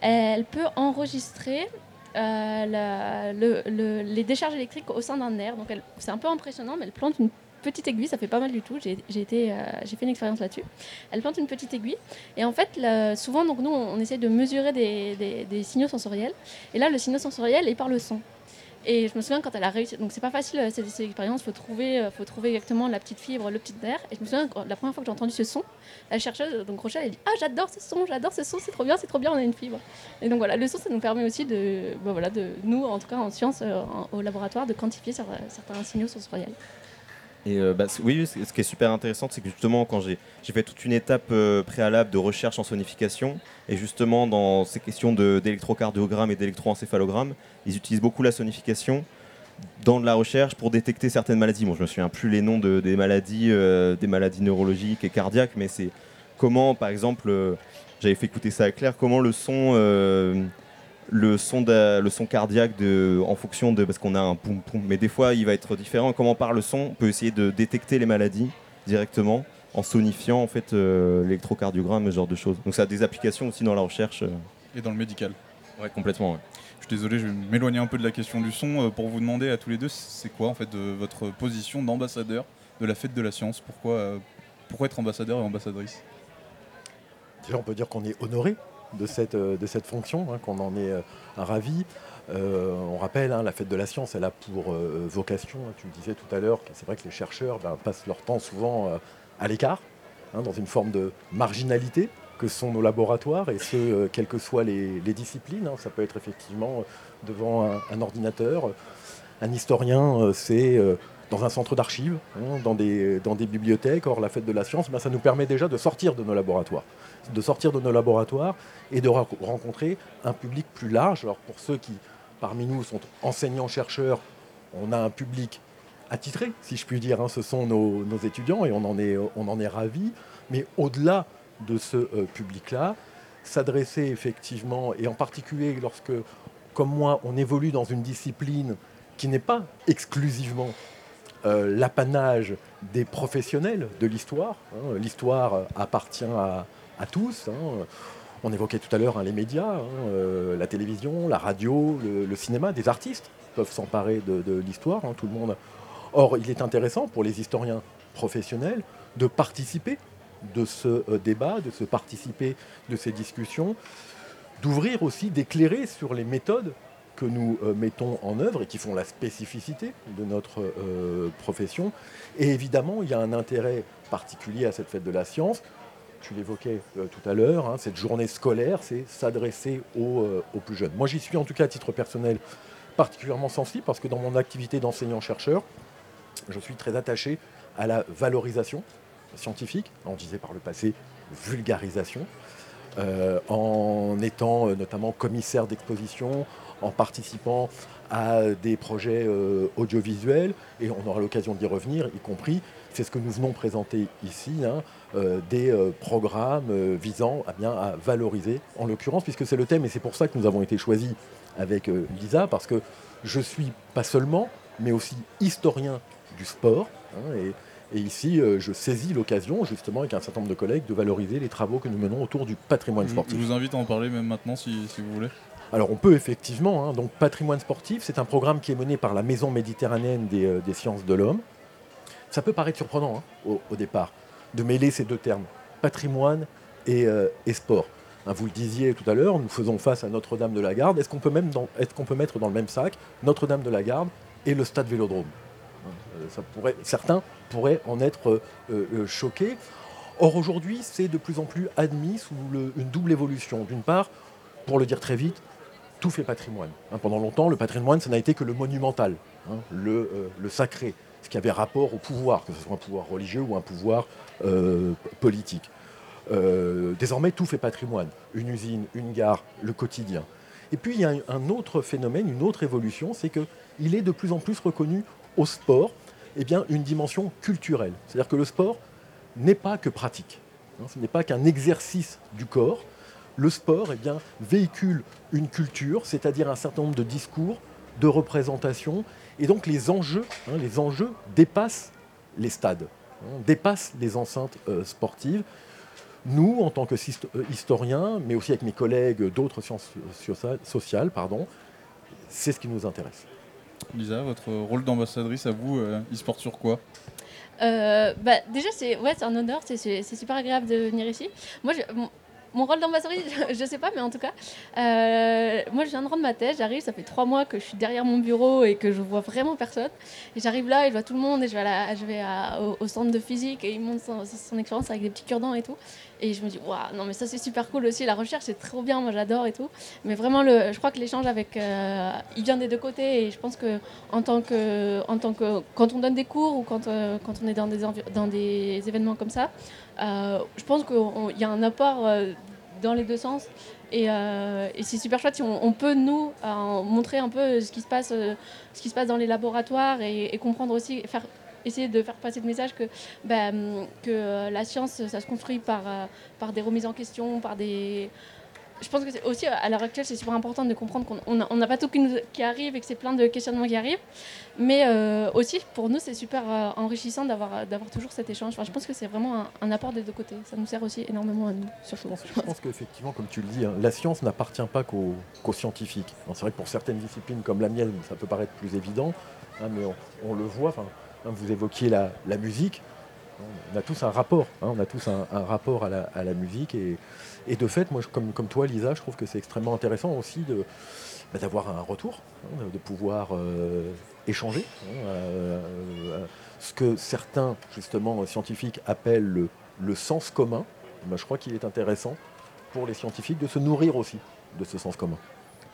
elle peut enregistrer les décharges électriques au sein d'un nerf. Donc c'est un peu impressionnant, mais elle plante une petite aiguille, ça fait pas mal du tout. Euh, j'ai fait une expérience là-dessus. Elle plante une petite aiguille et en fait, souvent, donc nous, on, essaie de mesurer des, signaux sensoriels. Et là, le signal sensoriel est par le son. Et je me souviens quand elle a réussi, donc c'est pas facile euh, cette, cette expérience, faut trouver, euh, faut trouver exactement la petite fibre, le petit nerf. Et je me souviens la première fois que j'ai entendu ce son, la chercheuse, donc Rochelle, elle dit ah j'adore ce son, j'adore ce son, c'est trop bien, c'est trop bien, on a une fibre. Et donc voilà, le son, ça nous permet aussi de, bah, voilà, de nous, en tout cas en sciences, en- au laboratoire, de quantifier cer- certains signaux sensoriels. Et euh, bah, oui, ce qui est super intéressant, c'est que justement, quand j'ai fait toute une étape euh, préalable de recherche en sonification, et justement dans ces questions d'électrocardiogramme et d'électroencéphalogramme, ils utilisent beaucoup la sonification dans de la recherche pour détecter certaines maladies. Bon, je me souviens plus les noms de, des maladies, euh, des maladies neurologiques et cardiaques, mais c'est comment, par exemple, j'avais fait écouter ça à Claire, comment le son, le son, le son cardiaque de, en fonction de, parce qu'on a un poum poum, mais des fois il va être différent. Comment par le son, on peut essayer de détecter les maladies directement en sonifiant en fait euh, l'électrocardiogramme, ce genre de choses. Donc ça a des applications aussi dans la recherche. euh. Et dans le médical. Ouais, complètement. ouais. Je suis désolé, je vais m'éloigner un peu de la question du son euh, pour vous demander à tous les deux, c'est quoi en fait de votre position d'ambassadeur de la fête de la science? Pourquoi, euh, pourquoi être ambassadeur et ambassadrice? Déjà, on peut dire qu'on est honoré de cette, euh, de cette fonction, hein, qu'on en est euh, ravi. Euh, on rappelle, hein, la fête de la science, elle a pour vocation, hein, tu disais tout à l'heure, c'est vrai que les chercheurs ben, passent leur temps souvent à l'écart, dans une forme de marginalité que sont nos laboratoires, et ce, quelles que soient les, disciplines. Ça peut être effectivement devant un, ordinateur. Un historien, c'est dans un centre d'archives, hein, dans, des, bibliothèques. Or, la fête de la science, ben, ça nous permet déjà de sortir de nos laboratoires de sortir de nos laboratoires et de rencontrer un public plus large. Alors pour ceux qui, parmi nous, sont enseignants-chercheurs, on a un public attitré, si je puis dire, hein, ce sont nos, étudiants et on en est, on en est ravis. Mais au-delà de ce euh, public-là, s'adresser effectivement, et en particulier lorsque, comme moi, on évolue dans une discipline qui n'est pas exclusivement euh, l'apanage des professionnels de l'histoire. hein. L'histoire euh, appartient à, à tous. hein. On évoquait tout à l'heure hein, les médias, euh, la télévision, la radio, le, cinéma, des artistes peuvent s'emparer de, de l'histoire, tout le monde. Or, il est intéressant pour les historiens professionnels de participer de ce débat, de se participer de ces discussions, d'ouvrir aussi, d'éclairer sur les méthodes que nous euh, mettons en œuvre et qui font la spécificité de notre euh, profession. Et évidemment, il y a un intérêt particulier à cette fête de la science. Tu l'évoquais euh, tout à l'heure, hein, cette journée scolaire, c'est s'adresser aux, plus jeunes. Moi, j'y suis en tout cas à titre personnel particulièrement sensible parce que dans mon activité d'enseignant-chercheur, je suis très attaché à la valorisation scientifique, on disait par le passé vulgarisation, en étant notamment commissaire d'exposition, en participant à des projets euh, audiovisuels, et on aura l'occasion d'y revenir, y compris, c'est ce que nous venons présenter ici, hein, euh, des euh, programmes visant à, bien, à valoriser, en l'occurrence, puisque c'est le thème, et c'est pour ça que nous avons été choisis avec Lisa, parce que je suis pas seulement, mais aussi historien du sport, hein, et, et ici, euh, je saisis l'occasion, justement, avec un certain nombre de collègues, de valoriser les travaux que nous menons autour du patrimoine Je sportif. vous invite à en parler même maintenant si, si vous voulez. Alors on peut effectivement, hein, donc patrimoine sportif, c'est un programme qui est mené par la Maison méditerranéenne des, euh, sciences de l'homme. Ça peut paraître surprenant hein, au, départ de mêler ces deux termes, patrimoine et, euh, sport. Hein, vous le disiez tout à l'heure, nous faisons face à Notre-Dame de la Garde. Est-ce qu'on peut, même mettre dans le même sac Notre-Dame de la Garde et le stade Vélodrome euh, Certains pourraient en être choqués. Or aujourd'hui, c'est de plus en plus admis sous une double évolution. D'une part, pour le dire très vite, tout fait patrimoine. Hein, pendant longtemps, le patrimoine, ça n'a été que le monumental, hein, le, euh, le sacré, ce qui avait rapport au pouvoir, que ce soit un pouvoir religieux ou un pouvoir euh, politique. Euh, désormais, tout fait patrimoine. Une usine, une gare, le quotidien. Et puis, il y a un- un autre phénomène, une autre évolution, c'est qu'il est de plus en plus reconnu au sport eh bien, une dimension culturelle. C'est-à-dire que le sport n'est pas que pratique. hein, ce n'est pas qu'un exercice du corps. Le sport eh bien, véhicule une culture, c'est-à-dire un certain nombre de discours, de représentations. Et donc les enjeux, hein, les enjeux dépassent les stades, hein, dépassent les enceintes euh, sportives. Nous, en tant que euh, historiens, mais aussi avec mes collègues d'autres sciences socia- sociales, pardon, c'est ce qui nous intéresse. Lisa, votre rôle d'ambassadrice à vous, euh, il se porte sur quoi? Euh, bah, déjà, c'est ouais, c'est un honneur, c'est- super agréable de venir ici. Moi, je- mon rôle d'ambassadrice, je, je sais pas, mais en tout cas, euh, moi, je viens de rendre ma thèse, j'arrive, ça fait trois mois que je suis derrière mon bureau et que je vois vraiment personne. Et j'arrive là et je vois tout le monde et je vais, au centre de physique et il montre son, son expérience avec des petits cure-dents et tout. Et je me dis, waouh, non, mais ça, c'est super cool aussi. La recherche, c'est trop bien, moi, j'adore et tout. Mais vraiment, le, je crois que l'échange avec. euh, il vient des deux côtés et je pense que, en tant que, en tant que. Quand on donne des cours ou quand, euh, quand on est dans des, dans des événements comme ça, euh, je pense qu'il y a un apport dans les deux sens. Et, c'est super chouette si on, peut, nous, montrer un peu ce qui se passe, ce qui se passe dans les laboratoires et, et comprendre aussi, faire, essayer de faire passer le message que, hum, que euh, la science, ça se construit par, euh, par des remises en question, par des... Je pense que c'est aussi, à l'heure actuelle, c'est super important de comprendre qu'on n'a pas tout qui, arrive et que c'est plein de questionnements qui arrivent. Mais euh, aussi, pour nous, c'est super enrichissant d'avoir toujours cet échange. Enfin, je pense que c'est vraiment un, apport des deux côtés. Ça nous sert aussi énormément à nous, surtout. Je pense qu'effectivement, comme tu le dis, hein, la science n'appartient pas qu'aux scientifiques. C'est vrai que pour certaines disciplines comme la mienne, ça peut paraître plus évident, hein, mais on le voit. Hein, vous évoquiez la, musique. On a tous un rapport. hein, on a tous un, rapport à la, musique. Et, de fait, moi, comme, toi, Lisa, je trouve que c'est extrêmement intéressant aussi de bah, d'avoir un retour, hein, de pouvoir euh, échanger. euh, euh, ce que certains, justement, scientifiques appellent le, sens commun. Je crois qu'il est intéressant pour les scientifiques de se nourrir aussi de ce sens commun.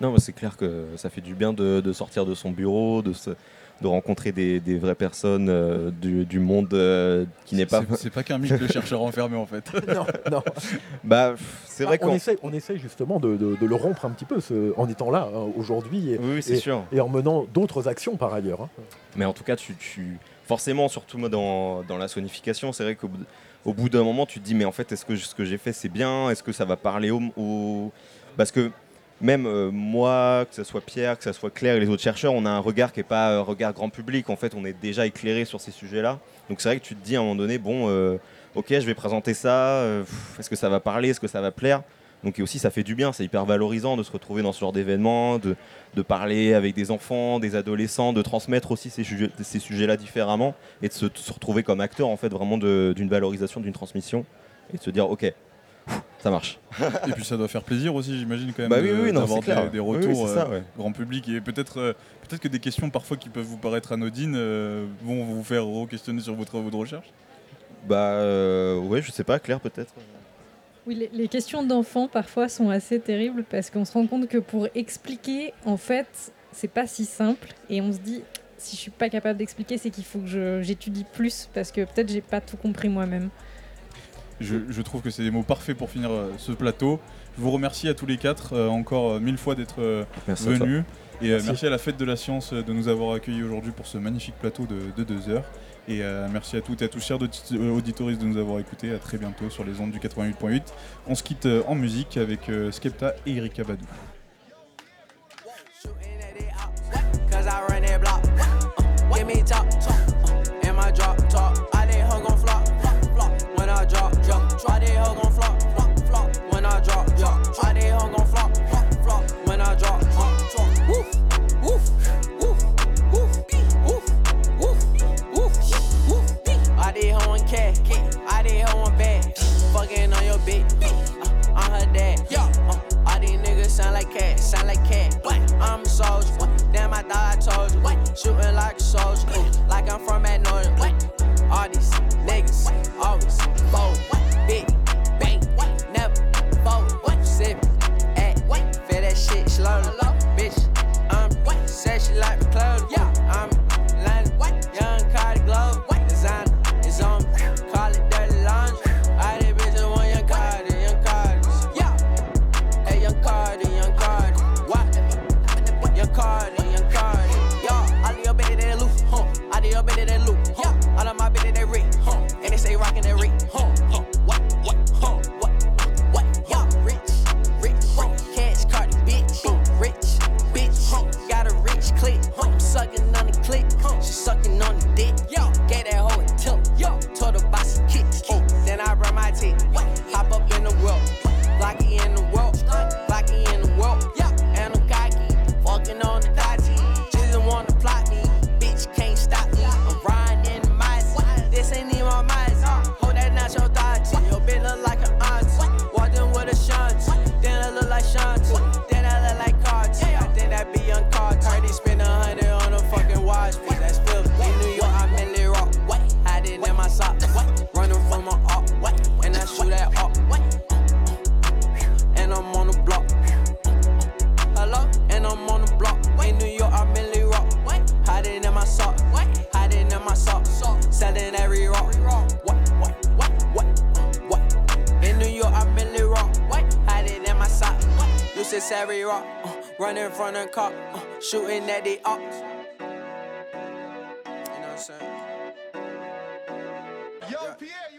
Non, mais c'est clair que ça fait du bien de sortir de son bureau, de, se- de rencontrer des, des vraies personnes euh, du, du monde euh, qui n'est pas. C'est- pas qu'un mythe, le chercheur enfermé, en fait. non, non. Bah, c'est vrai Ah, on qu'on. essaie, on essaie justement de, de- de le rompre un petit peu ce- en étant là hein, aujourd'hui et, Oui, c'est et- sûr. et en menant d'autres actions par ailleurs. hein. Mais en tout cas, tu, tu- forcément, surtout moi dans, dans la sonification, c'est vrai qu'au bout- au bout d'un moment, tu te dis, mais en fait, est-ce que ce que j'ai fait, c'est bien? Est-ce que ça va parler au, au- Parce que même euh, moi, que ce soit Pierre, que ce soit Claire et les autres chercheurs, on a un regard qui n'est pas un regard grand public. En fait, on est déjà éclairé sur ces sujets-là. Donc c'est vrai que tu te dis à un moment donné, bon, euh, ok, je vais présenter ça. euh, est-ce que ça va parler Est-ce que ça va plaire? Donc et aussi ça fait du bien, c'est hyper valorisant de se retrouver dans ce genre d'événement, de, parler avec des enfants, des adolescents, de transmettre aussi ces, sujets, ces sujets-là différemment et de se, de se retrouver comme acteur en fait vraiment d'une valorisation, d'une transmission et de se dire ok, Ça marche. Et puis ça doit faire plaisir aussi, j'imagine quand même, Bah oui, oui, non, d'avoir des, des Oui, oui, retours ça, euh, ouais. grand public et peut-être euh, peut-être que des questions parfois qui peuvent vous paraître anodines euh, vont vous faire re-questionner sur vos travaux de recherche? Bah euh, ouais, je sais pas, Claire peut-être. Oui, les, les questions d'enfants parfois sont assez terribles parce qu'on se rend compte que pour expliquer, en fait, c'est pas si simple et on se dit si je suis pas capable d'expliquer, c'est qu'il faut que j'étudie plus parce que peut-être j'ai pas tout compris moi-même. Je, je trouve que c'est des mots parfaits pour finir euh, ce plateau. Je vous remercie à tous les quatre euh, encore euh, mille fois d'être euh, venus. Et euh, Merci. merci à la Fête de la Science de nous avoir accueillis aujourd'hui pour ce magnifique plateau de, de deux heures. Et euh, merci à toutes et à tous, chers audit- auditoristes, de nous avoir écoutés. À très bientôt sur les ondes du 88.8. On se quitte en musique avec euh, Skepta et Erika Badou. Cause I run that block. Uh, give me top, top. Uh, and my drop, I did hoe gon' flop, flop, flop. When I drop, drop. I did hoe gon' flop, flop, flop. When I drop, drop, drop. Woof, woof, woof, woof, woof, woof, woof, woof. I did hoe on cat, I did hoe on bag. Fucking on your bitch, uh, I'm her dad. Yeah, uh, all these niggas sound like cat, sound like cat. What? I'm a soldier. What? Damn, I thought I told you. What? Shooting like a soldier. Ooh, like I'm from Magnolia. What? All these You know what I'm saying? Yo, Pierre, you